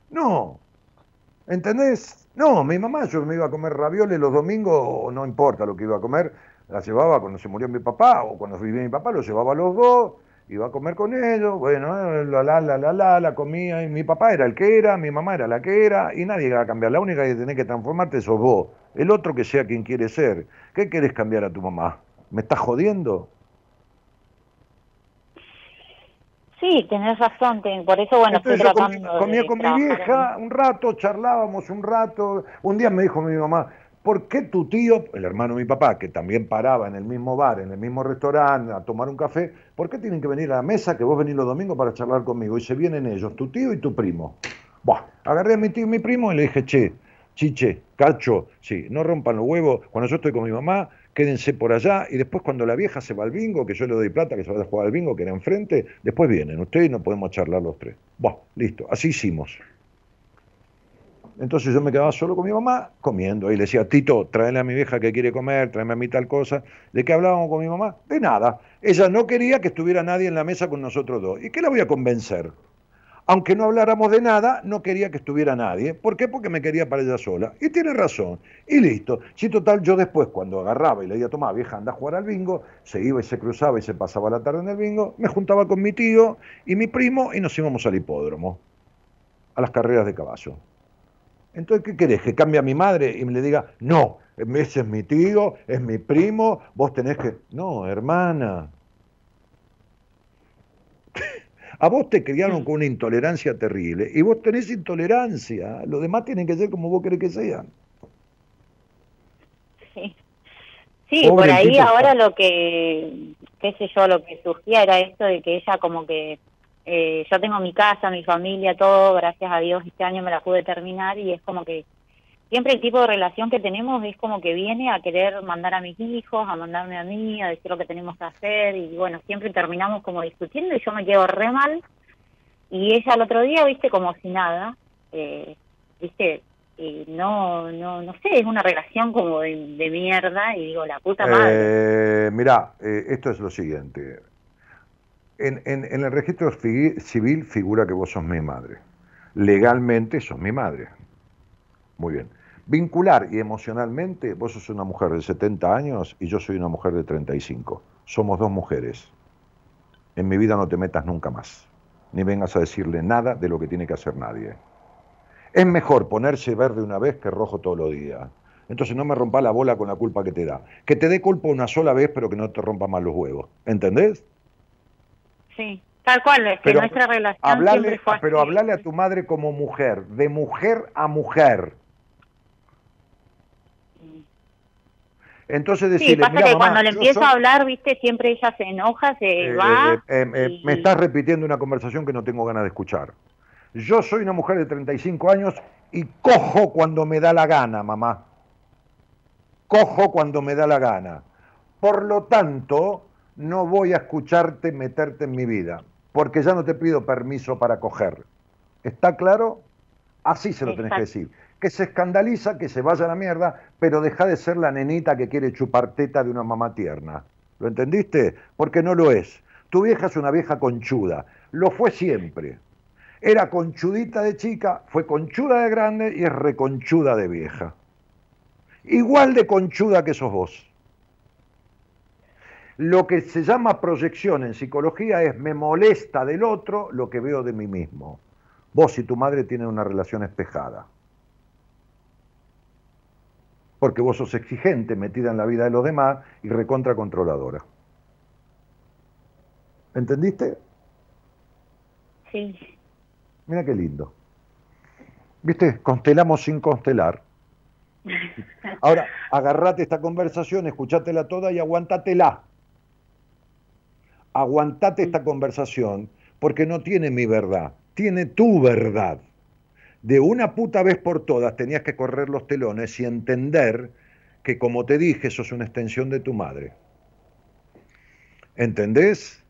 No. ¿Entendés? No, mi mamá, yo me iba a comer ravioles los domingos, no importa lo que iba a comer, la llevaba cuando se murió mi papá o cuando vivía mi papá, lo llevaba a los dos, iba a comer con ellos, bueno, eh, la la la la la, la comía, y mi papá era el que era, mi mamá era la que era, y nadie va a cambiar, la única que tenés que transformarte sos vos, el otro que sea quien quiere ser. ¿Qué querés cambiar a tu mamá? ¿Me estás jodiendo? Sí, tenés razón, por eso bueno, estoy Entonces tratando comí- comía de con mi vieja un rato, charlábamos un rato. Un día me dijo mi mamá, ¿por qué tu tío, el hermano de mi papá, que también paraba en el mismo bar, en el mismo restaurante, a tomar un café, ¿por qué tienen que venir a la mesa que vos venís los domingos para charlar conmigo? Y se vienen ellos, tu tío y tu primo. Buah, agarré a mi tío y mi primo y le dije, che, chiche, cacho, sí, no rompan los huevos. Cuando yo estoy con mi mamá, quédense por allá. Y después cuando la vieja se va al bingo, que yo le doy plata, que se vaya a jugar al bingo, que era enfrente, después vienen ustedes y no podemos charlar los tres. Buah, listo, así hicimos. Entonces yo me quedaba solo con mi mamá comiendo y le decía, Tito, tráele a mi vieja que quiere comer, tráeme a mí tal cosa. ¿De qué hablábamos con mi mamá? De nada. Ella no quería que estuviera nadie en la mesa con nosotros dos. ¿Y qué la voy a convencer? Aunque no habláramos de nada, no quería que estuviera nadie. ¿Por qué? Porque me quería para ella sola. Y tiene razón. Y listo. Si total, yo después, cuando agarraba y le decía, toma, vieja, anda a jugar al bingo, se iba y se cruzaba y se pasaba la tarde en el bingo, me juntaba con mi tío y mi primo y nos íbamos al hipódromo, a las carreras de caballo. Entonces, ¿qué querés? ¿Que cambie a mi madre y me le diga, no, ese es mi tío, es mi primo, vos tenés que... No, hermana. A vos te criaron con una intolerancia terrible y vos tenés intolerancia. Los demás tienen que ser como vos querés que sean. Sí, sí Pobre por ahí ahora lo que, qué sé yo, lo que surgía era esto de que ella como que, eh, yo tengo mi casa, mi familia, todo, gracias a Dios este año me la pude terminar y es como que siempre el tipo de relación que tenemos es como que viene a querer mandar a mis hijos, a mandarme a mí, a decir lo que tenemos que hacer y bueno, siempre terminamos como discutiendo y yo me quedo re mal y ella el otro día, viste, como si nada, eh, viste, y no, no, no sé, es una relación como de, mierda y digo, la puta madre. Eh, mirá, eh, esto es lo siguiente. En, en- en el registro civil figura que vos sos mi madre. Legalmente sos mi madre. Muy bien. Vincular y emocionalmente, vos sos una mujer de 70 años y yo soy una mujer de 35. Somos dos mujeres. En mi vida no te metas nunca más, ni vengas a decirle nada de lo que tiene que hacer nadie. Es mejor ponerse verde una vez que rojo todos los días. Entonces no me rompa la bola con la culpa que te da. Que te dé culpa una sola vez, pero que no te rompa más los huevos. ¿Entendés? Sí, tal cual, es que Pero nuestra relación pero así. hablale a tu madre como mujer, de mujer a mujer. Entonces Sí, decirle, pasa "Mira, que mamá, cuando le empiezo soy- a hablar, viste, siempre ella se enoja, se Eh, va. eh, eh, eh, y- Me estás repitiendo una conversación que no tengo ganas de escuchar. Yo soy una mujer de 35 años y cojo cuando me da la gana, mamá. Cojo cuando me da la gana. Por lo tanto, no voy a escucharte meterte en mi vida, porque ya no te pido permiso para coger. ¿Está claro? Así se lo tenés que Exacto. decir. Que se escandaliza, que se vaya a la mierda, pero deja de ser la nenita que quiere chupar teta de una mamá tierna. ¿Lo entendiste? Porque no lo es. Tu vieja es una vieja conchuda. Lo fue siempre. Era conchudita de chica, fue conchuda de grande y es reconchuda de vieja. Igual de conchuda que sos vos. Lo que se llama proyección en psicología es me molesta del otro lo que veo de mí mismo. Vos y tu madre tienen una relación espejada. Porque vos sos exigente, metida en la vida de los demás y recontra controladora. ¿Entendiste? Sí, Mira qué lindo. ¿Viste? Constelamos sin constelar. Ahora, agarrate esta conversación, escuchátela toda y aguantátela. Aguantate esta conversación porque no tiene mi verdad, tiene tu verdad. De una puta vez por todas tenías que correr los telones y entender que, como te dije, sos una extensión de tu madre. ¿Entendés?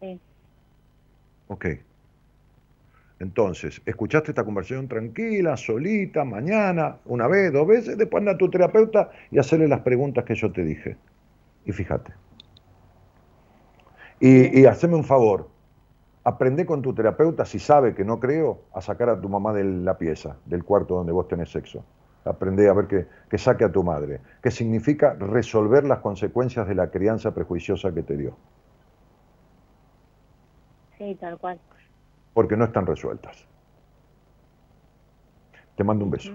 sí. Ok. Entonces, escuchaste esta conversación tranquila, solita, mañana, una vez, dos veces, después anda a tu terapeuta y hacerle las preguntas que yo te dije. Y fíjate. Y, y haceme un favor, aprende con tu terapeuta, si sabe que no creo, a sacar a tu mamá de la pieza, del cuarto donde vos tenés sexo. Aprende a ver que, que saque a tu madre, que significa resolver las consecuencias de la crianza prejuiciosa que te dio, Sí, tal cual. porque no están resueltas. Te mando un beso.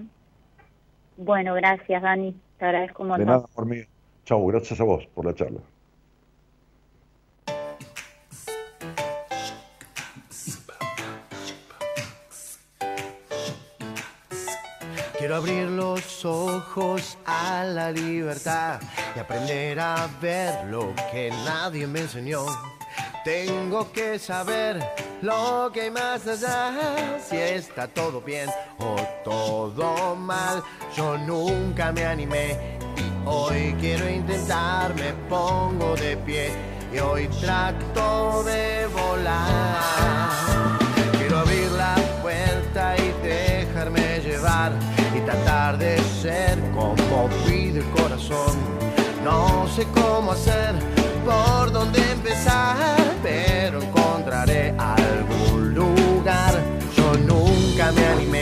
Bueno, gracias, Dani. Te agradezco un De nada, por mí. Chau, gracias a vos por la charla. Quiero abrir los ojos a la libertad y aprender a ver lo que nadie me enseñó. Tengo que saber lo que hay más allá, si está todo bien o todo mal. Yo nunca me animé y hoy quiero intentar, me pongo de pie y hoy trato de volar. No sé cómo hacer, por dónde empezar, pero encontraré algún lugar. Yo nunca me animé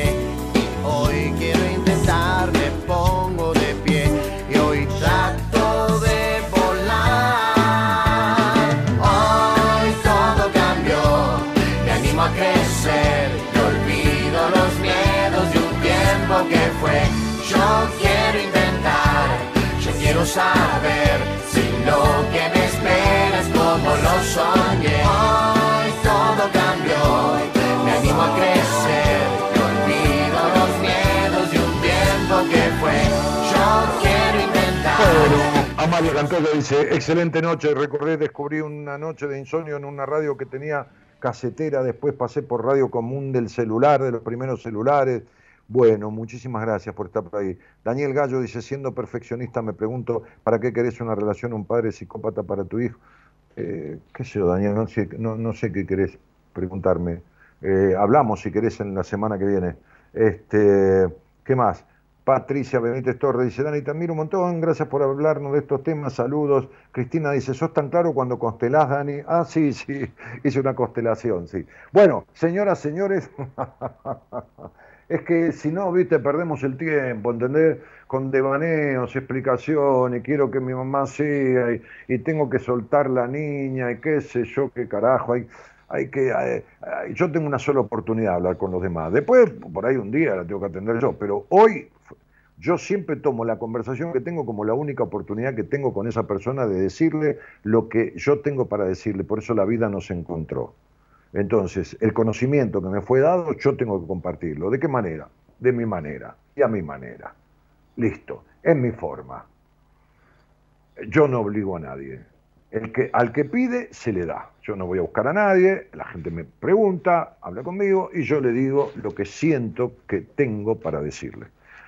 saber si lo que me espera es como lo soñé. Hoy todo cambió, me animo a crecer y olvido los miedos de un tiempo que fue. Yo quiero inventar. Amalia Cantoya dice, excelente noche, recordé, descubrí una noche de insomnio en una radio que tenía casetera, después pasé por radio común del celular, de los primeros celulares. Bueno, muchísimas gracias por estar por ahí. Daniel Gallo dice, siendo perfeccionista, me pregunto, ¿para qué querés una relación, un padre psicópata para tu hijo? Eh, ¿Qué sé yo, Daniel? No sé, no, sé qué querés preguntarme. Eh, hablamos, si querés, en la semana que viene. Este, ¿Qué más? Patricia Benítez Torres dice, Dani, te un montón, gracias por hablarnos de estos temas, saludos. Cristina dice, ¿sos tan claro cuando constelás, Dani? Ah, sí, sí, hice una constelación, sí. Bueno, señoras, señores, es que si no, viste, perdemos el tiempo, ¿entendés? Con devaneos, explicaciones, quiero que mi mamá sea, y, tengo que soltar la niña, y qué sé yo, qué carajo, hay, hay que, eh, yo tengo una sola oportunidad de hablar con los demás. Después, por ahí un día la tengo que atender yo, pero hoy yo siempre tomo la conversación que tengo como la única oportunidad que tengo con esa persona de decirle lo que yo tengo para decirle, por eso la vida nos encontró. Entonces, el conocimiento que me fue dado, yo tengo que compartirlo. ¿De qué manera? De mi manera y a mi manera. Listo, en mi forma. Yo no obligo a nadie. El que, al que pide, se le da. Yo no voy a buscar a nadie, la gente me pregunta, habla conmigo y yo le digo lo que siento que tengo para decirle.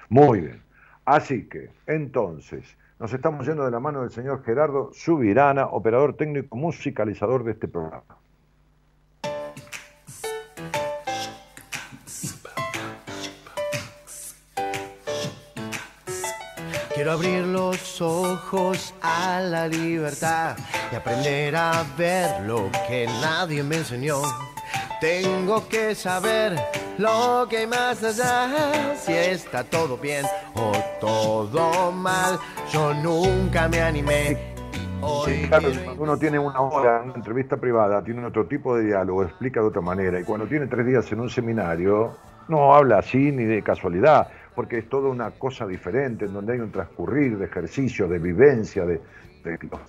Muy bien. Así que, entonces, nos estamos yendo de la mano del señor Gerardo Subirana, operador técnico musicalizador de este programa. Quiero abrir los ojos a la libertad y aprender a ver lo que nadie me enseñó. Tengo que saber lo que hay más allá, si está todo bien o todo mal. Yo nunca me animé. Sí, claro, cuando uno tiene una hora en una entrevista privada, tiene otro tipo de diálogo, explica de otra manera. Y cuando tiene tres días en un seminario, no habla así ni de casualidad porque es toda una cosa diferente, en donde hay un transcurrir de ejercicio, de vivencia, de,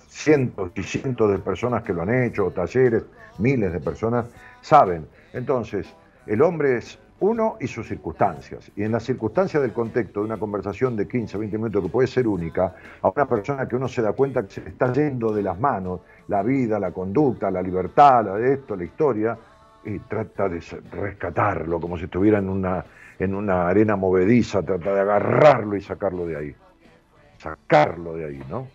cientos y cientos de personas que lo han hecho, talleres, miles de personas, saben. Entonces, el hombre es uno y sus circunstancias. Y en las circunstancias del contexto de una conversación de 15 o 20 minutos que puede ser única, a una persona que uno se da cuenta que se le está yendo de las manos la vida, la conducta, la libertad, esto, la historia, y trata de rescatarlo como si estuviera en una en una arena movediza, trata de agarrarlo y sacarlo de ahí. Sacarlo de ahí, ¿no?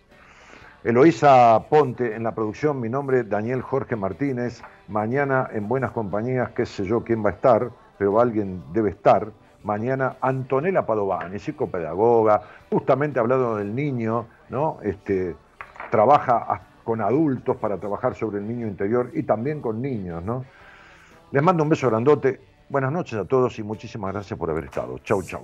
Eloísa Ponte en la producción, mi nombre Daniel Jorge Martínez. Mañana en Buenas Compañías, qué sé yo quién va a estar, pero alguien debe estar. Mañana Antonella Padovani, psicopedagoga, justamente hablando del niño, ¿no? Este, trabaja con adultos para trabajar sobre el niño interior y también con niños, ¿no? Les mando un beso grandote. Buenas noches a todos y muchísimas gracias por haber estado. Chau, chau.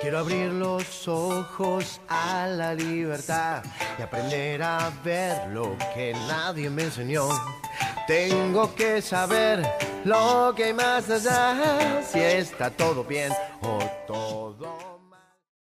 Quiero abrir los ojos a la libertad y aprender a ver lo que nadie me enseñó. Tengo que saber lo que hay más allá, si está todo bien o todo